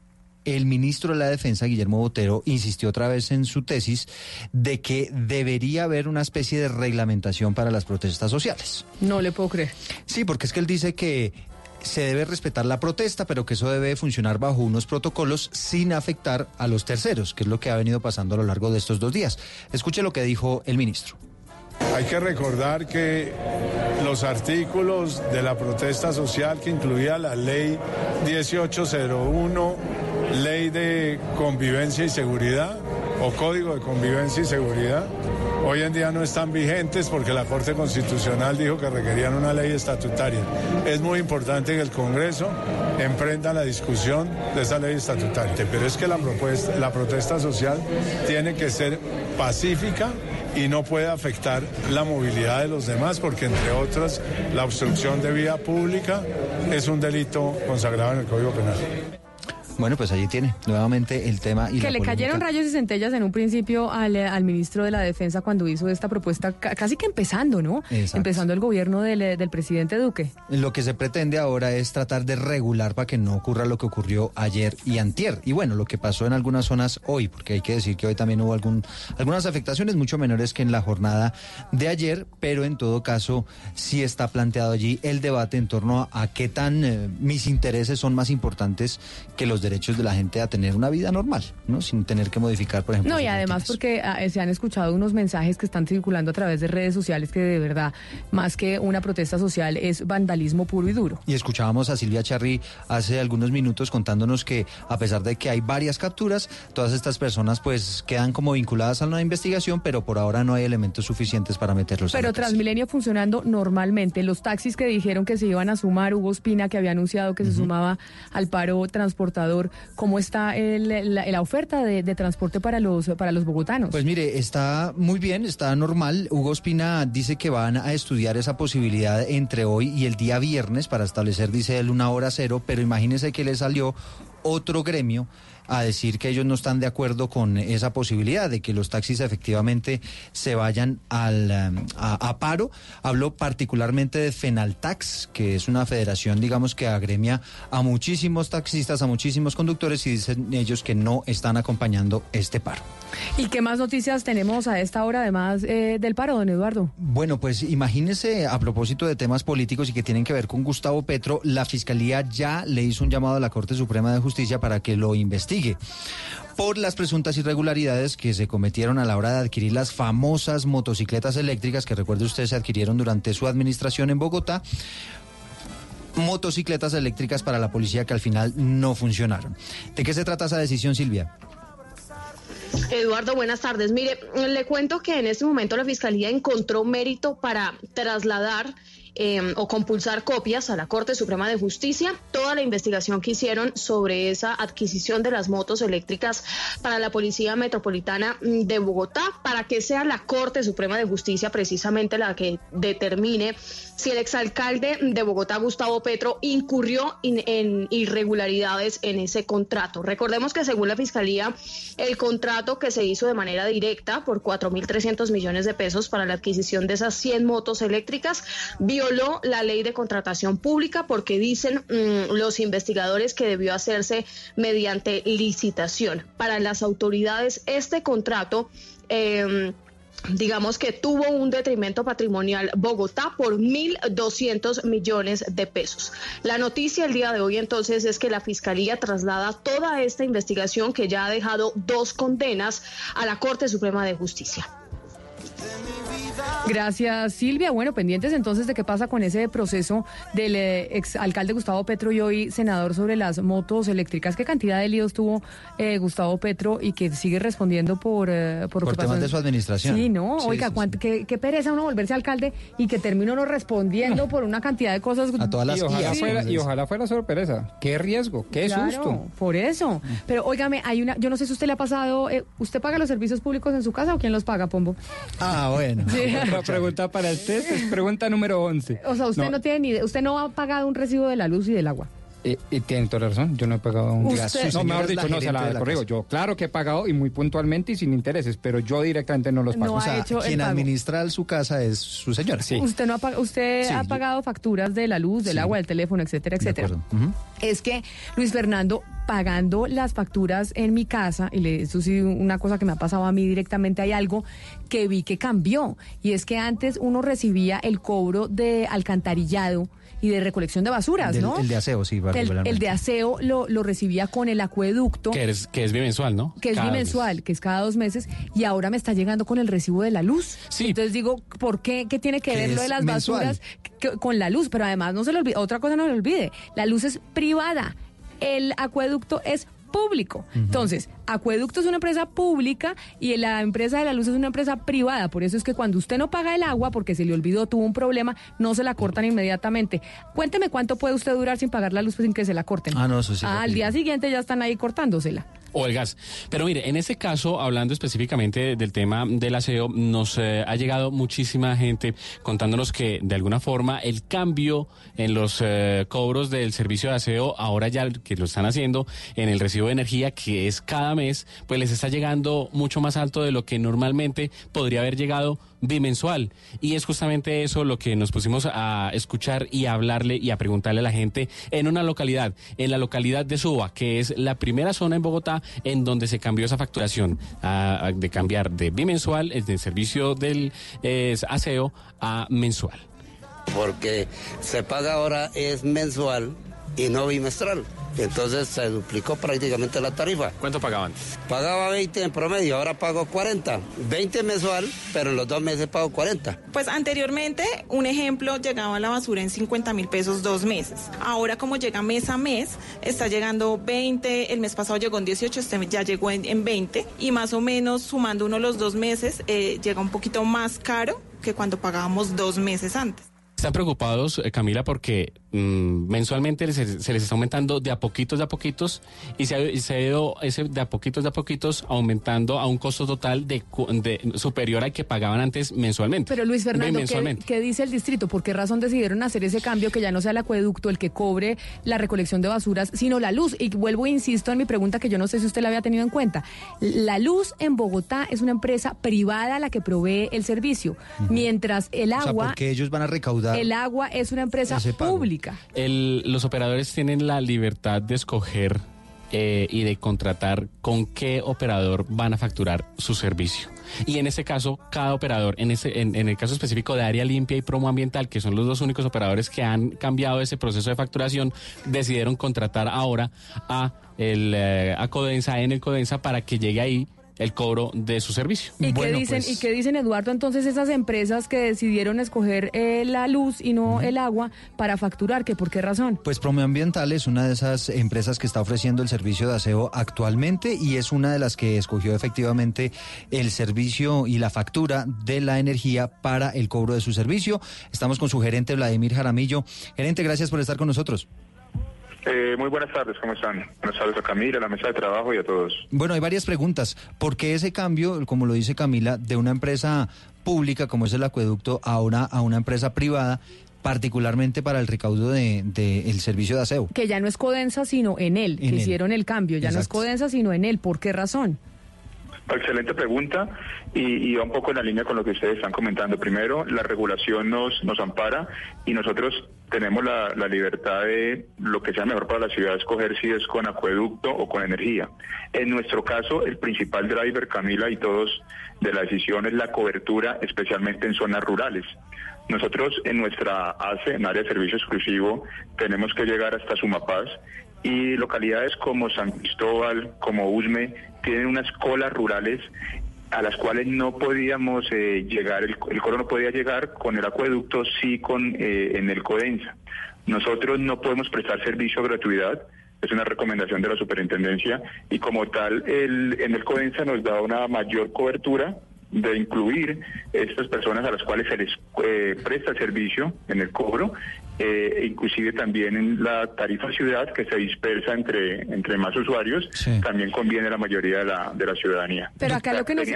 el ministro de la Defensa, Guillermo Botero, insistió otra vez en su tesis de que debería haber una especie de reglamentación para las protestas sociales. No le puedo creer. Sí, porque es que él dice que se debe respetar la protesta, pero que eso debe funcionar bajo unos protocolos sin afectar a los terceros, que es lo que ha venido pasando a lo largo de estos dos días. Escuche lo que dijo el ministro. Hay que recordar que los artículos de la protesta social que incluía la ley 1801, ley de convivencia y seguridad o código de convivencia y seguridad, hoy en día no están vigentes porque la Corte Constitucional dijo que requerían una ley estatutaria. Es muy importante que el Congreso emprenda la discusión de esa ley estatutaria, pero es que la, propuesta, la protesta social tiene que ser pacífica y no puede afectar la movilidad de los demás porque entre otras la obstrucción de vía pública es un delito consagrado en el Código Penal. Bueno, pues allí tiene nuevamente el tema. Y que la le polémica. cayeron rayos y centellas en un principio al, eh, al ministro de la Defensa cuando hizo esta propuesta, ca- casi que empezando, ¿no? Exacto. Empezando el gobierno del, eh, del presidente Duque. Lo que se pretende ahora es tratar de regular para que no ocurra lo que ocurrió ayer y antier. Y bueno, lo que pasó en algunas zonas hoy, porque hay que decir que hoy también hubo algún, algunas afectaciones mucho menores que en la jornada de ayer, pero en todo caso sí está planteado allí el debate en torno a, a qué tan eh, mis intereses son más importantes que los derechos de la gente a tener una vida normal, ¿no? Sin tener que modificar, por ejemplo. No, y además porque ah, se han escuchado unos mensajes que están circulando a través de redes sociales que de verdad, más que una protesta social, es vandalismo puro y duro. Y escuchábamos a Silvia Charri hace algunos minutos contándonos que a pesar de que hay varias capturas, todas estas personas pues quedan como vinculadas a una investigación, pero por ahora no hay elementos suficientes para meterlos. a Pero la cárcel. Transmilenio funcionando normalmente. Los taxis que dijeron que se iban a sumar, Hugo Espina que había anunciado que se sumaba al paro transportador, ¿cómo está el- la, oferta de, de transporte para los, para los bogotanos? Pues mire, está muy bien, está normal. Hugo Espina dice que van a estudiar esa posibilidad entre hoy y el día viernes para establecer, dice él, una hora cero, pero imagínese que le salió otro gremio a decir que ellos no están de acuerdo con esa posibilidad de que los taxis efectivamente se vayan al, a, a paro. Habló particularmente de Fenaltax, que es una federación, digamos, que agremia a muchísimos taxistas, a muchísimos conductores y dicen ellos que no están acompañando este paro. ¿Y qué más noticias tenemos a esta hora, además eh, del paro, don Eduardo? Bueno, pues imagínese a propósito de temas políticos y que tienen que ver con Gustavo Petro, la Fiscalía ya le hizo un llamado a la Corte Suprema de Justicia para que lo investigue por las presuntas irregularidades que se cometieron a la hora de adquirir las famosas motocicletas eléctricas que recuerde usted se adquirieron durante su administración en Bogotá motocicletas eléctricas para la policía que al final no funcionaron. ¿De qué se trata esa decisión, Silvia? Eduardo, buenas tardes. Mire, le cuento que en este momento la Fiscalía encontró mérito para trasladar eh, o compulsar copias a la Corte Suprema de Justicia toda la investigación que hicieron sobre esa adquisición de las motos eléctricas para la Policía Metropolitana mm, de Bogotá, para que sea la Corte Suprema de Justicia precisamente la que determine si el exalcalde de Bogotá, Gustavo Petro, incurrió in- en irregularidades en ese contrato. Recordemos que según la Fiscalía, el contrato que se hizo de manera directa por 4.300 millones de pesos para la adquisición de esas 100 motos eléctricas violó la ley de contratación pública porque dicen mm, los investigadores que debió hacerse mediante licitación. Para las autoridades, este contrato... em, digamos que tuvo un detrimento patrimonial Bogotá por 1.200 millones de pesos. La noticia el día de hoy entonces es que la Fiscalía traslada toda esta investigación que ya ha dejado dos condenas a la Corte Suprema de Justicia. Gracias, Silvia. Bueno, pendientes entonces de qué pasa con ese proceso del eh, exalcalde Gustavo Petro y hoy senador sobre las motos eléctricas. ¿Qué cantidad de líos tuvo eh, Gustavo Petro y que sigue respondiendo por, eh, por, Por temas de su administración. Sí, ¿no? Sí, Oiga, sí, cuánto- Qué, qué pereza uno volverse alcalde y que termine uno respondiendo por una cantidad de cosas. A todas las y ojalá, fuera, y ojalá fuera sorpresa. Qué riesgo, qué Claro, susto. Por eso. Pero óigame, hay una, yo no sé si usted le ha pasado, eh, ¿usted paga los servicios públicos en su casa o quién los paga, Pombo? Ah, bueno. Sí. Otra pregunta para el test es pregunta número 11. O sea, usted no, tiene ni idea, usted no ha pagado un recibo de la luz y del agua. Eh, y tiene toda la razón, yo no he pagado un Usted- Su No, mejor dicho, no se la la corrijo. Yo, claro que he pagado y muy puntualmente y sin intereses, pero yo directamente no los pago. No O sea, ha hecho el quien administra su casa es su señora. Sí. Usted no ha, usted Sí, ha yo- pagado facturas de la luz, del Sí. agua, del teléfono, etcétera, De etcétera. Es que Luis Fernando pagando las facturas en mi casa, y le, eso sí, una cosa que me ha pasado a mí directamente, hay algo que vi que cambió. Y es que antes uno recibía el cobro de alcantarillado y de recolección de basuras, Del- ¿no? el de aseo, sí, El, el de aseo lo, lo recibía con el acueducto. Que es, que es bimensual, ¿no? que es Cada mes. bimensual, que es cada dos meses, y ahora me está llegando con el recibo de la luz. Entonces digo, ¿por qué? ¿Qué tiene que Que ver lo de las mensual. basuras que- con la luz? Pero además, no se le olvide, otra cosa no se le olvide, la luz es privada, el acueducto es público. Entonces, Acueducto es una empresa pública y la empresa de la luz es una empresa privada. Por eso es que cuando usted no paga el agua porque se le olvidó, tuvo un problema, no se la cortan inmediatamente. Cuénteme cuánto puede usted durar sin pagar la luz pues, sin que se la corten. Ah, no, eso sí, Ah, al día siguiente ya están ahí cortándosela. O el gas. Pero mire, en este caso, hablando específicamente del tema del aseo, nos eh, ha llegado muchísima gente contándonos que de alguna forma el cambio en los eh, cobros del servicio de aseo, ahora ya que lo están haciendo en el recibo de energía, que es cada mes, pues les está llegando mucho más alto de lo que normalmente podría haber llegado bimensual. Y es justamente eso lo que nos pusimos a escuchar y a hablarle y a preguntarle a la gente en una localidad, en la localidad de Suba, que es la primera zona en Bogotá en donde se cambió esa facturación de cambiar de bimensual, el servicio del aseo, a mensual. Porque se paga ahora es mensual y no bimestral. Entonces se duplicó prácticamente la tarifa. ¿Cuánto pagaban? Pagaba 20 en promedio, ahora pago 40. 20 mensual, pero en los dos meses pago 40. Pues anteriormente, un ejemplo, llegaba la basura en 50 mil pesos dos meses. Ahora como llega mes a mes, está llegando 20, el mes pasado llegó en 18, este ya llegó en, 20 y más o menos sumando uno los dos meses, eh, llega un poquito más caro que cuando pagábamos dos meses antes. Están preocupados, eh, Camila, porque mm, mensualmente se, les está aumentando de a poquitos, de a poquitos, y se ha, ido ese de a poquitos, de a poquitos, aumentando a un costo total de, superior al que pagaban antes mensualmente. Pero Luis Fernando, ¿qué, dice el distrito? ¿Por qué razón decidieron hacer ese cambio que ya no sea el acueducto el que cobre la recolección de basuras, sino la luz? Y vuelvo e insisto en mi pregunta que yo no sé si usted la había tenido en cuenta. La luz en Bogotá es una empresa privada la que provee el servicio, mientras el agua... porque ellos van a recaudar el agua es una empresa pública. Los operadores tienen la libertad de escoger eh, y de contratar con qué operador van a facturar su servicio. Y en este caso, cada operador, en, ese, en, el caso específico de área limpia y promo ambiental, que son los dos únicos operadores que han cambiado ese proceso de facturación, decidieron contratar ahora a el eh, a Codensa, en el Codensa, para que llegue ahí el cobro de su servicio. ¿Y, qué, dicen, ¿Y pues qué dicen, Eduardo, entonces esas empresas que decidieron escoger eh, la luz y no el agua para facturar? ¿Que ¿Por qué razón? Pues Promeambiental es una de esas empresas que está ofreciendo el servicio de aseo actualmente y es una de las que escogió efectivamente el servicio y la factura de la energía para el cobro de su servicio. Estamos con su gerente Vladimir Jaramillo. Gerente, gracias por estar con nosotros. Eh, muy buenas tardes, ¿cómo están? Buenas tardes a Camila, a la mesa de trabajo y a todos. Bueno, hay varias preguntas. ¿Por qué ese cambio, como lo dice Camila, de una empresa pública como es el acueducto a una, a una empresa privada? particularmente para el recaudo del de, el servicio de aseo. Que ya no es Codensa, sino en él, que hicieron el cambio. Ya no es Codensa, sino en él. ¿Por qué razón? Excelente pregunta y, va un poco en la línea con lo que ustedes están comentando. Primero, la regulación nos, nos ampara y nosotros tenemos la, libertad de lo que sea mejor para la ciudad escoger si es con acueducto o con energía. En nuestro caso, el principal driver, Camila y todos, de la decisión es la cobertura, especialmente en zonas rurales. Nosotros en nuestra ACE, en área de servicio exclusivo, tenemos que llegar hasta Sumapaz y localidades como San Cristóbal, como Usme, tienen unas colas rurales a las cuales no podíamos eh, llegar, el, el, coro no podía llegar con el acueducto, sí con eh, en el Codensa. Nosotros no podemos prestar servicio a gratuidad, es una recomendación de la superintendencia y como tal el, en el Codensa nos da una mayor cobertura de incluir estas personas a las cuales se les eh, presta servicio en el cobro eh, inclusive también en la tarifa ciudad que se dispersa entre, entre más usuarios, también conviene a la mayoría de la, de la ciudadanía. Pero acá lo que nos...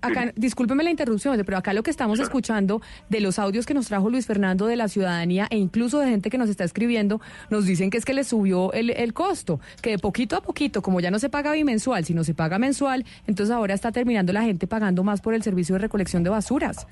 Acá, discúlpeme la interrupción, pero acá lo que estamos escuchando de los audios que nos trajo Luis Fernando de la ciudadanía e incluso de gente que nos está escribiendo, nos dicen que es que le subió el, el costo, que de poquito a poquito, como ya no se paga bimensual, sino se paga mensual, entonces ahora está terminando la gente pagando más por el servicio de recolección de basuras.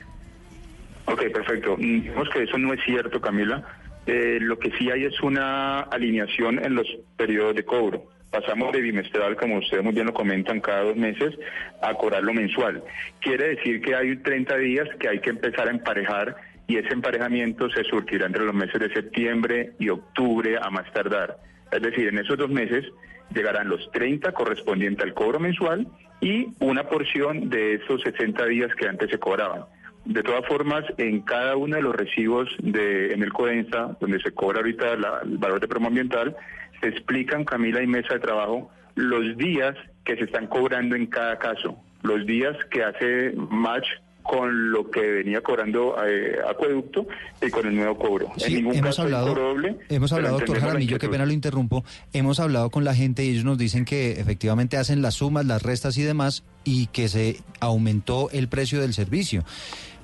Ok, perfecto. Digamos que eso no es cierto, Camila. Eh, lo que sí hay es una alineación en los periodos de cobro. Pasamos de bimestral, como ustedes muy bien lo comentan, cada dos meses, a cobrarlo mensual. Quiere decir que hay 30 días que hay que empezar a emparejar y ese emparejamiento se surtirá entre los meses de septiembre y octubre a más tardar. Es decir, en esos dos meses llegarán los 30 correspondientes al cobro mensual y una porción de esos 60 días que antes se cobraban. De todas formas, en cada uno de los recibos de, en el CODENSA, donde se cobra ahorita el valor de promo ambiental, se explican, Camila y Mesa de Trabajo, los días que se están cobrando en cada caso, los días que hace match con lo que venía cobrando eh, Acueducto y con el nuevo cobro. Sí, en ningún hemos caso hablado, doble. hemos hablado, doctor la Jaramillo, qué pena lo interrumpo. Hemos hablado con la gente y ellos nos dicen que efectivamente hacen las sumas, las restas y demás y que se aumentó el precio del servicio.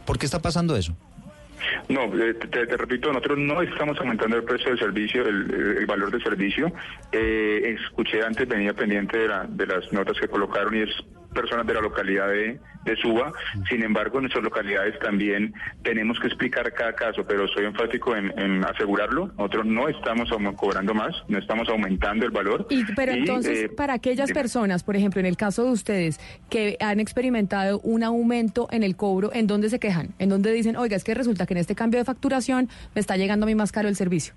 ¿Por qué está pasando eso? No, eh, te, repito, nosotros no estamos aumentando el precio del servicio, el, el valor del servicio. Eh, escuché antes, venía pendiente de, la- de las notas que colocaron y es personas de la localidad de, de Suba. Sin embargo, en nuestras localidades también tenemos que explicar cada caso, pero soy enfático en, en asegurarlo. Nosotros no estamos cobrando más, no estamos aumentando el valor. Y, pero Y, entonces, eh, para aquellas personas, por ejemplo, en el caso de ustedes, que han experimentado un aumento en el cobro, ¿en dónde se quejan? ¿En dónde dicen, oiga, es que resulta que en este cambio de facturación me está llegando a mí más caro el servicio?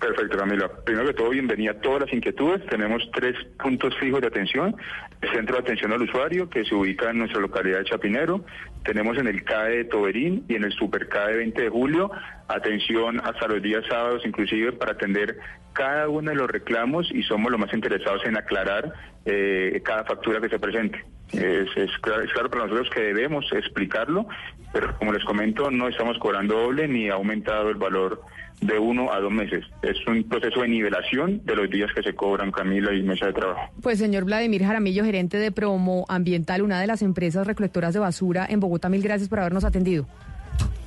Perfecto, Camila. Primero que todo, bienvenida a todas las inquietudes. Tenemos tres puntos fijos de atención. El Centro de Atención al Usuario, que se ubica en nuestra localidad de Chapinero. Tenemos en el CAE de Toberín y en el Super CAE 20 de julio. Atención hasta los días sábados, inclusive, para atender cada uno de los reclamos y somos los más interesados en aclarar eh, cada factura que se presente. Es, es claro, claro para nosotros que debemos explicarlo, pero como les comento, no estamos cobrando doble ni ha aumentado el valor de uno a dos meses. Es un proceso de nivelación de los días que se cobran Camila y mesa de trabajo. Pues señor Vladimir Jaramillo, gerente de Promo Ambiental, una de las empresas recolectoras de basura en Bogotá, mil gracias por habernos atendido.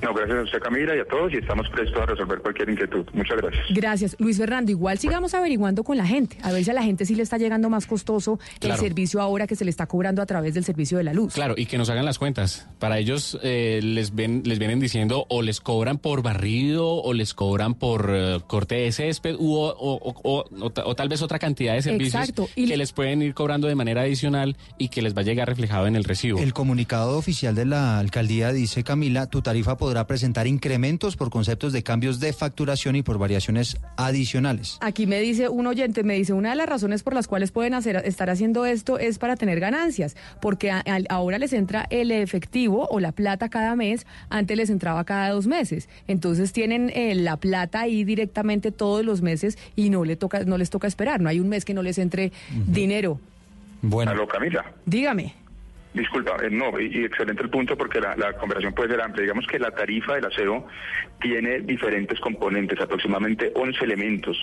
No, gracias a usted Camila y a todos y estamos prestos a resolver cualquier inquietud. Muchas gracias. Gracias. Luis Fernando, igual sigamos averiguando con la gente, a ver si a la gente sí le está llegando más costoso Claro. el servicio ahora que se le está cobrando a través del servicio de la luz. Claro, y que nos hagan las cuentas. Para ellos eh, les ven, les vienen diciendo o les cobran por barrido o les cobran por eh, corte de césped u, o, o- o- o tal vez otra cantidad de servicios Exacto, y- que les pueden ir cobrando de manera adicional y que les va a llegar reflejado en el recibo. El comunicado oficial de la alcaldía dice, Camila, tu tarifa podrá presentar incrementos por conceptos de cambios de facturación y por variaciones adicionales. Aquí me dice un oyente, me dice, una de las razones por las cuales pueden hacer, estar haciendo esto es para tener ganancias, porque a- ahora les entra el efectivo o la plata cada mes, antes les entraba cada dos meses. Entonces tienen eh, la plata ahí directamente todos los meses y no, le toca, no les toca esperar, no hay un mes que no les entre dinero. Bueno. Aló, Camila. Dígame. Disculpa, eh, no, y, excelente el punto porque la, conversación puede ser amplia. Digamos que la tarifa del aseo tiene diferentes componentes, aproximadamente 11 elementos.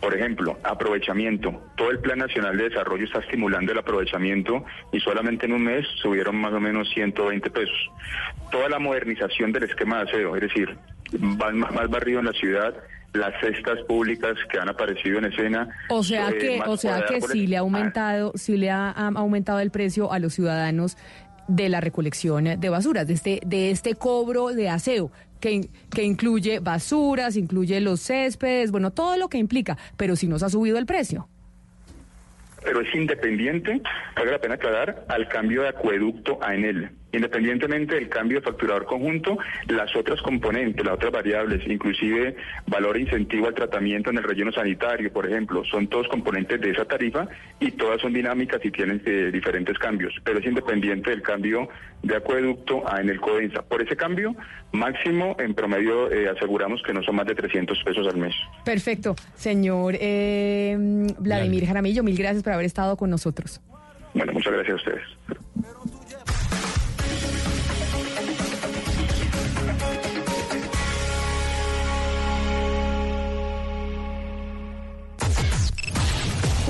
Por ejemplo, aprovechamiento. Todo el Plan Nacional de Desarrollo está estimulando el aprovechamiento y solamente en un mes subieron más o menos 120 pesos. Toda la modernización del esquema de aseo, es decir, más, más barrido en la ciudad, las cestas públicas que han aparecido en escena. O sea eh, que, o sea que sí le ha aumentado, sí le ha, aumentado el precio a los ciudadanos de la recolección de basuras, de este, de este cobro de aseo. Que, que incluye basuras, incluye los céspedes, bueno, todo lo que implica, pero sí nos ha subido el precio. pero es independiente, vale la pena aclarar, al cambio de acueducto a Enel. Independientemente del cambio de facturador conjunto, las otras componentes, las otras variables, inclusive valor e incentivo al tratamiento en el relleno sanitario, por ejemplo, son todos componentes de esa tarifa y todas son dinámicas y tienen eh, diferentes cambios, pero es independiente del cambio de acueducto a Enel Codensa. Por ese cambio, máximo en promedio eh, aseguramos que no son más de 300 pesos al mes. Perfecto, señor eh, Vladimir Jaramillo, mil gracias por haber estado con nosotros. Bueno, muchas gracias a ustedes.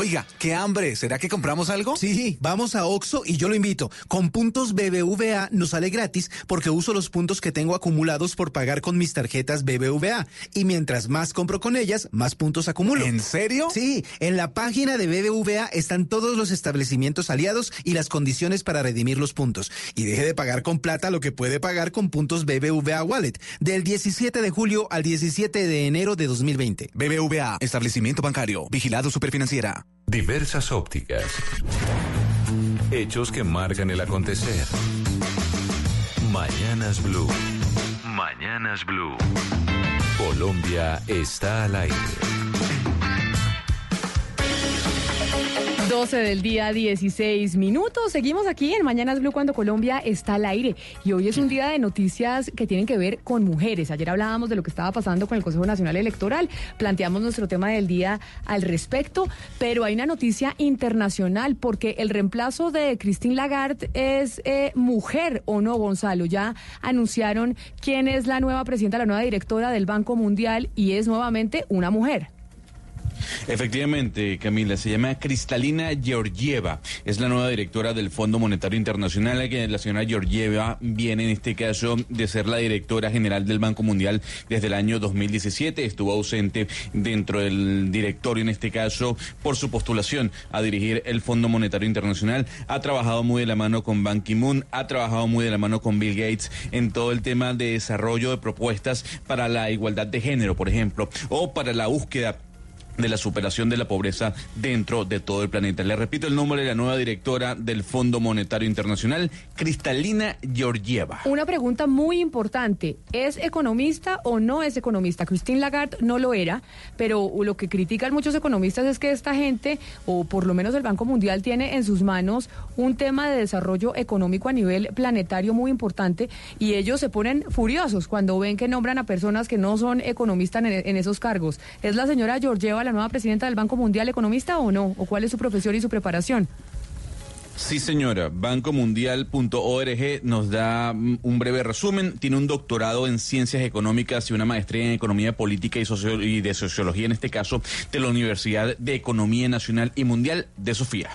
Oiga, qué hambre. ¿Será que compramos algo? Sí, vamos a Oxo y yo lo invito. Con puntos BBVA nos sale gratis porque uso los puntos que tengo acumulados por pagar con mis tarjetas BBVA. Y mientras más compro con ellas, más puntos acumulo. ¿En serio? Sí, en la página de BBVA están todos los establecimientos aliados y las condiciones para redimir los puntos. Y deje de pagar con plata lo que puede pagar con puntos BBVA Wallet. Del 17 de julio al 17 de enero de 2020. BBVA, establecimiento bancario, vigilado superfinanciera. Diversas ópticas. Hechos que marcan el acontecer. Mañanas Blue. Mañanas Blue. Colombia está al aire. 12 del día, 16 minutos. Seguimos aquí en Mañanas Blue cuando Colombia está al aire. Y hoy es un día de noticias que tienen que ver con mujeres. Ayer hablábamos de lo que estaba pasando con el Consejo Nacional Electoral. Planteamos nuestro tema del día al respecto. Pero hay una noticia internacional porque el reemplazo de Christine Lagarde es eh, mujer o no, Gonzalo. Ya anunciaron quién es la nueva presidenta, la nueva directora del Banco Mundial y es nuevamente una mujer. Efectivamente, Camila, se llama Cristalina Georgieva, es la nueva directora del Fondo Monetario Internacional, la señora Georgieva viene en este caso de ser la directora general del Banco Mundial desde el año 2017, estuvo ausente dentro del directorio en este caso por su postulación a dirigir el Fondo Monetario Internacional, ha trabajado muy de la mano con Ban Ki-moon, ha trabajado muy de la mano con Bill Gates en todo el tema de desarrollo de propuestas para la igualdad de género, por ejemplo, o para la búsqueda de la superación de la pobreza dentro de todo el planeta. Le repito el nombre de la nueva directora del Fondo Monetario Internacional, Cristalina Georgieva. Una pregunta muy importante, ¿es economista o no es economista? Christine Lagarde no lo era, pero lo que critican muchos economistas es que esta gente, o por lo menos el Banco Mundial, tiene en sus manos un tema de desarrollo económico a nivel planetario muy importante y ellos se ponen furiosos cuando ven que nombran a personas que no son economistas en, esos cargos. ¿Es la señora Georgieva la nueva presidenta del Banco Mundial economista o no? ¿O cuál es su profesión y su preparación? Sí, señora. Bancomundial.org nos da mm, un breve resumen. Tiene un doctorado en ciencias económicas y una maestría en economía política y de sociología, en este caso, de la Universidad de Economía Nacional y Mundial de Sofía.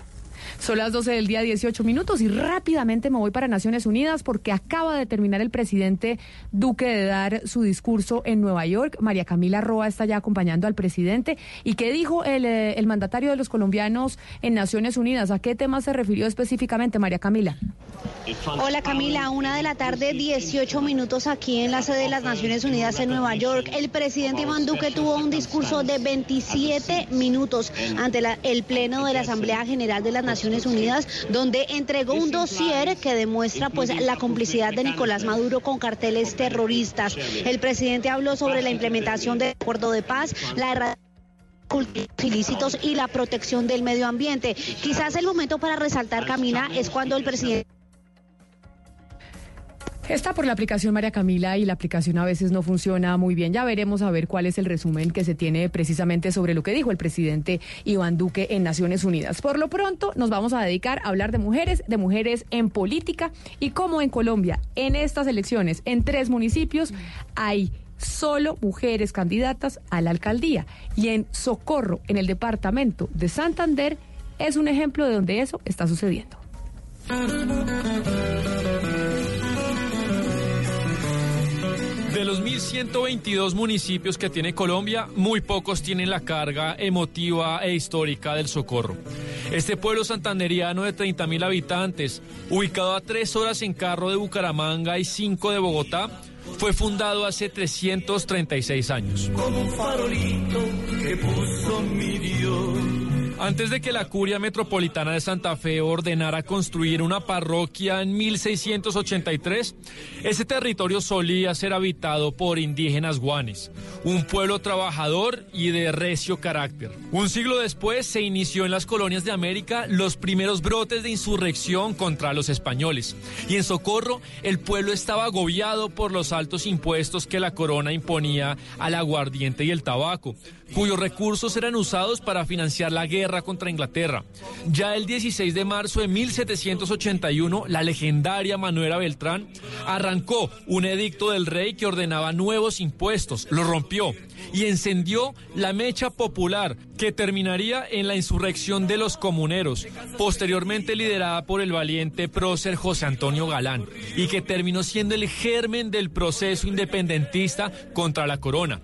Son las 12 del día 18 minutos y rápidamente me voy para Naciones Unidas porque acaba de terminar el presidente Duque de dar su discurso en Nueva York. María Camila Roa está ya acompañando al presidente. ¿Y qué dijo el, eh, el mandatario de los colombianos en Naciones Unidas? ¿A qué tema se refirió específicamente, María Camila? Hola Camila, una de la tarde, 18 minutos aquí en la sede de las Naciones Unidas en Nueva York. El presidente Iván Duque tuvo un discurso de 27 minutos ante la, el Pleno de la Asamblea General de las Naciones Unidas, donde entregó un dossier que demuestra pues la complicidad de Nicolás Maduro con carteles terroristas. El presidente habló sobre la implementación del acuerdo de paz, la erradicación ilícitos y la protección del medio ambiente. Quizás el momento para resaltar, Camila, es cuando el presidente Está por la aplicación María Camila y la aplicación a veces no funciona muy bien. Ya veremos a ver cuál es el resumen que se tiene precisamente sobre lo que dijo el presidente Iván Duque en Naciones Unidas. Por lo pronto nos vamos a dedicar a hablar de mujeres, de mujeres en política y cómo en Colombia, en estas elecciones, en tres municipios, hay solo mujeres candidatas a la alcaldía. Y en Socorro, en el departamento de Santander, es un ejemplo de donde eso está sucediendo. De los 1.122 municipios que tiene Colombia, muy pocos tienen la carga emotiva e histórica del socorro. Este pueblo santanderiano de 30.000 habitantes, ubicado a tres horas en carro de Bucaramanga y cinco de Bogotá, fue fundado hace 336 años. Como un farolito que puso mi Dios. Antes de que la Curia Metropolitana de Santa Fe ordenara construir una parroquia en 1683, ese territorio solía ser habitado por indígenas guanes, un pueblo trabajador y de recio carácter. Un siglo después se inició en las colonias de América los primeros brotes de insurrección contra los españoles, y en Socorro el pueblo estaba agobiado por los altos impuestos que la corona imponía al aguardiente y el tabaco, cuyos recursos eran usados para financiar la guerra contra Inglaterra. Ya el 16 de marzo de 1781, la legendaria Manuela Beltrán arrancó un edicto del rey que ordenaba nuevos impuestos, lo rompió y encendió la mecha popular que terminaría en la insurrección de los comuneros, posteriormente liderada por el valiente prócer José Antonio Galán, y que terminó siendo el germen del proceso independentista contra la corona.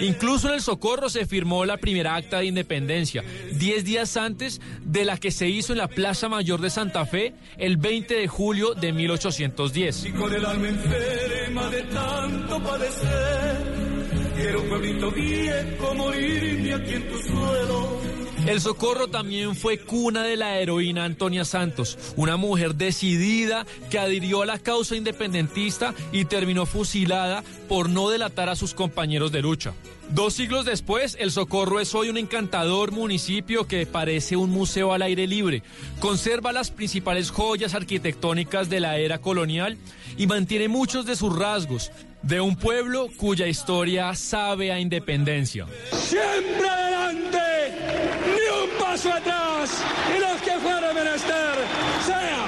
Incluso en el Socorro se firmó la primera acta de independencia, diez días antes de la que se hizo en la Plaza Mayor de Santa Fe el 20 de julio de 1810. Y con el alma enferma de tanto padecer, un pueblito aquí en tu suelo. El Socorro también fue cuna de la heroína Antonia Santos, una mujer decidida que adhirió a la causa independentista y terminó fusilada por no delatar a sus compañeros de lucha. Dos siglos después, El Socorro es hoy un encantador municipio que parece un museo al aire libre. Conserva las principales joyas arquitectónicas de la era colonial y mantiene muchos de sus rasgos de un pueblo cuya historia sabe a independencia. Siempre adelante, ni un paso atrás, y los que fuera menester, sea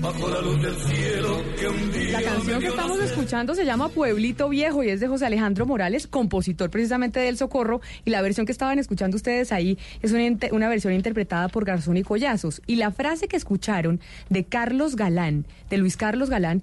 bajo la luz del cielo que un día La canción que estamos escuchando se llama Pueblito Viejo y es de José Alejandro Morales, compositor precisamente del Socorro. Y la versión que estaban escuchando ustedes ahí es una, una versión interpretada por Garzón y Collazos. Y la frase que escucharon de Carlos Galán, de Luis Carlos Galán,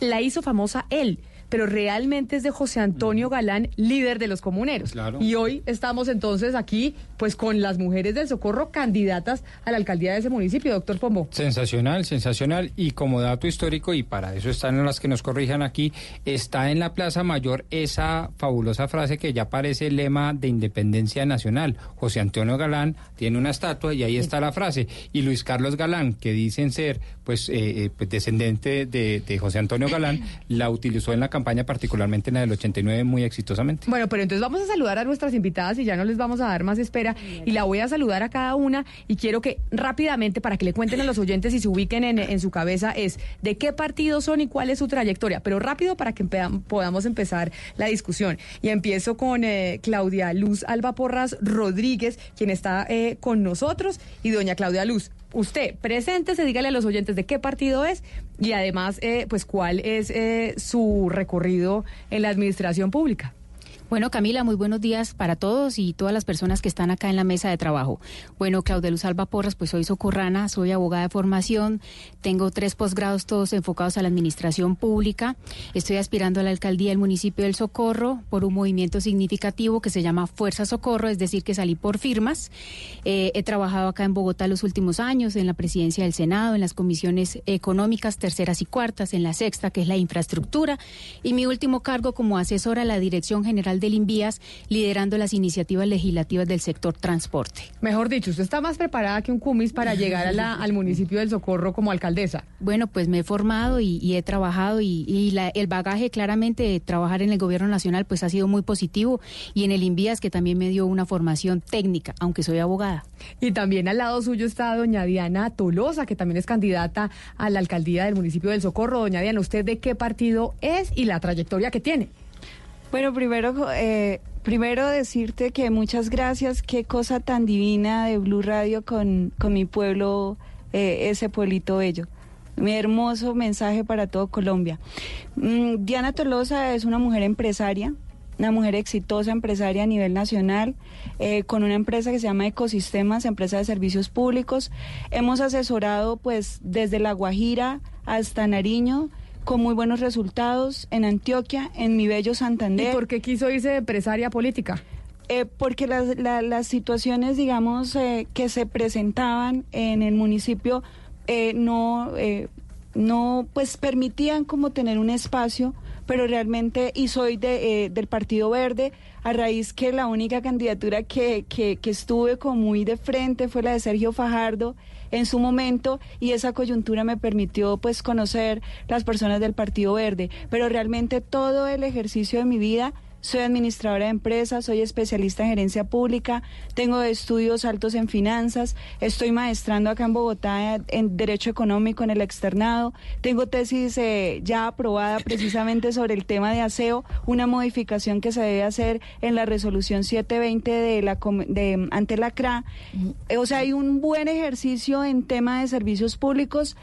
la hizo famosa él. Pero realmente es de José Antonio Galán, líder de los comuneros. Claro. Y hoy estamos entonces aquí, pues con las mujeres del Socorro candidatas a la alcaldía de ese municipio, doctor Pombo. Sensacional, sensacional. Y como dato histórico, y para eso están las que nos corrijan aquí, está en la Plaza Mayor esa fabulosa frase que ya parece el lema de independencia nacional. José Antonio Galán tiene una estatua y ahí está la frase. Y Luis Carlos Galán, que dicen ser pues, eh, eh, pues, descendente de, de José Antonio Galán, la utilizó en la campaña, particularmente en la del 89, muy exitosamente. Bueno, pero entonces vamos a saludar a nuestras invitadas y ya no les vamos a dar más espera. Y la voy a saludar a cada una y quiero que rápidamente, para que le cuenten a los oyentes y se ubiquen en, en su cabeza, es de qué partido son y cuál es su trayectoria. Pero rápido para que podamos empezar la discusión. Y empiezo con eh, Claudia Luz Alba Porras Rodríguez, quien está eh, con nosotros, y doña Claudia Luz. Usted, preséntese, dígale a los oyentes de qué partido es y además, eh, pues, cuál es eh, su recorrido en la administración pública. Bueno, Camila, muy buenos días para todos y todas las personas que están acá en la mesa de trabajo. Bueno, Claudia Luz Alba Porras, pues soy socorrana, soy abogada de formación, tengo tres posgrados todos enfocados a la administración pública, estoy aspirando a la alcaldía del municipio del Socorro por un movimiento significativo que se llama Fuerza Socorro, es decir, que salí por firmas. Eh, he trabajado acá en Bogotá los últimos años, en la presidencia del Senado, en las comisiones económicas, terceras y cuartas, en la sexta, que es la infraestructura, y mi último cargo como asesora a la Dirección General del Invías, liderando las iniciativas legislativas del sector transporte. Mejor dicho, usted está más preparada que un cumis para llegar a la- [LAUGHS] al municipio del Socorro como alcaldesa. Bueno, pues me he formado y, y he trabajado y, y la- el bagaje claramente de trabajar en el gobierno nacional pues ha sido muy positivo y en el Invías que también me dio una formación técnica, aunque soy abogada. Y también al lado suyo está doña Diana Tolosa, que también es candidata a la alcaldía del municipio del Socorro. Doña Diana, ¿usted de qué partido es y la trayectoria que tiene? Bueno, primero, eh, primero decirte que muchas gracias. Qué cosa tan divina de Blue Radio con, con mi pueblo, eh, ese pueblito bello. Mi hermoso mensaje para todo Colombia. Mm, Diana Tolosa es una mujer empresaria, una mujer exitosa empresaria a nivel nacional, eh, con una empresa que se llama Ecosistemas, empresa de servicios públicos. Hemos asesorado pues desde La Guajira hasta Nariño con muy buenos resultados en Antioquia, en mi bello Santander. ¿Y por qué quiso irse de empresaria política? Eh, porque las, la- las situaciones, digamos, eh, que se presentaban en el municipio eh, no, eh, no, pues permitían como tener un espacio, pero realmente, y soy de, del Partido Verde, a raíz que la única candidatura que, que, que estuve como muy de frente fue la de Sergio Fajardo en su momento y esa coyuntura me permitió pues conocer las personas del Partido Verde, pero realmente todo el ejercicio de mi vida soy administradora de empresas, soy especialista en gerencia pública, tengo estudios altos en finanzas, estoy maestrando acá en Bogotá en Derecho Económico en el externado, tengo tesis eh, ya aprobada precisamente sobre el tema de aseo, una modificación que se debe hacer en la resolución 720 de la de, ante la CRA. O sea, hay un buen ejercicio en tema de servicios públicos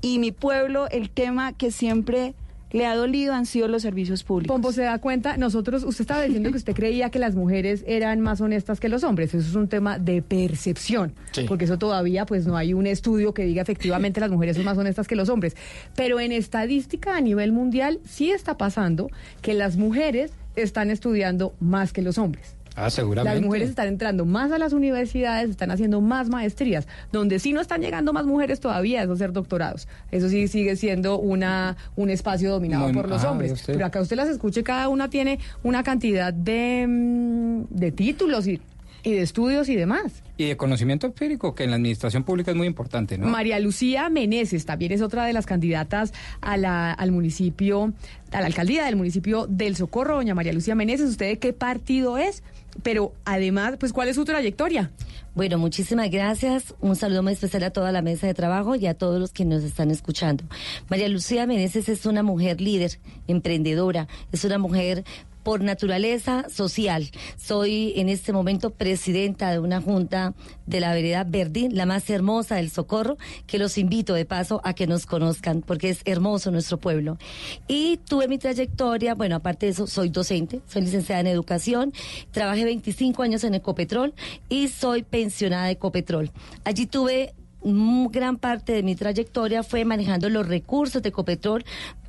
y mi pueblo, el tema que siempre le ha dolido han sido los servicios públicos. Pombo se da cuenta, nosotros, usted estaba diciendo que usted creía que las mujeres eran más honestas que los hombres. Eso es un tema de percepción, Sí. porque eso todavía pues no hay un estudio que diga efectivamente las mujeres son más honestas que los hombres. Pero en estadística a nivel mundial sí está pasando que las mujeres están estudiando más que los hombres. Ah, seguramente. Las mujeres están entrando más a las universidades, están haciendo más maestrías. Donde sí no están llegando más mujeres todavía es hacer doctorados. Eso sí sigue siendo una un espacio dominado por los ah, hombres. Pero acá usted las escuche, cada una tiene una cantidad de, mm, de títulos y Y de estudios y demás. Y de conocimiento empírico, que en la administración pública es muy importante, ¿no? María Lucía Meneses también es otra de las candidatas a la, al municipio, a la alcaldía del municipio del Socorro. Doña María Lucía Meneses, ¿usted de qué partido es? Pero además, pues, ¿cuál es su trayectoria? Bueno, muchísimas gracias. Un saludo muy especial a toda la mesa de trabajo y a todos los que nos están escuchando. María Lucía Meneses es una mujer líder, emprendedora, es una mujer por naturaleza social. Soy en este momento presidenta de una junta de la vereda Verdín, la más hermosa del Socorro, que los invito de paso a que nos conozcan, porque es hermoso nuestro pueblo. Y tuve mi trayectoria, bueno, aparte de eso, soy docente, soy licenciada en educación, trabajé 25 años en Ecopetrol y soy pensionada de Ecopetrol. Allí tuve gran parte de mi trayectoria fue manejando los recursos de Ecopetrol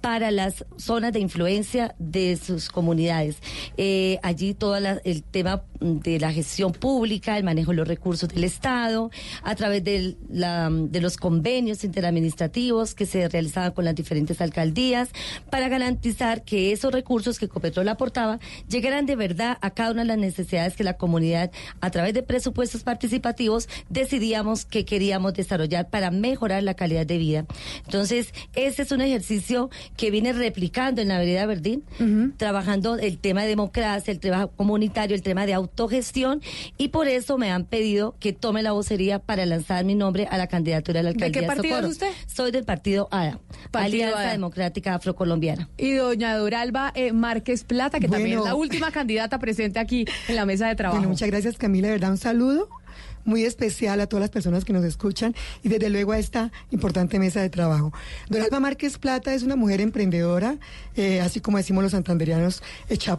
para las zonas de influencia de sus comunidades. Eh, allí todo el tema de la gestión pública, el manejo de los recursos del Estado, a través de, de los convenios interadministrativos que se realizaban con las diferentes alcaldías, para garantizar que esos recursos que Ecopetrol aportaba llegaran de verdad a cada una de las necesidades que la comunidad, a través de presupuestos participativos, decidíamos que queríamos desarrollar para mejorar la calidad de vida. Entonces, ese es un ejercicio que viene replicando en la vereda Verdín, trabajando el tema de democracia, el trabajo comunitario, el tema de autogestión, y por eso me han pedido que tome la vocería para lanzar mi nombre a la candidatura a la alcaldía ¿De qué partido es usted? Soy del partido ADA, Alianza Democrática Afrocolombiana. Y doña Doralba eh, Márquez Plata, que también es la última candidata presente aquí en la mesa de trabajo. Bueno, muchas gracias Camila, de verdad un saludo muy especial a todas las personas que nos escuchan y desde luego a esta importante mesa de trabajo. Doralba Márquez Plata es una mujer emprendedora, eh, así como decimos los santanderianos,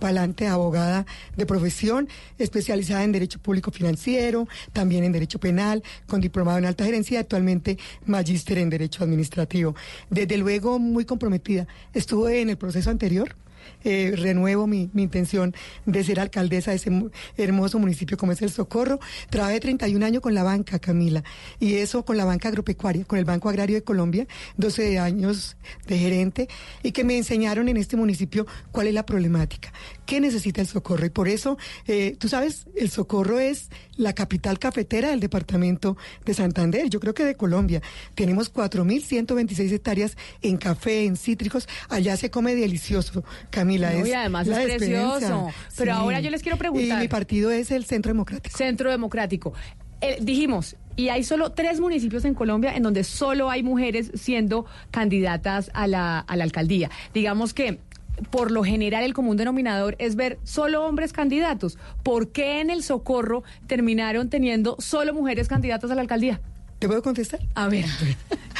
adelante, abogada de profesión, especializada en Derecho Público Financiero, también en Derecho Penal, con diplomado en alta gerencia y actualmente magíster en Derecho Administrativo. Desde luego muy comprometida. Estuve en el proceso anterior eh, renuevo mi, mi, intención de ser alcaldesa de ese hermoso municipio como es el Socorro. Trabajé 31 años con la banca, Camila, y eso con la banca agropecuaria, con el Banco Agrario de Colombia, 12 años de gerente, y que me enseñaron en este municipio cuál es la problemática, qué necesita el Socorro. Y por eso, eh, tú sabes, el Socorro es la capital cafetera del departamento de Santander, yo creo que de Colombia. Tenemos 4.126 hectáreas en café, en cítricos, allá se come delicioso. Camila. y además es precioso. Pero ahora yo les quiero preguntar. Y mi partido es el Centro Democrático. Centro Democrático. Eh, dijimos, y hay solo tres municipios en Colombia en donde solo hay mujeres siendo candidatas a la, a la alcaldía. Digamos que por lo general el común denominador es ver solo hombres candidatos. ¿Por qué en el Socorro terminaron teniendo solo mujeres candidatas a la alcaldía? ¿Te puedo contestar? A ver. [LAUGHS]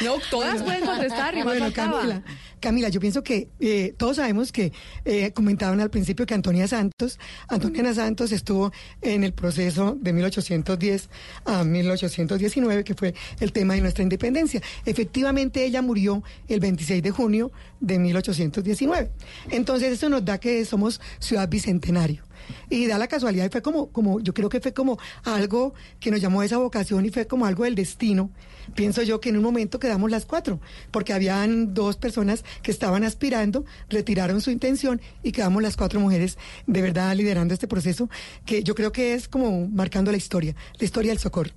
No, todas pueden contestar. Y bueno, Camila, Camila, yo pienso que eh, todos sabemos que eh, comentaban al principio que Antonia Santos, Antonia Santos estuvo en el proceso de 1810 a 1819, que fue el tema de nuestra independencia. Efectivamente, ella murió el 26 de junio de 1819. Entonces, eso nos da que somos ciudad bicentenario. Y da la casualidad, y fue como, como, yo creo que fue como algo que nos llamó esa vocación y fue como algo del destino. Pienso yo que en un momento quedamos las cuatro, porque habían dos personas que estaban aspirando, retiraron su intención y quedamos las cuatro mujeres de verdad liderando este proceso, que yo creo que es como marcando la historia, la historia del socorro.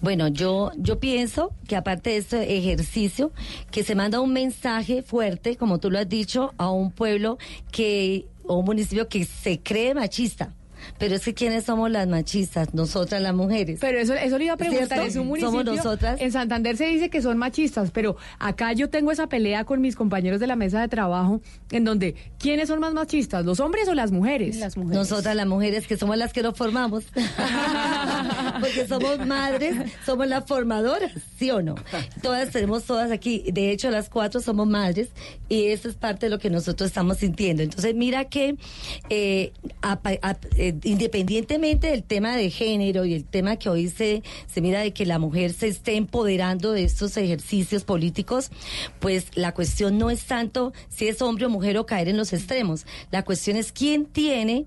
Bueno, yo, yo pienso que aparte de este ejercicio, que se manda un mensaje fuerte, como tú lo has dicho, a un pueblo que o un municipio que se cree machista. Pero es que ¿quiénes somos las machistas? Nosotras las mujeres. Pero eso, eso le iba a preguntar, es un municipio. Somos nosotras. En Santander se dice que son machistas, pero acá yo tengo esa pelea con mis compañeros de la mesa de trabajo, en donde ¿quiénes son más machistas? ¿Los hombres o las mujeres? Las mujeres. Nosotras las mujeres, que somos las que lo formamos. [LAUGHS] Porque somos madres, somos las formadoras, ¿sí o no? Todas tenemos todas aquí. De hecho, las cuatro somos madres y eso es parte de lo que nosotros estamos sintiendo. Entonces, mira que eh, eh independientemente del tema de género y el tema que hoy se, se mira de que la mujer se esté empoderando de estos ejercicios políticos, pues la cuestión no es tanto si es hombre o mujer o caer en los extremos. La cuestión es quién tiene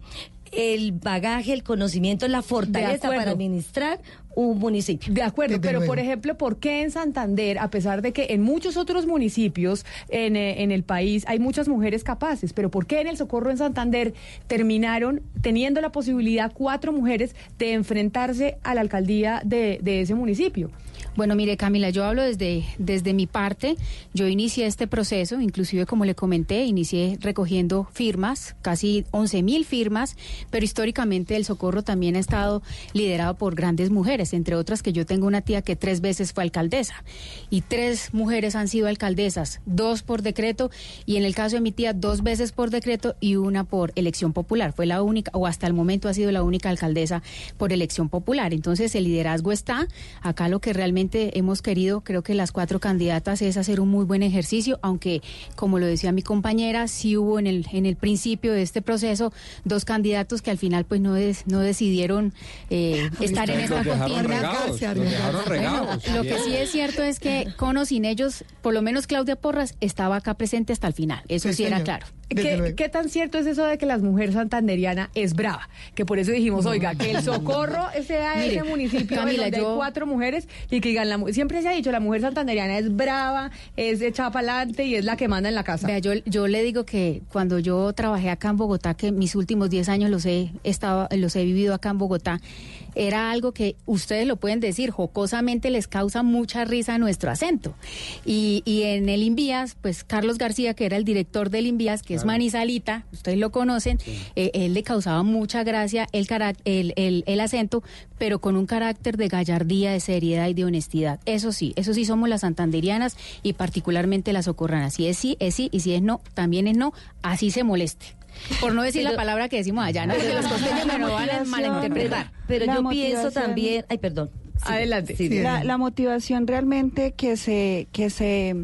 el bagaje, el conocimiento, la fortaleza para administrar un municipio. De acuerdo, Desde pero luego. por ejemplo, ¿por qué en Santander, a pesar de que en muchos otros municipios en, eh, en el país hay muchas mujeres capaces, pero por qué en el Socorro en Santander terminaron teniendo la posibilidad cuatro mujeres de enfrentarse a la alcaldía de, de ese municipio? Bueno, mire Camila, yo hablo desde, desde mi parte. Yo inicié este proceso, inclusive como le comenté, inicié recogiendo firmas, casi 11 mil firmas, pero históricamente el Socorro también ha estado liderado por grandes mujeres, entre otras que yo tengo una tía que tres veces fue alcaldesa y tres mujeres han sido alcaldesas, dos por decreto y en el caso de mi tía dos veces por decreto y una por elección popular. Fue la única, o hasta el momento ha sido la única alcaldesa por elección popular. Entonces el liderazgo está. Acá lo que realmente hemos querido, creo que las cuatro candidatas, es hacer un muy buen ejercicio, aunque como lo decía mi compañera, sí hubo en el, en el principio de este proceso dos candidatos que al final pues no, des- no decidieron eh, [LAUGHS] estar en esta contienda. Bueno, lo que sí es cierto es que con o sin ellos, por lo menos Claudia Porras estaba acá presente hasta el final. Eso sí, era claro. ¿Qué, qué tan cierto es eso de que la mujer santanderiana es brava? Que por eso dijimos, oiga, que el [LAUGHS] socorro sea Mire, ese municipio Camila, donde yo- hay cuatro mujeres y que digan, la, siempre se ha dicho, la mujer santanderiana es brava, es echada para adelante y es la que manda en la casa. Vea, yo, yo le digo que cuando yo trabajé acá en Bogotá, que mis últimos 10 años los he, estado, los he vivido acá en Bogotá, era algo que ustedes lo pueden decir, jocosamente les causa mucha risa nuestro acento. Y, y en el Invías, pues Carlos García, que era el director del Invías, que es. Manizalita, ustedes lo conocen, eh, él le causaba mucha gracia el, el, el, el acento, pero con un carácter de gallardía, de seriedad y de honestidad. Eso sí, eso sí somos las santanderianas y particularmente las socorranas. Si es sí, es sí, y si es no, también es no, así se moleste. Por no decir la Pero- palabra que decimos allá, no porque los costeños me lo van a malinterpretar. Pero yo pienso también, ay, perdón. Sí, Adelante. sí, la, la motivación realmente que se que se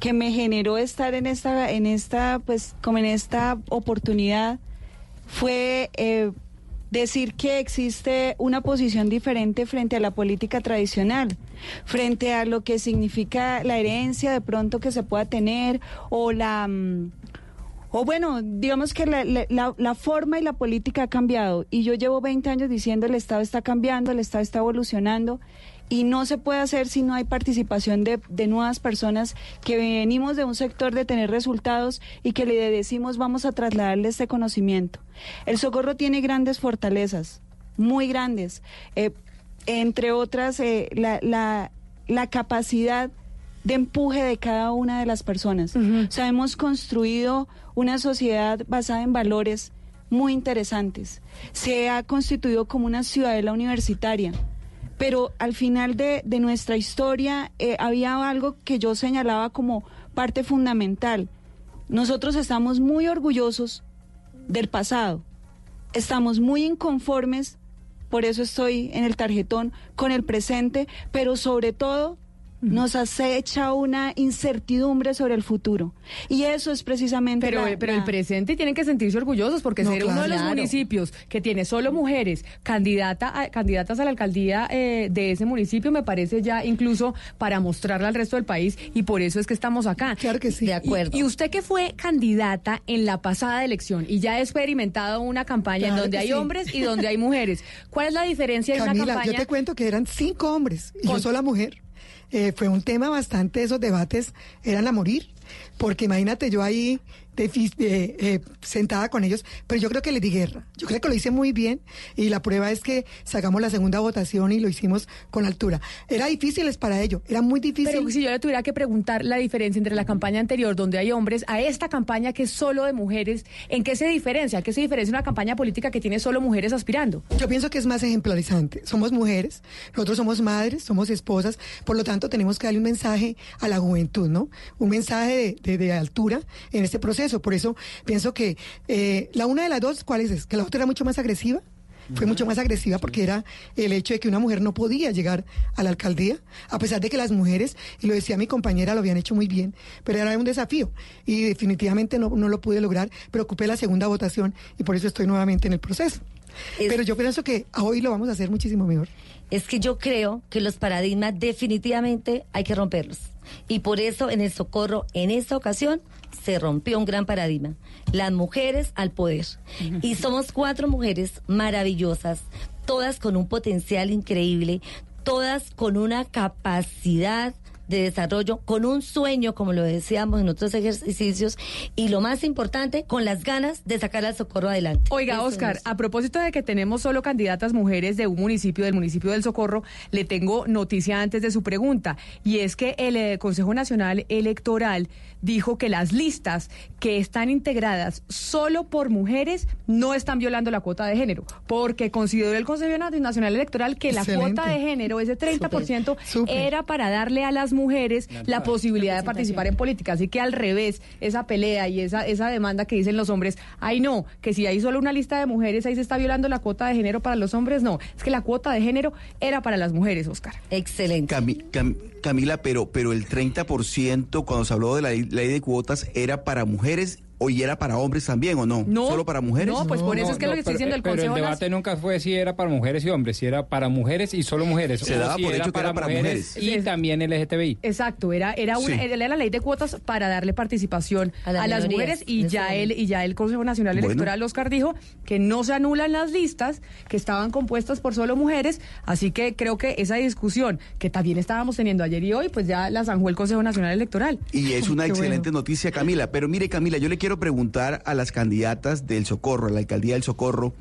que me generó estar en esta en esta pues como en esta oportunidad fue eh, decir que existe una posición diferente frente a la política tradicional, frente a lo que significa la herencia de pronto que se pueda tener o la mm, o bueno, digamos que la, la- la- forma y la política ha cambiado y yo llevo 20 años diciendo el Estado está cambiando, el Estado está evolucionando y no se puede hacer si no hay participación de, de nuevas personas que venimos de un sector de tener resultados y que le decimos vamos a trasladarle este conocimiento. El socorro tiene grandes fortalezas, muy grandes, eh, entre otras eh, la, la capacidad de empuje de cada una de las personas. O sea, hemos construido una sociedad basada en valores muy interesantes. Se ha constituido como una ciudadela universitaria. Pero al final de, de nuestra historia eh, había algo que yo señalaba como parte fundamental. Nosotros estamos muy orgullosos del pasado. Estamos muy inconformes, por eso estoy en el tarjetón, con el presente, pero sobre todo nos acecha una incertidumbre sobre el futuro. Y eso es precisamente... Pero, la- pero la- el presente tienen que sentirse orgullosos porque No, ser uno de los municipios que tiene solo mujeres candidata a- candidatas a la alcaldía eh, de ese municipio me parece ya incluso para mostrarle al resto del país y por eso es que estamos acá. Claro que sí. De acuerdo. Y, y usted que fue candidata en la pasada elección y ya ha experimentado una campaña en donde hay sí. hombres y donde hay mujeres. ¿Cuál es la diferencia en una Camila, campaña? yo te cuento que eran cinco hombres y yo Con- sola mujer. Eh, fue un tema bastante, esos debates eran a morir, porque imagínate yo ahí de de, eh, sentada con ellos, pero yo creo que les di guerra. Yo creo que lo hice muy bien y la prueba es que sacamos la segunda votación y lo hicimos con altura. Era difícil es para ello, era muy difícil. Pero si yo le tuviera que preguntar la diferencia entre la campaña anterior, donde hay hombres, a esta campaña que es solo de mujeres, ¿en qué se diferencia? ¿Qué se diferencia una campaña política que tiene solo mujeres aspirando? Yo pienso que es más ejemplarizante. Somos mujeres, nosotros somos madres, somos esposas, por lo tanto tenemos que darle un mensaje a la juventud, ¿no? Un mensaje de, de- de altura en este proceso. Por eso pienso que eh, la una de las dos, ¿cuál es? Que la otra era mucho más agresiva. Fue mucho más agresiva porque era el hecho de que una mujer no podía llegar a la alcaldía, a pesar de que las mujeres, y lo decía mi compañera, lo habían hecho muy bien, pero era un desafío y definitivamente no, no lo pude lograr, pero ocupé la segunda votación y por eso estoy nuevamente en el proceso. Pero yo pienso que hoy lo vamos a hacer muchísimo mejor. Es que yo creo que los paradigmas definitivamente hay que romperlos. Y por eso en el socorro, en esta ocasión, se rompió un gran paradigma. Las mujeres al poder. Y somos cuatro mujeres maravillosas, todas con un potencial increíble, todas con una capacidad de desarrollo, con un sueño, como lo decíamos en otros ejercicios, y lo más importante, con las ganas de sacar al socorro adelante. Oiga, Eso Oscar, es. a propósito de que tenemos solo candidatas mujeres de un municipio, del municipio del Socorro, le tengo noticia antes de su pregunta. Y es que el eh, Consejo Nacional Electoral dijo que las listas que están integradas solo por mujeres no están violando la cuota de género, porque consideró el Consejo Nacional Electoral que la cuota de género, ese 30%, Súper. era para darle a las mujeres la posibilidad de participar en política. Así que al revés, esa pelea y esa, esa demanda que dicen los hombres, ay no, que si hay solo una lista de mujeres, ahí se está violando la cuota de género para los hombres, no, es que la cuota de género era para las mujeres, Oscar. Excelente. Cami- Cam- Camila, pero, pero el 30% cuando se habló de la ley, de cuotas era para mujeres o y era para hombres también o no? No, ¿Solo para mujeres? no, pues por eso es que lo que estoy pero- diciendo el Pero Consejo el debate nunca fue si era para mujeres y hombres, si era para mujeres y solo mujeres. Se o daba si por hecho que era para mujeres. Y también LGTBI. Exacto, era era una, Sí. era la ley de cuotas para darle participación A a, las mujeres y ya el y ya el Consejo Nacional Bueno. Electoral Oscar dijo que no se anulan las listas que estaban compuestas por solo mujeres, así que creo que esa discusión que también estábamos teniendo ayer y hoy, pues ya la zanjó el Consejo Nacional Electoral. Y es [LAUGHS] una bueno. excelente noticia, Camila. Pero mire, Camila, yo le quiero preguntar a las candidatas del Socorro, a la alcaldía del Socorro,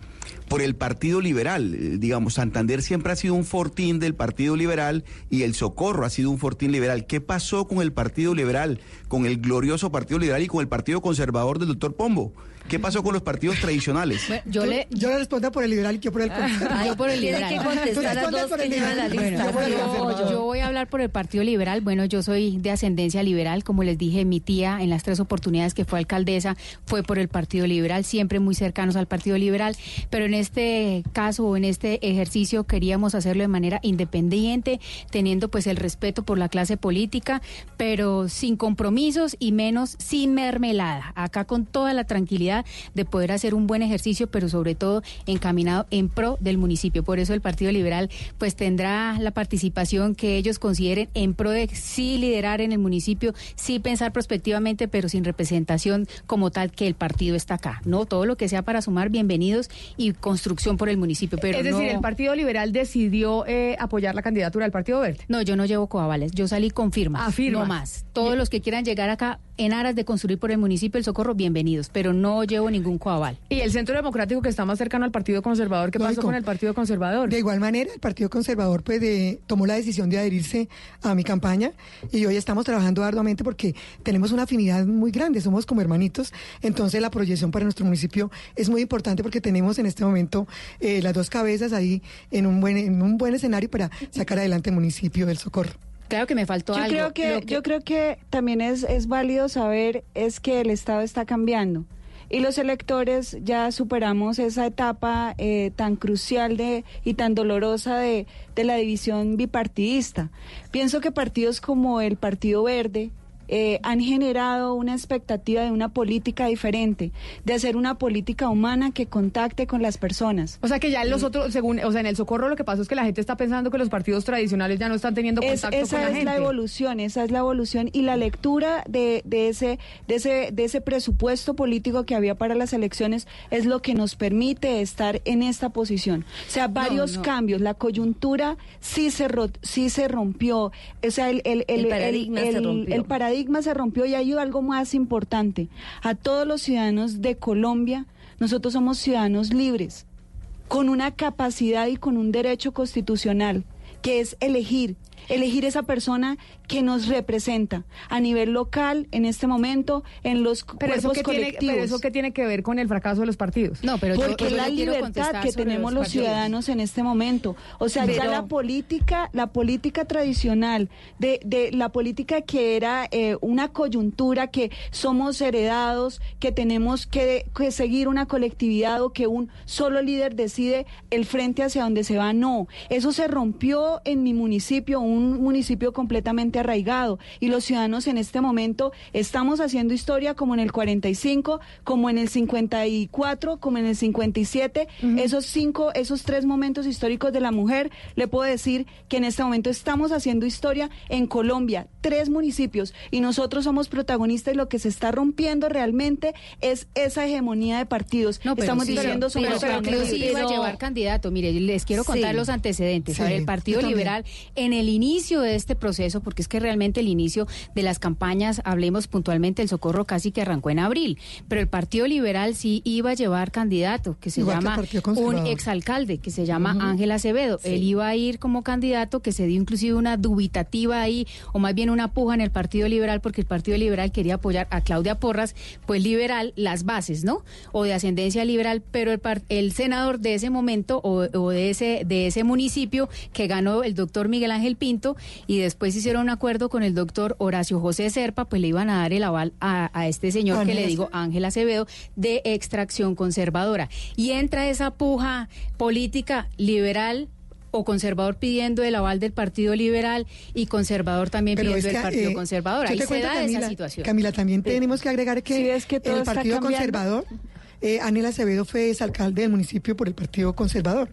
por el Partido Liberal. Eh, Digamos, Santander siempre ha sido un fortín del Partido Liberal y el Socorro ha sido un fortín liberal. ¿Qué pasó con el Partido Liberal, con el glorioso Partido Liberal y con el Partido Conservador del doctor Pombo? ¿Qué pasó con los partidos tradicionales? yo le Yo le respondo por el liberal y yo por el [LAUGHS] yo por el liberal. que contestar Tú a respondes dos por el liberal. yo voy a hablar por el Partido Liberal. Bueno, yo soy de ascendencia liberal. Como les dije, mi tía en las tres oportunidades que fue alcaldesa fue por el Partido Liberal, siempre muy cercanos al Partido Liberal. Pero en este caso o en este ejercicio queríamos hacerlo de manera independiente, teniendo pues el respeto por la clase política, pero sin compromisos y menos sin mermelada. Acá con toda la tranquilidad de poder hacer un buen ejercicio, pero sobre todo encaminado en pro del municipio. Por eso el Partido Liberal pues tendrá la participación que ellos consideren en pro de sí liderar en el municipio, sí pensar prospectivamente, pero sin representación como tal que el partido está acá. No, todo lo que sea para sumar bienvenidos y construcción por el municipio. Pero es decir, no- el Partido Liberal decidió eh, apoyar la candidatura del Partido Verde. no, yo no llevo coavales, yo salí con firmas, firmas. no más. Todos los que quieran llegar acá en aras de construir por el municipio el socorro, bienvenidos, pero no llevo ningún coaval. Y el Centro Democrático que está más cercano al Partido Conservador, ¿qué pasó con el Partido Conservador? De igual manera, el Partido Conservador pues de- tomó la decisión de adherirse a mi campaña y hoy estamos trabajando arduamente porque tenemos una afinidad muy grande, somos como hermanitos, entonces la proyección para nuestro municipio es muy importante porque tenemos en este momento eh, las dos cabezas ahí en un buen en un buen escenario para sacar adelante el municipio del Socorro. Claro que me faltó Yo algo. creo que, yo creo que también es, es válido saber es que el Estado está cambiando y los electores ya superamos esa etapa eh, tan crucial de y tan dolorosa de, de la división bipartidista. Pienso que partidos como el Partido Verde eh, han generado una expectativa de una política diferente, de hacer una política humana que contacte con las personas. O sea que ya en los otros, según, o sea, en el socorro lo que pasa es que la gente está pensando que los partidos tradicionales ya no están teniendo Es- contacto esa con la es gente. la evolución, esa es la evolución y la lectura de, de ese de ese de ese presupuesto político que había para las elecciones es lo que nos permite estar en esta posición. O sea, varios no. cambios, la coyuntura sí se sí se rompió, o sea, el el, El paradigma se el- rompió. el paradigma se rompió y hay algo más importante. A todos los ciudadanos de Colombia, nosotros somos ciudadanos libres con una capacidad y con un derecho constitucional, que es elegir, elegir esa persona que nos representa a nivel local, en este momento, en los pero eso, cuerpos que tiene, colectivos. pero eso que tiene que ver con el fracaso de los partidos. No, pero Porque es yo la libertad que tenemos los, ciudadanos en este momento. O sea, ya la política, la política tradicional, de, de la política que era eh, una coyuntura, que somos heredados, que tenemos que, que seguir una colectividad o que un solo líder decide el frente hacia donde se va, no. Eso se rompió en mi municipio, un municipio completamente arraigado y los ciudadanos en este momento estamos haciendo historia como en el 45, como en el 54, como en el 57, esos cinco, esos tres momentos históricos de la mujer, le puedo decir que en este momento estamos haciendo historia en Colombia, tres municipios y nosotros somos protagonistas y lo que se está rompiendo realmente es esa hegemonía de partidos. No, pero estamos sí, diciendo pero, somos pero, pero sí iba a Pero- llevar candidato. Mire, les quiero contar Sí. los antecedentes. Sí, a ver, el Partido. Liberal, en el inicio de este proceso, porque es que realmente el inicio de las campañas, hablemos puntualmente, el socorro casi que arrancó en abril, pero el Partido Liberal sí iba a llevar candidato, que se Igual que llama Partido un exalcalde, que se llama. Ángel Acevedo. Sí. Él iba a ir como candidato, que se dio inclusive una dubitativa ahí, o más bien una puja en el Partido Liberal, porque el Partido Liberal quería apoyar a Claudia Porras, pues liberal, las bases, ¿no? O de ascendencia liberal, pero el, par- el senador de ese momento o, o de ese de ese municipio que ganó el doctor Miguel Ángel Pinto y después hicieron un acuerdo con el doctor Horacio José Serpa, pues le iban a dar el aval a, a este señor que le digo Ángel Acevedo de extracción conservadora. Y entra esa puja política liberal o conservador pidiendo el aval del Partido Liberal y conservador también Pero pidiendo es el que, Partido eh, Conservador. Ahí se da Camila, esa situación. Camila, también tenemos que agregar que, Sí, ves que todo el Partido. Conservador, eh, Ángel Acevedo fue exalcalde del municipio por el Partido Conservador.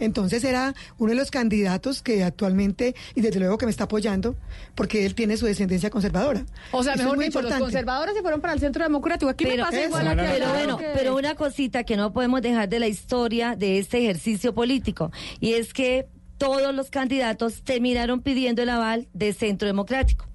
Entonces era uno de los candidatos que actualmente, y desde luego que me está apoyando, porque él tiene su descendencia conservadora. O sea, Eso es mejor muy dicho, los conservadores se fueron para el centro democrático. Aquí me pero, pasa igual aquí pero bueno, que- pero una cosita que no podemos dejar de la historia de este ejercicio político y es que todos los candidatos terminaron pidiendo el aval de Centro Democrático.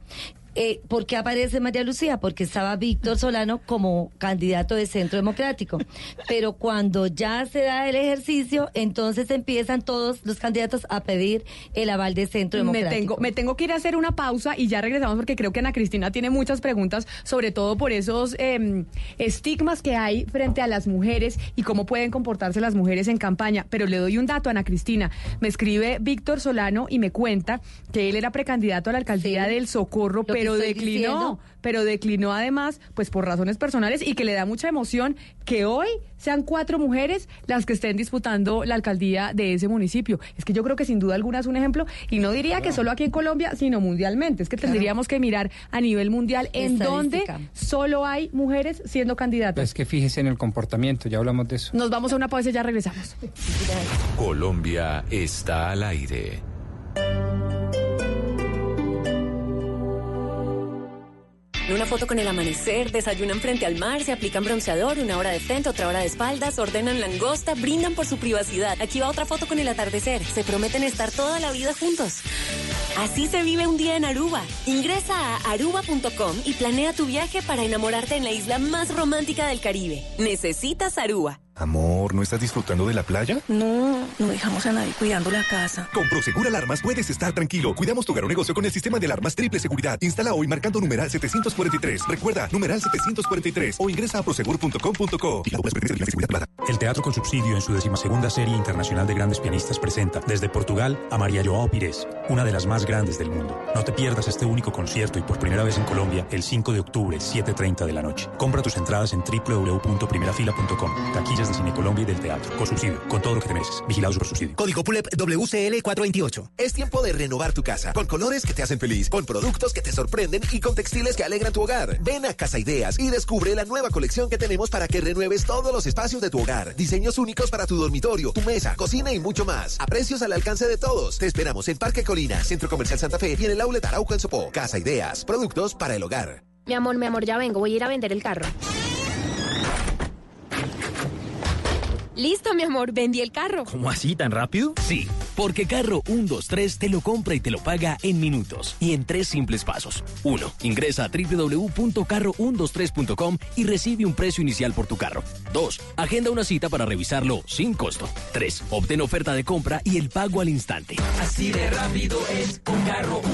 Eh, ¿Por qué aparece María Lucía? Porque estaba Víctor Solano como candidato de Centro Democrático. Pero cuando ya se da el ejercicio, entonces empiezan todos los candidatos a pedir el aval de Centro Me Democrático. tengo, me tengo que ir a hacer una pausa y ya regresamos porque creo que Ana Cristina tiene muchas preguntas, sobre todo por esos eh, estigmas que hay frente a las mujeres y cómo pueden comportarse las mujeres en campaña. Pero le doy un dato a Ana Cristina. Me escribe Víctor Solano y me cuenta que él era precandidato a la alcaldía del Socorro, que pero declinó. diciendo. Pero declinó además, pues por razones personales y que le da mucha emoción que hoy sean cuatro mujeres las que estén disputando la alcaldía de ese municipio. Es que yo creo que sin duda alguna es un ejemplo y no diría que solo aquí en Colombia, sino mundialmente. Es que tendríamos que mirar a nivel mundial en donde solo hay mujeres siendo candidatas. Es que fíjese en el comportamiento, ya hablamos de eso. Nos vamos a una pausa y ya regresamos. Colombia está al aire. Una foto con el amanecer, desayunan frente al mar, se aplican bronceador, una hora de frente, otra hora de espaldas, ordenan langosta, brindan por su privacidad. Aquí va otra foto con el atardecer. Se prometen estar toda la vida juntos. Así se vive un día en Aruba. Ingresa a aruba.com y planea tu viaje para enamorarte en la isla más romántica del Caribe. Necesitas Aruba. Amor, ¿no estás disfrutando de la playa? No, no dejamos a nadie cuidando la casa. Con Prosegur Alarmas puedes estar tranquilo. Cuidamos tu hogar o negocio con el sistema de alarmas triple seguridad. Instala hoy marcando numeral 743. Recuerda, numeral 743 o ingresa a prosegur.com.co. El Teatro con Subsidio en su decimasegunda serie internacional de grandes pianistas presenta desde Portugal a María Joao Pires, una de las más grandes del mundo. No te pierdas este único concierto y por primera vez en Colombia el 5 de octubre, 7.30 de la noche. Compra tus entradas en www.primerafila.com. De Cine Colombia y del teatro. Con subsidio, con todo lo que te mereces. Vigilado por subsidio. Código PULEP WCL428. Es tiempo de renovar tu casa con colores que te hacen feliz, con productos que te sorprenden y con textiles que alegran tu hogar. Ven a Casa Ideas y descubre la nueva colección que tenemos para que renueves todos los espacios de tu hogar. Diseños únicos para tu dormitorio, tu mesa, cocina y mucho más. A precios al alcance de todos. Te esperamos en Parque Colina, Centro Comercial Santa Fe y en el Outlet Arauco en Sopó. Casa Ideas, productos para el hogar. Mi amor, mi amor, ya vengo, voy a ir a vender el carro. Listo, mi amor, vendí el carro. ¿Cómo así tan rápido? Sí, porque Carro 123 te lo compra y te lo paga en minutos y en tres simples pasos. 1. Ingresa a www.carro123.com y recibe un precio inicial por tu carro. 2. Agenda una cita para revisarlo sin costo. 3. Obtén oferta de compra y el pago al instante. Así de rápido es con carro 1,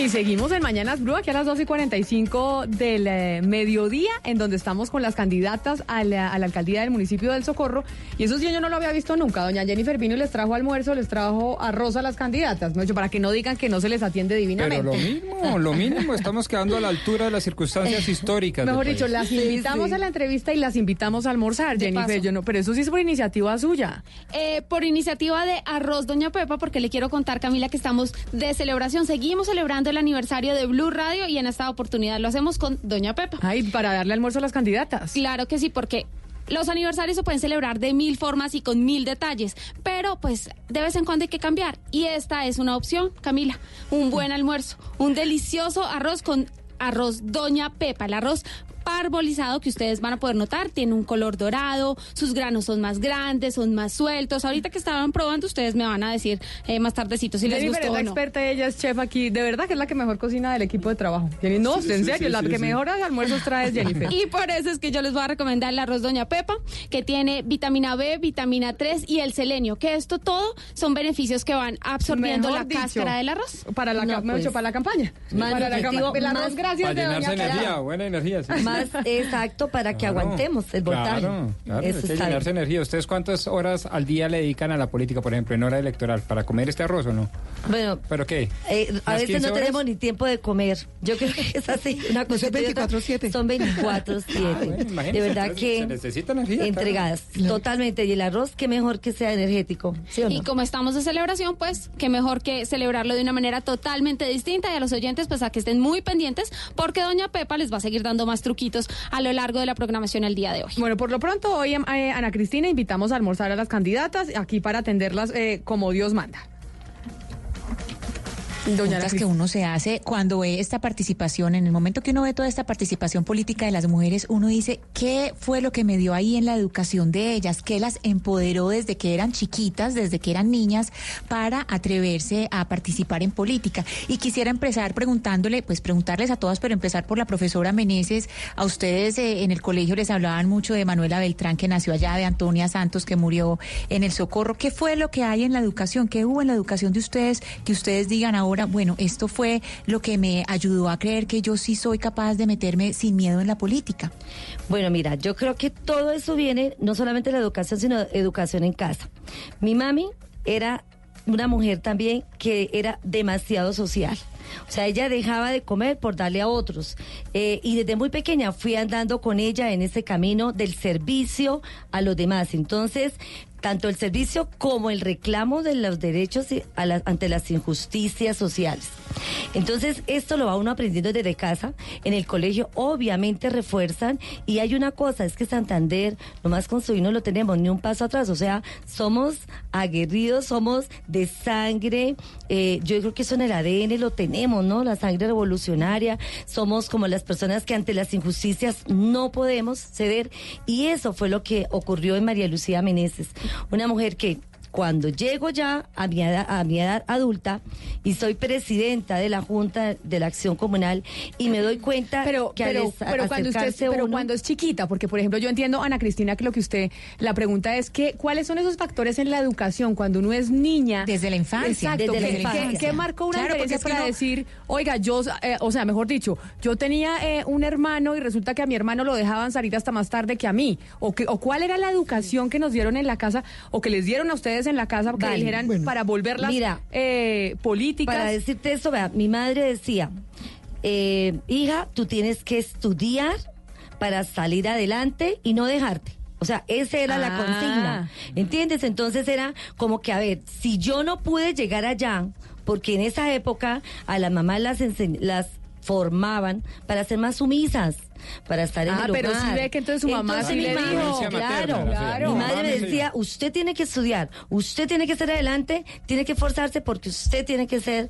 Y seguimos en Mañanas Blue, aquí a las 2 y 45 del eh, mediodía, en donde estamos con las candidatas a la, a la alcaldía del municipio del Socorro. Y eso sí, yo no lo había visto nunca. Doña Jennifer vino y les trajo almuerzo, les trajo arroz a las candidatas, ¿no? para que no digan que no se les atiende divinamente. Pero lo mismo, lo mínimo, estamos quedando a la altura de las circunstancias históricas. del Mejor dicho, país. las invitamos a la entrevista y las invitamos a almorzar, De Jennifer. paso. Yo no, pero eso sí es por iniciativa suya. Eh, por iniciativa de Arroz Doña Pepa, porque le quiero contar, Camila, que estamos de celebración. Seguimos celebrando el aniversario de Blue Radio y en esta oportunidad lo hacemos con Doña Pepa. Ay, para darle almuerzo a las candidatas. Claro que sí, porque los aniversarios se pueden celebrar de mil formas y con mil detalles, pero pues de vez en cuando hay que cambiar. Y esta es una opción, Camila. Un buen almuerzo, un delicioso arroz con arroz Doña Pepa, el arroz parbolizado que ustedes van a poder notar, tiene un color dorado, sus granos son más grandes, son más sueltos. Ahorita que estaban probando, ustedes me van a decir eh, más tardecito si les Jennifer gustó es o la no. experta, ella es chef aquí. De verdad que es la que mejor cocina del equipo de trabajo. Jenny, No, Sí, en sí, serio, sí, la sí, que sí. mejores almuerzos trae es Jennifer. [LAUGHS] Y por eso es que yo les voy a recomendar el arroz Doña Pepa, que tiene vitamina B, vitamina 3 y el selenio, que esto todo son beneficios que van absorbiendo Mejor la dicho, cáscara del arroz. Para la, No, mejor pues. para la campaña. Más para la. El arroz, gracias Para de doña energía, buena energía. Más [LAUGHS] exacto para que Claro. aguantemos el voltaje. Claro, claro, Eso hay que llenarse bien. energía. ¿Ustedes cuántas horas al día le dedican a la política, por ejemplo, en hora electoral, para comer este arroz o no? Bueno, ¿Pero qué? eh, a ¿Más veces 15 no horas? tenemos ni tiempo de comer. Yo creo que es así, una cosa. es 24/7. Son 24-7. Ah, bueno, de verdad entonces se que necesita energía, claro. entregadas totalmente. Y el arroz, qué mejor que sea energético. ¿sí o no? Y como estamos de celebración, pues qué mejor que celebrarlo de una manera totalmente distinta y a los oyentes pues a que estén muy pendientes porque Doña Pepa les va a seguir dando más truquitos a lo largo de la programación el día de hoy. Bueno, por lo pronto hoy eh, Ana Cristina invitamos a almorzar a las candidatas aquí para atenderlas eh, como Dios manda. Preguntas que uno se hace cuando ve esta participación, en el momento que uno ve toda esta participación política de las mujeres, uno dice, ¿qué fue lo que me dio ahí en la educación de ellas? ¿Qué las empoderó desde que eran chiquitas, desde que eran niñas, para atreverse a participar en política? Y quisiera empezar preguntándole, pues preguntarles a todas, pero empezar por la profesora Meneses. A ustedes eh, en el colegio les hablaban mucho de Manuela Beltrán, que nació allá, de Antonia Santos, que murió en el Socorro. ¿Qué fue lo que hay en la educación? ¿Qué hubo en la educación de ustedes que ustedes digan ahora, bueno, esto fue lo que me ayudó a creer que yo sí soy capaz de meterme sin miedo en la política? Bueno, mira, yo creo que todo eso viene no solamente de la educación, sino educación en casa. Mi mami era una mujer también que era demasiado social. O sea, ella dejaba de comer por darle a otros. Eh, y desde muy pequeña fui andando con ella en ese camino del servicio a los demás. Entonces, tanto el servicio como el reclamo de los derechos a la- ante las injusticias sociales. Entonces, esto lo va uno aprendiendo desde casa. En el colegio, obviamente, refuerzan. Y hay una cosa, es que Santander, nomás con su no lo tenemos ni un paso atrás. O sea, somos aguerridos, somos de sangre. eh, yo creo que eso en el ADN lo tenemos, ¿no? La sangre revolucionaria. Somos como las personas que ante las injusticias no podemos ceder. Y eso fue lo que ocurrió en María Lucía Meneses. Una mujer que cuando llego ya a mi edad, a mi edad adulta y soy presidenta de la Junta de la Acción Comunal y me doy cuenta Pero, que al pero, es- pero cuando usted, pero uno- cuando es chiquita, porque por ejemplo yo entiendo, Ana Cristina, que lo que usted, la pregunta es que, ¿cuáles son esos factores en la educación cuando uno es niña? Desde la infancia. Exacto. Desde ¿qué- la infancia. ¿Qué marcó una Claro, diferencia es que para uno- decir, oiga, yo, eh, o sea, mejor dicho, yo tenía eh, un hermano y resulta que a mi hermano lo dejaban salir hasta más tarde que a mí? ¿O, que, o cuál era la educación que nos dieron en la casa o que les dieron a ustedes en la casa que Vale, dijeran bueno. para volverlas Mira, eh, políticas? Para decirte eso, vea, mi madre decía, eh, hija, tú tienes que estudiar para salir adelante y no dejarte. O sea, esa era la Ah. consigna. ¿Entiendes? Entonces era como que, a ver, si yo no pude llegar allá, porque en esa época a las mamás las, las formaban para ser más sumisas, para estar en Ah, el pero sí hogar. ve que entonces su mamá sí mi le dijo. Claro, claro. Mi madre me decía, usted tiene que estudiar, usted tiene que ser adelante, tiene que esforzarse porque usted tiene que ser,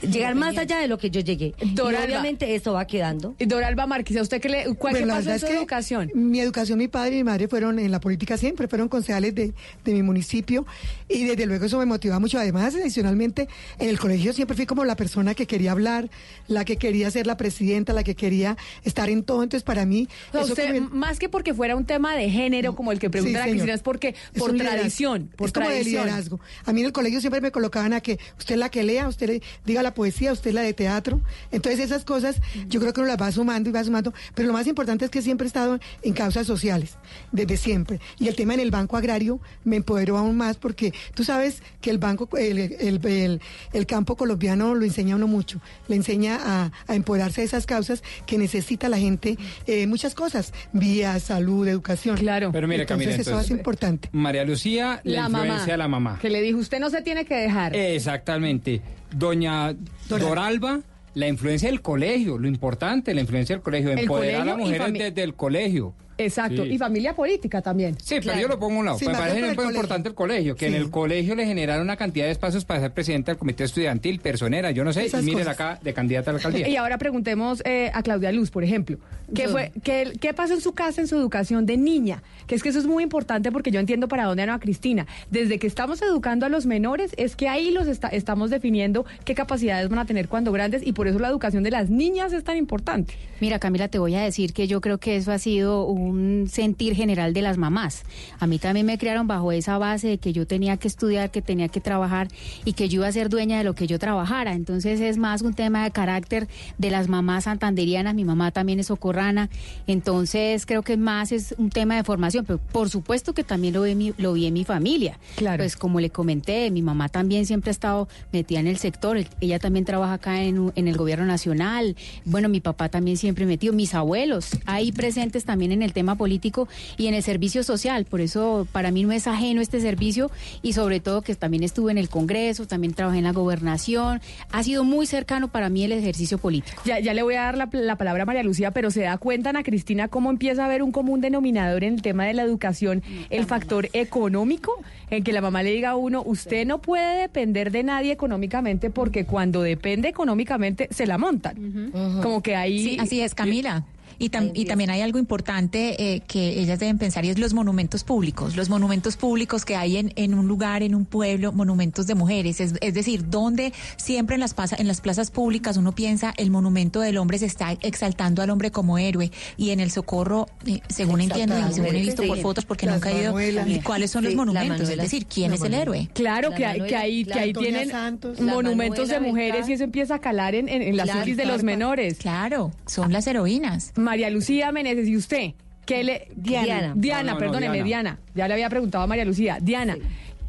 llegar más allá de lo que yo llegué. Y obviamente eso va quedando. Y Doralba Márquez, ¿a usted qué le, cuál Bueno, pasó en es su que educación? Mi educación, mi padre y mi madre fueron en la política siempre, fueron concejales de, de mi municipio y desde luego eso me motiva mucho. Además, adicionalmente, en el colegio siempre fui como la persona que quería hablar, la que quería ser la presidenta, la que quería estar en todo. Entonces para mí... O sea, eso usted, como- más que porque fuera un tema de género como el que pregunta Sí, la. Cristina, es porque Es por tradición, por es como de tradición. liderazgo. A mí en el colegio siempre me colocaban a que usted es la que lea, usted le diga la poesía, usted es la de teatro. Entonces esas cosas yo creo que uno las va sumando y va sumando. Pero lo más importante es que siempre he estado en causas sociales, desde siempre. Y el tema en el Banco Agrario me empoderó aún más porque tú sabes que el banco, el, el- el- el campo colombiano lo enseña a uno mucho. Le enseña a, a empoderarse de esas causas que necesita la gente, eh, muchas cosas, vías, salud, educación. Claro. Pero mire, entonces Camila, eso es importante. María Lucía, la, La mamá. influencia de la mamá. Que le dijo, usted no se tiene que dejar. Exactamente. Doña Doralba, la influencia del colegio, lo importante, la influencia del colegio, empoderar a las mujeres desde el colegio. Exacto. Sí. Y familia política también. Sí, pero yo lo pongo a un lado. Sí, me bien parece muy importante el colegio, que Sí. en el colegio le generaron una cantidad de espacios para ser presidente del comité estudiantil, personera, yo no sé, Esas y miren cosas. acá de candidata a la alcaldía. Y ahora preguntemos eh, a Claudia Luz, por ejemplo. ¿Qué, fue, qué, ¿Qué pasó en su casa, en su educación de niña? Que es que eso es muy importante porque yo entiendo para dónde va Cristina. Desde que estamos educando a los menores, es que ahí los está- estamos definiendo qué capacidades van a tener cuando grandes y por eso la educación de las niñas es tan importante. Mira, Camila, te voy a decir que yo creo que eso ha sido un sentir general de las mamás. A mí también me criaron bajo esa base de que yo tenía que estudiar, que tenía que trabajar y que yo iba a ser dueña de lo que yo trabajara. Entonces es más un tema de carácter de las mamás santanderianas. Mi mamá también es socorrana. Entonces creo que más es un tema de formación. Pero por supuesto que también lo vi, en mi- lo vi en mi familia. Claro. Pues como le comenté, mi mamá también siempre ha estado metida en el sector. El- Ella también trabaja acá en, un- en el gobierno nacional. Bueno, mi papá también siempre metido. Mis abuelos ahí presentes también en el tema político y en el servicio social. Por eso para mí no es ajeno este servicio y sobre todo que también estuve en el Congreso, también trabajé en la gobernación. Ha sido muy cercano para mí el ejercicio político. Ya, ya le voy a dar la, la palabra a María Lucía, pero se da cuenta, Ana Cristina, cómo empieza a haber un común denominador en el tema de la educación, el factor económico, en que la mamá le diga a uno, usted no puede depender de nadie económicamente porque cuando depende económicamente se la montan. Como que ahí... Sí, así es, Camila. Y, tam- y también hay algo importante eh, que ellas deben pensar y es los monumentos públicos. Los monumentos públicos que hay en, en un lugar, en un pueblo, monumentos de mujeres. Es, es decir, donde siempre en las, pasa- en las plazas públicas uno piensa el monumento del hombre se está exaltando al hombre como héroe. Y en el socorro, eh, según entiendo y según he visto por fotos porque Las nunca he ido. ¿y ¿cuáles son Sí, los monumentos? Es Manuela. decir, ¿quién es el Manuela. héroe? Claro La que hay, que Manuela, ahí, que ahí tienen Santos, monumentos de Manuela mujeres y eso empieza a calar en, en, en la Claro, de los menores. Claro, son las heroínas. María Lucía Meneses, ¿y usted? ¿Qué le... Diana. Diana, no, no, perdóneme, Diana. Diana. Ya le había preguntado a María Lucía. Diana,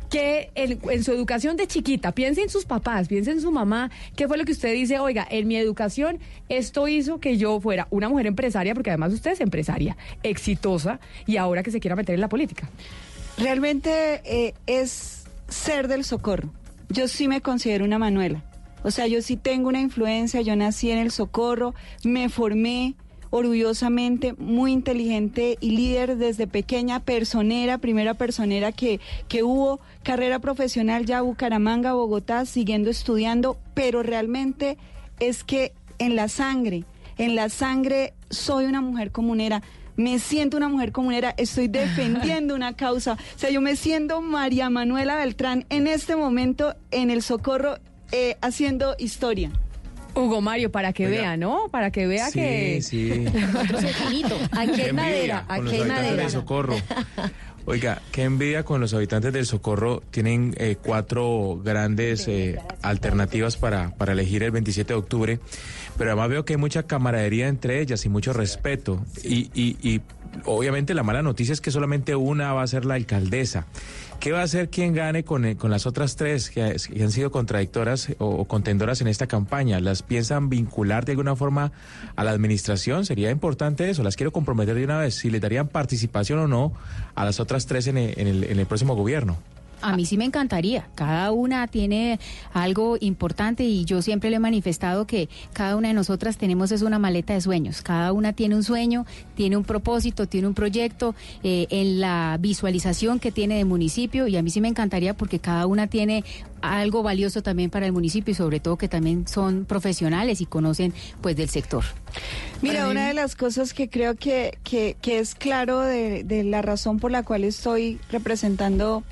que en, en su educación de chiquita, piense en sus papás, piense en su mamá, ¿qué fue lo que usted dice? Oiga, en mi educación esto hizo que yo fuera una mujer empresaria, porque además usted es empresaria, exitosa, y ahora que se quiera meter en la política. Realmente eh, es ser del socorro. Yo sí me considero una Manuela. O sea, yo sí tengo una influencia, yo nací en el socorro, me formé orgullosamente, muy inteligente y líder desde pequeña, personera, primera personera que, que hubo, carrera profesional ya Bucaramanga, Bogotá, siguiendo estudiando, pero realmente es que en la sangre, en la sangre soy una mujer comunera. Me siento una mujer comunera, estoy defendiendo una causa. O sea, yo me siento María Manuela Beltrán en este momento en el socorro eh, haciendo historia. Hugo Mario, para que Oiga. vea, ¿no? Para que vea Sí, que... sí. [LAUGHS] Infinito. [LAUGHS] Aquí hay madera, aquí los hay habitantes madera. del Socorro. [LAUGHS] Oiga, qué envidia con los habitantes del Socorro. Tienen eh, cuatro grandes eh, alternativas para, para elegir el 27 de octubre, pero además veo que hay mucha camaradería entre ellas y mucho respeto. Y, y, y obviamente la mala noticia es que solamente una va a ser la alcaldesa. ¿Qué va a hacer quien gane con, eh, con las otras tres que, han sido contradictoras o, o contendoras en esta campaña? ¿Las piensan vincular de alguna forma a la administración? Sería importante eso. Las quiero comprometer de una vez. Si les darían participación o no a las otras tres en el, en el, en el próximo gobierno. A mí sí me encantaría. Cada una tiene algo importante y yo siempre le he manifestado que cada una de nosotras tenemos es una maleta de sueños. Cada una tiene un sueño, tiene un propósito, tiene un proyecto eh, en la visualización que tiene de municipio y a mí sí me encantaría porque cada una tiene algo valioso también para el municipio y sobre todo que también son profesionales y conocen pues del sector. Mira, una de las cosas que creo que, que, que es claro de, de la razón por la cual estoy representando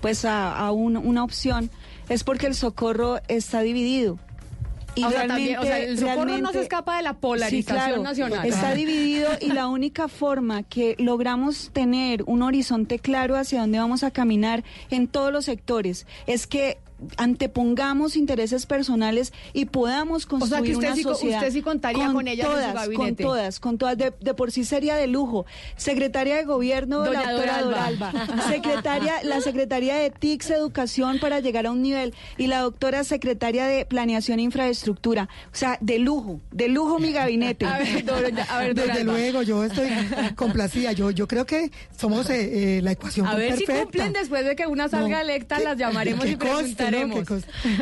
pues a, a un- una opción es porque el socorro está dividido. Y o sea, también, o sea, realmente- el socorro no se escapa de la Sí, polarización claro, nacional. Está dividido y la [LAUGHS] única forma que logramos tener un horizonte claro hacia dónde vamos a caminar en todos los sectores es que antepongamos intereses personales y podamos sea, construir que usted una sí sociedad usted sí contaría con ellas en su todas, gabinete. con todas, con todas. De, de por sí sería de lujo. Secretaria de Gobierno, Doña la doctora Doralba. Doralba. [LAUGHS] Secretaria, la Secretaría de TICS Educación para llegar a un nivel y la doctora Secretaria de Planeación e Infraestructura. O sea, de lujo, de lujo mi gabinete. [LAUGHS] A ver, a ver, Desde luego, yo estoy complacida. Yo, yo creo que somos eh, eh, la ecuación A ver si perfecta. cumplen después de que una salga No, electa, las llamaremos y preguntaremos.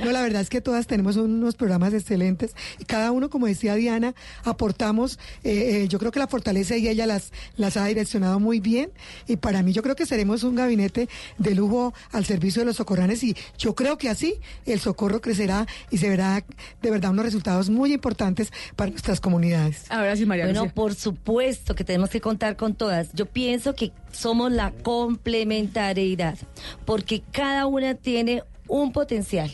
No, la verdad es que todas tenemos unos programas excelentes y cada uno, como decía Diana, aportamos. eh, eh, yo creo que la fortaleza y ella las, las ha direccionado muy bien y para mí yo creo que seremos un gabinete de lujo al servicio de los socorranes y yo creo que así el socorro crecerá y se verá de verdad unos resultados muy importantes para nuestras comunidades. Ahora sí, María Bueno, Lucía. por supuesto que tenemos que contar con todas. Yo pienso que somos la complementariedad, porque cada una tiene un potencial.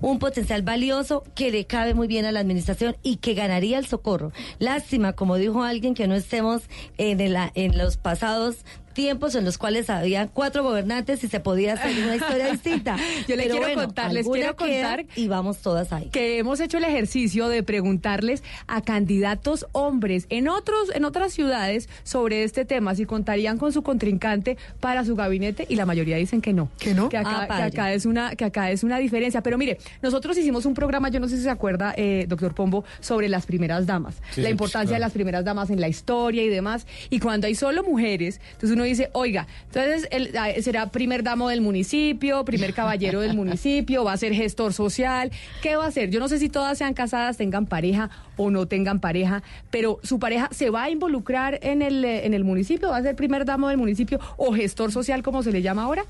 Un potencial valioso que le cabe muy bien a la administración y que ganaría el socorro. Lástima, como dijo alguien, que no estemos en, en los pasados tiempos en los cuales había cuatro gobernantes y se podía hacer una historia [LAUGHS] distinta. Yo le Pero quiero bueno, contar, les quiero contar y vamos todas ahí. que hemos hecho el ejercicio de preguntarles a candidatos hombres en otros en otras ciudades sobre este tema si contarían con su contrincante para su gabinete y la mayoría dicen que no. Que no que acá, Ah, que acá es una que acá es una diferencia. Pero mire nosotros hicimos un programa yo no sé si se acuerda eh, doctor Pombo sobre las primeras damas Sí, la sí, importancia de las primeras damas en la historia y demás. Y cuando hay solo mujeres entonces uno dice oiga entonces él, ah, será primer damo del municipio primer caballero del [LAUGHS] municipio va a ser gestor social qué va a hacer yo no sé si todas sean casadas tengan pareja o no tengan pareja pero su pareja se va a involucrar en el eh, en el municipio va a ser primer damo del municipio o gestor social como se le llama ahora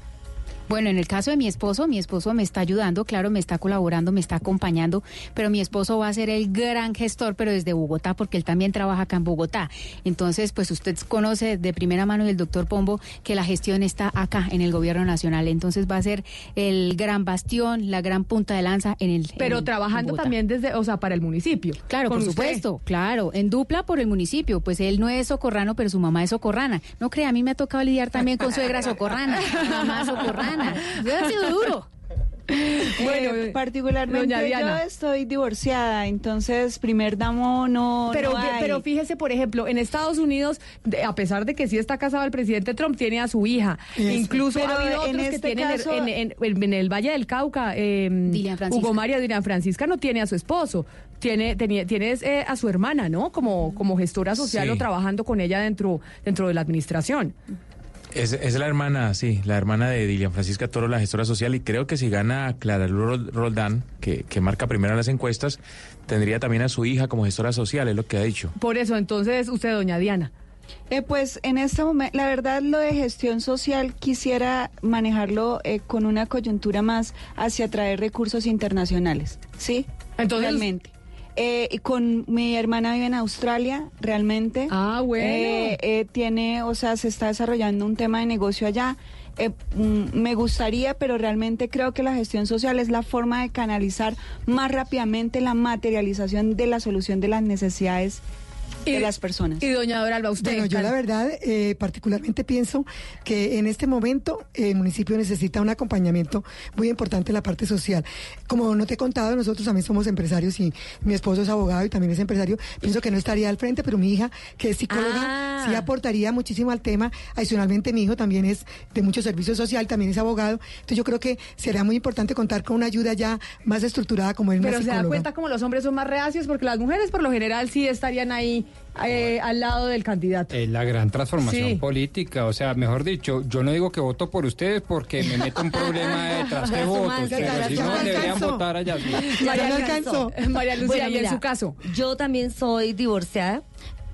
Bueno, en el caso de mi esposo, mi esposo me está ayudando, claro, me está colaborando, me está acompañando, pero mi esposo va a ser el gran gestor, pero desde Bogotá, porque él también trabaja acá en Bogotá. Entonces, pues usted conoce de primera mano del doctor Pombo que la gestión está acá en el gobierno nacional. Entonces va a ser el gran bastión, la gran punta de lanza en el. pero en- trabajando Bogotá. también desde o sea para el municipio Claro, por usted. supuesto, claro, en dupla por el municipio, pues él no es socorrano, pero su mamá es socorrana. No crea, a mí me ha tocado lidiar también con suegra socorrana, mamá socorrana. Ha [LAUGHS] sido duro. [LAUGHS] Bueno, Eh, particularmente yo Diana. estoy divorciada, entonces primer damo no, Pero, no que- hay. pero fíjese, por ejemplo, en Estados Unidos, de- a pesar de que sí está casado el presidente Trump, tiene a su hija. Incluso Pero ha habido en otros que este tienen caso- en, en- en- en el Valle del Cauca. eh. Hugo María Dilian Francisca no tiene a su esposo. Tiene, tenía, tienes eh, a su hermana, ¿no? Como, como gestora social Sí. o trabajando con ella dentro, dentro de la administración. Es, es la hermana, sí, la hermana de Dilian Francisca Toro, la gestora social, y creo que si gana Clara Roldán, que, que marca primero en las encuestas, tendría también a su hija como gestora social, es lo que ha dicho. Por eso, entonces, usted, doña Diana. Eh, pues en este momento, la verdad, lo de gestión social quisiera manejarlo eh, con una coyuntura más hacia traer recursos internacionales, ¿sí? Entonces- realmente. Eh, y con mi hermana vive en Australia, realmente. Ah, bueno. Eh, eh, tiene, o sea, se está desarrollando un tema de negocio allá. Eh, mm, me gustaría, pero realmente creo que la gestión social es la forma de canalizar más rápidamente la materialización de la solución de las necesidades de las personas. Y doña Doralba, usted. Bueno, yo la verdad, eh, particularmente pienso que en este momento el municipio necesita un acompañamiento muy importante en la parte social. Como no te he contado, nosotros también somos empresarios y mi esposo es abogado y también es empresario. Pienso que no estaría al frente, pero mi hija, que es psicóloga, Ah. sí aportaría muchísimo al tema. Adicionalmente, mi hijo también es de mucho servicio social, también es abogado. Entonces, yo creo que será muy importante contar con una ayuda ya más estructurada como una Pero se da cuenta como los hombres son más reacios porque las mujeres por lo general sí estarían ahí eh, al lado del candidato. Es la gran transformación Sí. política, o sea, mejor dicho, yo no digo que voto por ustedes porque me meto un problema [LAUGHS] detrás de votos, pero si no no deberían votar allá. sí. María, Lucía- alcanzó. [LAUGHS] María Lucía, Bueno, y en su caso. Yo también soy divorciada.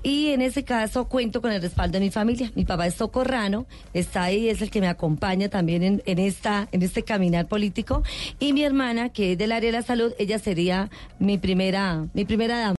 Y en ese caso cuento con el respaldo de mi familia. Mi papá es socorrano, está ahí, es el que me acompaña también en, en esta, en este caminar político. Y mi hermana, que es del área de la salud, ella sería mi primera, mi primera dama.